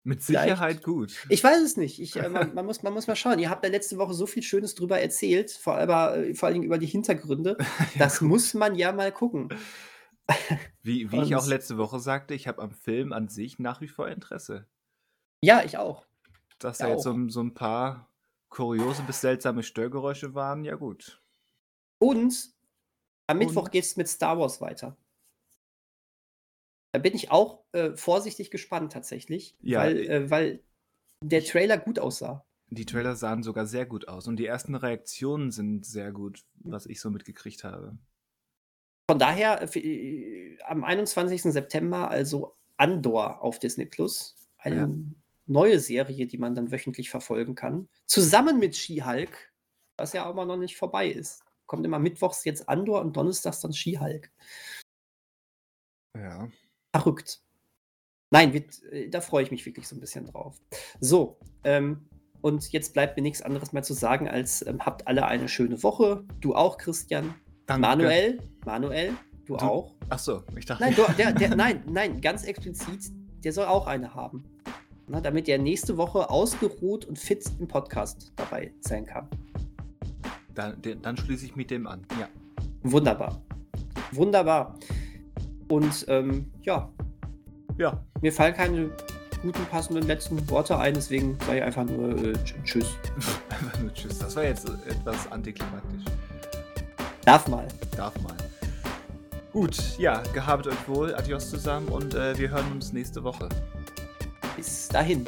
Mit Vielleicht. Sicherheit gut. Ich weiß es nicht. Ich, äh, man, man, muss, man muss mal schauen. Ihr habt ja letzte Woche so viel Schönes drüber erzählt, vor, allem, äh, vor allen Dingen über die Hintergründe. Das muss man ja mal gucken. Wie, wie ich auch letzte Woche sagte, ich habe am Film an sich nach wie vor Interesse. Ja, ich auch. Dass Ja, da jetzt so, so ein paar kuriose bis seltsame Störgeräusche waren, ja gut. Und am Und? Mittwoch geht es mit Star Wars weiter. Da bin ich auch äh, vorsichtig gespannt tatsächlich, Ja, weil, ich- äh, weil der Trailer gut aussah. Die Trailer sahen sogar sehr gut aus und die ersten Reaktionen sind sehr gut, was ich so mitgekriegt habe. Von daher äh, äh, am 21. September also Andor auf Disney Plus. Eine Ja. neue Serie, die man dann wöchentlich verfolgen kann. Zusammen mit She-Hulk, was ja aber noch nicht vorbei ist. Kommt immer mittwochs jetzt Andor und donnerstags dann She-Hulk. Ja. Verrückt. Nein, wird, äh, da freue ich mich wirklich so ein bisschen drauf. So, ähm, und jetzt bleibt mir nichts anderes mehr zu sagen, als ähm, habt alle eine schöne Woche. Du auch, Christian. Danke. Manuel, Manuel, du, Du- auch. Achso, ich dachte. Nein, du, der, der, nein, nein, ganz explizit, der soll auch eine haben. Na, damit er nächste Woche ausgeruht und fit im Podcast dabei sein kann. Dann, dann schließe ich mit dem an. Ja. Wunderbar. Wunderbar. Und ähm, ja, Ja. mir fallen keine guten, passenden letzten Worte ein, deswegen sage ich einfach nur äh, tsch- Tschüss. Einfach nur Tschüss. Das war jetzt etwas antiklimatisch. Darf mal. Darf mal. Gut, ja, gehabt euch wohl. Adios zusammen und äh, wir hören uns nächste Woche. Bis dahin.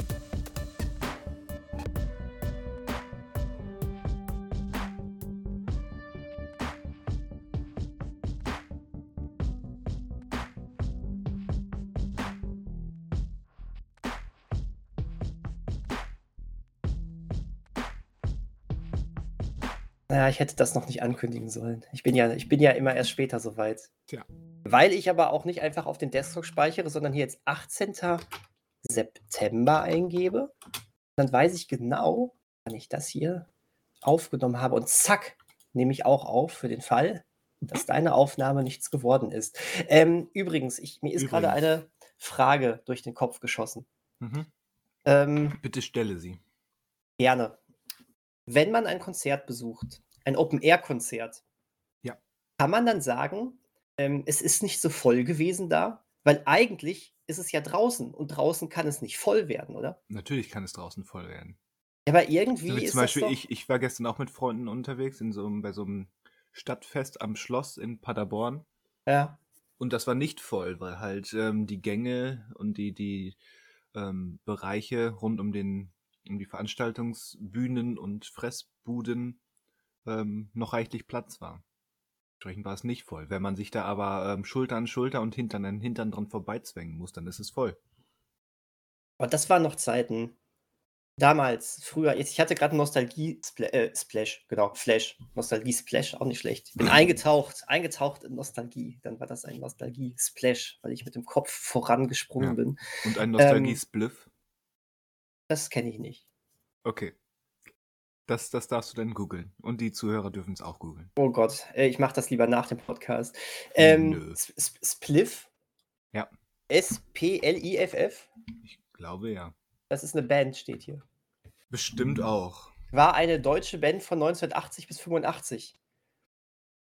Ich hätte das noch nicht ankündigen sollen. Ich bin ja, ich bin ja immer erst später soweit. Tja. Weil ich aber auch nicht einfach auf den Desktop speichere, sondern hier jetzt 18. September eingebe. Dann weiß ich genau, wann ich das hier aufgenommen habe. Und zack, nehme ich auch auf für den Fall, dass deine Aufnahme nichts geworden ist. Ähm, übrigens, ich, mir ist gerade eine Frage durch den Kopf geschossen. Mhm. Ähm, Bitte stelle sie. Gerne. Wenn man ein Konzert besucht, ein Open-Air-Konzert, Ja. kann man dann sagen, ähm, es ist nicht so voll gewesen da? Weil eigentlich ist es ja draußen und draußen kann es nicht voll werden, oder? Natürlich kann es draußen voll werden. Aber irgendwie Also ist zum Beispiel das doch, ich, ich war gestern auch mit Freunden unterwegs in so einem, bei so einem Stadtfest am Schloss in Paderborn. ja, Und das war nicht voll, weil halt ähm, die Gänge und die, die ähm, Bereiche rund um den um die Veranstaltungsbühnen und Fressbuden ähm, noch reichlich Platz war. Entsprechend war es nicht voll. Wenn man sich da aber ähm, Schulter an Schulter und Hintern an Hintern dran vorbeizwängen muss, dann ist es voll. aber das waren noch Zeiten. Damals, früher, jetzt, ich hatte gerade Nostalgie-Splash, äh, genau, Flash, Nostalgie-Splash, auch nicht schlecht. Ich bin eingetaucht, eingetaucht in Nostalgie. Dann war das ein Nostalgie-Splash, weil ich mit dem Kopf vorangesprungen Ja. bin. Und ein Ähm, Nostalgie-Spliff. Das kenne ich nicht. Okay. Das, das darfst du dann googeln. Und die Zuhörer dürfen es auch googeln. Oh Gott, ich mache das lieber nach dem Podcast. Ähm, Spliff? Ja. S-P-L-I-F-F? Ich glaube ja. Das ist eine Band, steht hier. Bestimmt auch. War eine deutsche Band von 1980 bis 85.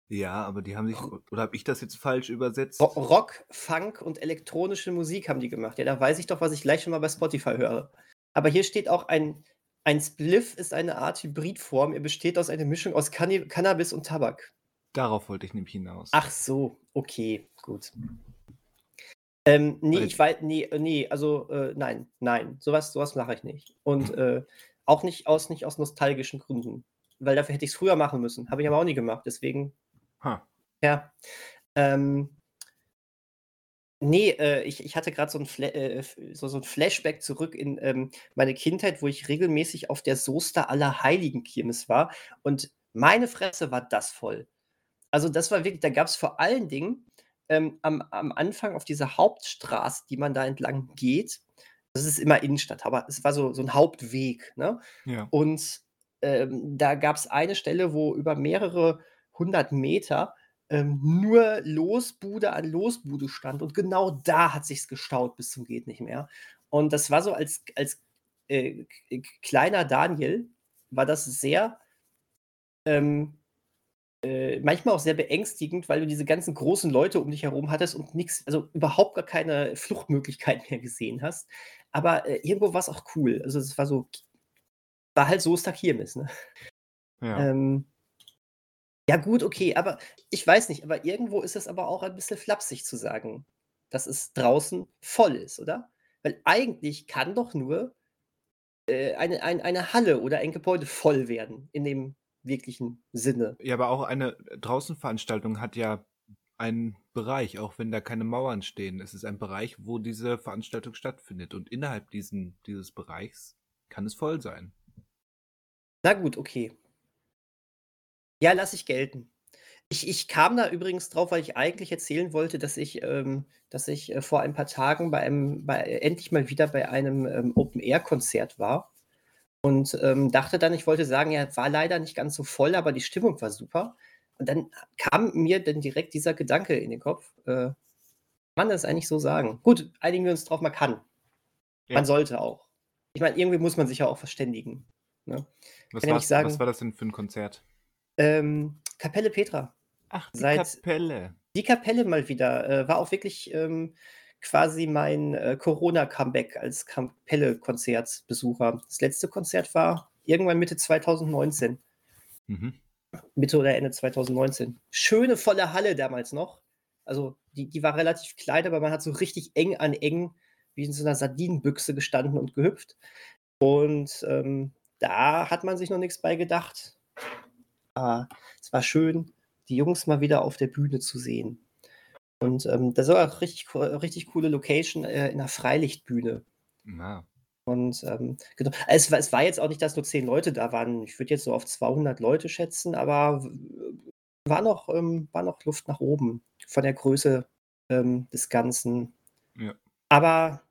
Ja, aber die haben sich. Oder habe ich das jetzt falsch übersetzt? Ro Rock, Funk und elektronische Musik haben die gemacht. Ja, da weiß ich doch, was ich gleich schon mal bei Spotify höre. Aber hier steht auch ein, ein Spliff ist eine Art Hybridform. Er besteht aus einer Mischung aus Canni Cannabis und Tabak. Darauf wollte ich nämlich hinaus. Ach so, okay, gut. Ähm, nee, ich weiß, nee, äh, nee, also äh, nein, nein, sowas, sowas mache ich nicht. Und äh, auch nicht aus, nicht aus nostalgischen Gründen. Weil dafür hätte ich es früher machen müssen. Habe ich aber auch nie gemacht. Deswegen, Ha. ja. Ähm, nee, äh, ich, ich hatte gerade so, ein Fla äh, so, so ein Flashback zurück in ähm, meine Kindheit, wo ich regelmäßig auf der Soester Allerheiligen Kirmes war. Und meine Fresse war das voll. Also das war wirklich, da gab es vor allen Dingen ähm, am, am Anfang auf dieser Hauptstraße, die man da entlang geht. Das ist immer Innenstadt, aber es war so, so ein Hauptweg. Ne? Ja. Und ähm, da gab es eine Stelle, wo über mehrere hundert Meter ähm, nur Losbude an Losbude stand. Und genau da hat sich's gestaut bis zum geht nicht mehr. Und das war so als, als äh, kleiner Daniel, war das sehr, ähm, äh, manchmal auch sehr beängstigend, weil du diese ganzen großen Leute um dich herum hattest und nichts, also überhaupt gar keine Fluchtmöglichkeiten mehr gesehen hast. Aber äh, irgendwo war es auch cool. Also es war so, war halt so Stakirmes, ne? Ja. Ähm, ja, gut, okay, aber ich weiß nicht, aber irgendwo ist es aber auch ein bisschen flapsig zu sagen, dass es draußen voll ist, oder? Weil eigentlich kann doch nur äh, eine, ein, eine Halle oder ein Gebäude voll werden, in dem wirklichen Sinne. Ja, aber auch eine Draußenveranstaltung hat ja einen Bereich, auch wenn da keine Mauern stehen. Es ist ein Bereich, wo diese Veranstaltung stattfindet. Und innerhalb diesen, dieses Bereichs kann es voll sein. Na gut, okay. Ja, lasse ich gelten. Ich, ich kam da übrigens drauf, weil ich eigentlich erzählen wollte, dass ich, ähm, dass ich äh, vor ein paar Tagen bei einem, bei, endlich mal wieder bei einem ähm, Open-Air-Konzert war. Und ähm, dachte dann, ich wollte sagen, ja, war leider nicht ganz so voll, aber die Stimmung war super. Und dann kam mir dann direkt dieser Gedanke in den Kopf, äh, man das eigentlich so sagen? Gut, einigen wir uns drauf, man kann. Ja. Man sollte auch. Ich meine, irgendwie muss man sich ja auch verständigen. Ne? Was, ja sagen- was war das denn für ein Konzert? Ähm, Kapelle Petra. Ach, die Seit- Kapelle. Die Kapelle mal wieder. Äh, war auch wirklich ähm, quasi mein äh, Corona-Comeback als Kapelle-Konzertbesucher. Das letzte Konzert war irgendwann Mitte 2019. Mhm. Mitte oder Ende 2019. Schöne volle Halle damals noch. Also die, die war relativ klein, aber man hat so richtig eng an eng wie in so einer Sardinenbüchse gestanden und gehüpft. Und ähm, da hat man sich noch nichts bei gedacht. Aber es war schön, die Jungs mal wieder auf der Bühne zu sehen. Und ähm, das war auch richtig, richtig coole Location äh, in einer Freilichtbühne. Na, Und ähm, genau. Es, war, es war jetzt auch nicht, dass nur zehn Leute da waren. Ich würde jetzt so auf 200 Leute schätzen, aber war noch, ähm, war noch Luft nach oben von der Größe ähm, des Ganzen. Ja. Aber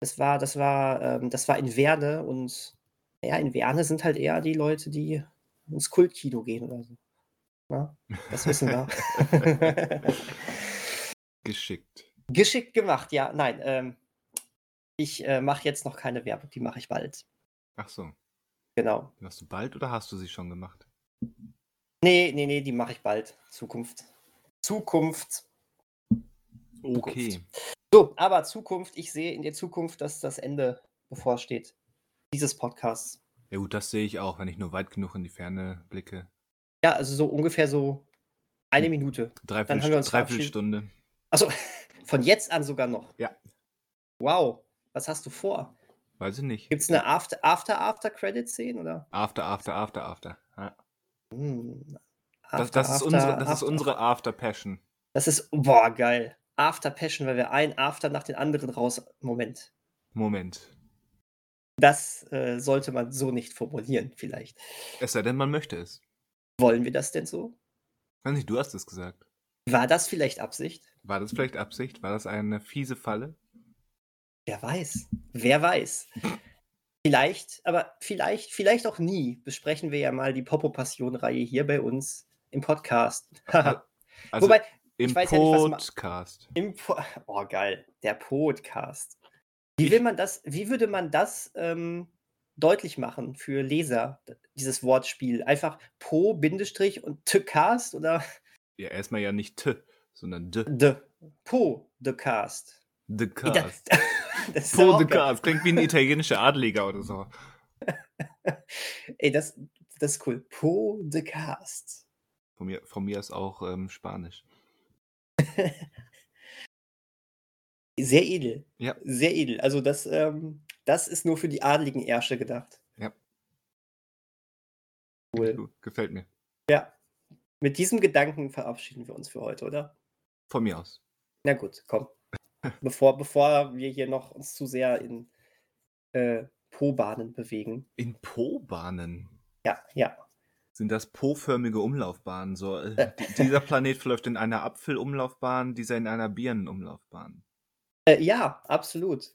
das war, das war, ähm, das war in Werne und ja, in Werne sind halt eher die Leute, die ins Kultkino gehen oder so. Ja, das wissen wir. geschickt. Geschickt gemacht, ja. Nein, ähm, ich äh, mache jetzt noch keine Werbung, die mache ich bald. Ach so. Genau. Machst du bald oder hast du sie schon gemacht? Nee, nee, nee, die mache ich bald. Zukunft. Zukunft. Okay. So, aber Zukunft, ich sehe in der Zukunft, dass das Ende bevorsteht. Dieses Podcasts. Ja gut, das sehe ich auch, wenn ich nur weit genug in die Ferne blicke. Ja, also so ungefähr so eine Minute. Dreiviertel, uns Dreiviertelstunde. Also von jetzt an sogar noch. Ja. Wow. Was hast du vor? Weiß ich nicht. Gibt es eine After, After, After Credit Szene oder? After, after, after, after. Ja. Hm. Das, After, das, ist After, unsere, das ist After. unsere After Passion. Das ist, boah, geil. After Passion, weil wir ein After nach den anderen raus. Moment. Moment. Das äh, sollte man so nicht formulieren, vielleicht. Es sei denn, man möchte es. Wollen wir das denn so? Weiß nicht, du hast es gesagt. War das vielleicht Absicht? War das vielleicht Absicht? War das eine fiese Falle? Wer weiß. Wer weiß. Vielleicht, aber vielleicht, vielleicht auch nie besprechen wir ja mal die Popo-Passion-Reihe hier bei uns im Podcast. Also Wobei, im ich weiß ja nicht, Podcast. im po oh geil, der Podcast. Wie will man das, wie würde man das ähm, deutlich machen für Leser, dieses Wortspiel? Einfach Po, Bindestrich und T-Cast oder Ja, erstmal ja nicht T, sondern D. D? Po, the Cast. The Cast. Das, das Po the. Cast. Klingt wie ein italienischer Adliger oder so. Ey, das, das ist cool. Po, the Cast. Von mir, von mir ist auch ähm, Spanisch. Sehr edel. Ja. Sehr edel. Also das, ähm, das ist nur für die adligen Ärsche gedacht. Ja. Cool. Gefällt mir. Ja. Mit diesem Gedanken verabschieden wir uns für heute, oder? Von mir aus. Na gut, komm. bevor, bevor wir hier noch uns zu sehr in äh, Po-Bahnen bewegen. In Po-Bahnen. Ja, ja. Sind das po-förmige Umlaufbahnen? So, äh, di- dieser Planet verläuft in einer Apfelumlaufbahn, dieser in einer Birnenumlaufbahn. Äh, ja, absolut.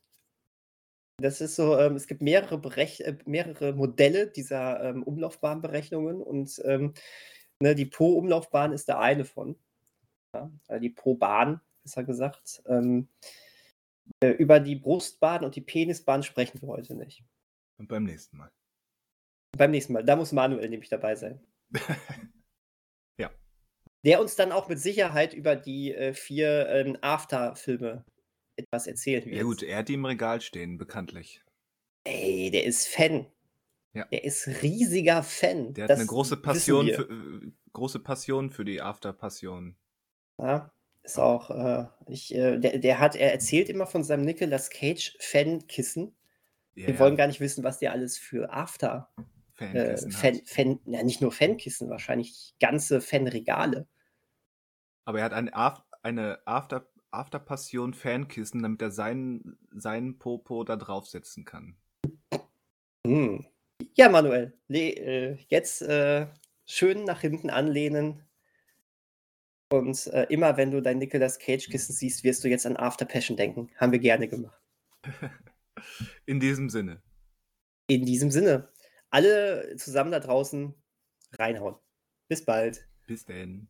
Das ist so, ähm, es gibt mehrere, Berech äh, mehrere Modelle dieser ähm, Umlaufbahnberechnungen und ähm, ne, die Po-Umlaufbahn ist da eine von. Ja, also die Po-Bahn, besser gesagt. Ähm, Äh, über die Brustbahn und die Penisbahn sprechen wir heute nicht. Und beim nächsten Mal. Beim nächsten Mal. Da muss Manuel nämlich dabei sein. ja. Der uns dann auch mit Sicherheit über die äh, vier ähm, After-Filme etwas erzählen wird. Ja gut, er hat die im Regal stehen, bekanntlich. Ey, der ist Fan. Ja. Der ist riesiger Fan. Der hat Das eine große Passion, wir. für, äh, große Passion für die After-Passion. Ja, ist auch, äh, ich, äh, der, der hat, er erzählt immer von seinem Nicolas Cage Fan-Kissen. Ja, Wir ja, wollen gar nicht wissen, was der alles für After, äh, Fankissen Fan, hat. Fan, ja, nicht nur Fankissen, wahrscheinlich ganze Fanregale. Aber er hat eine, Af eine After After-Passion Fankissen, damit er seinen, seinen Popo da draufsetzen kann. Hm. Ja, Manuel, le, äh, jetzt äh, schön nach hinten anlehnen. Und äh, immer wenn du dein Nicolas Cage-Kissen siehst, wirst du jetzt an After Passion denken. Haben wir gerne gemacht. In diesem Sinne. In diesem Sinne, alle zusammen da draußen reinhauen. Bis bald. Bis denn.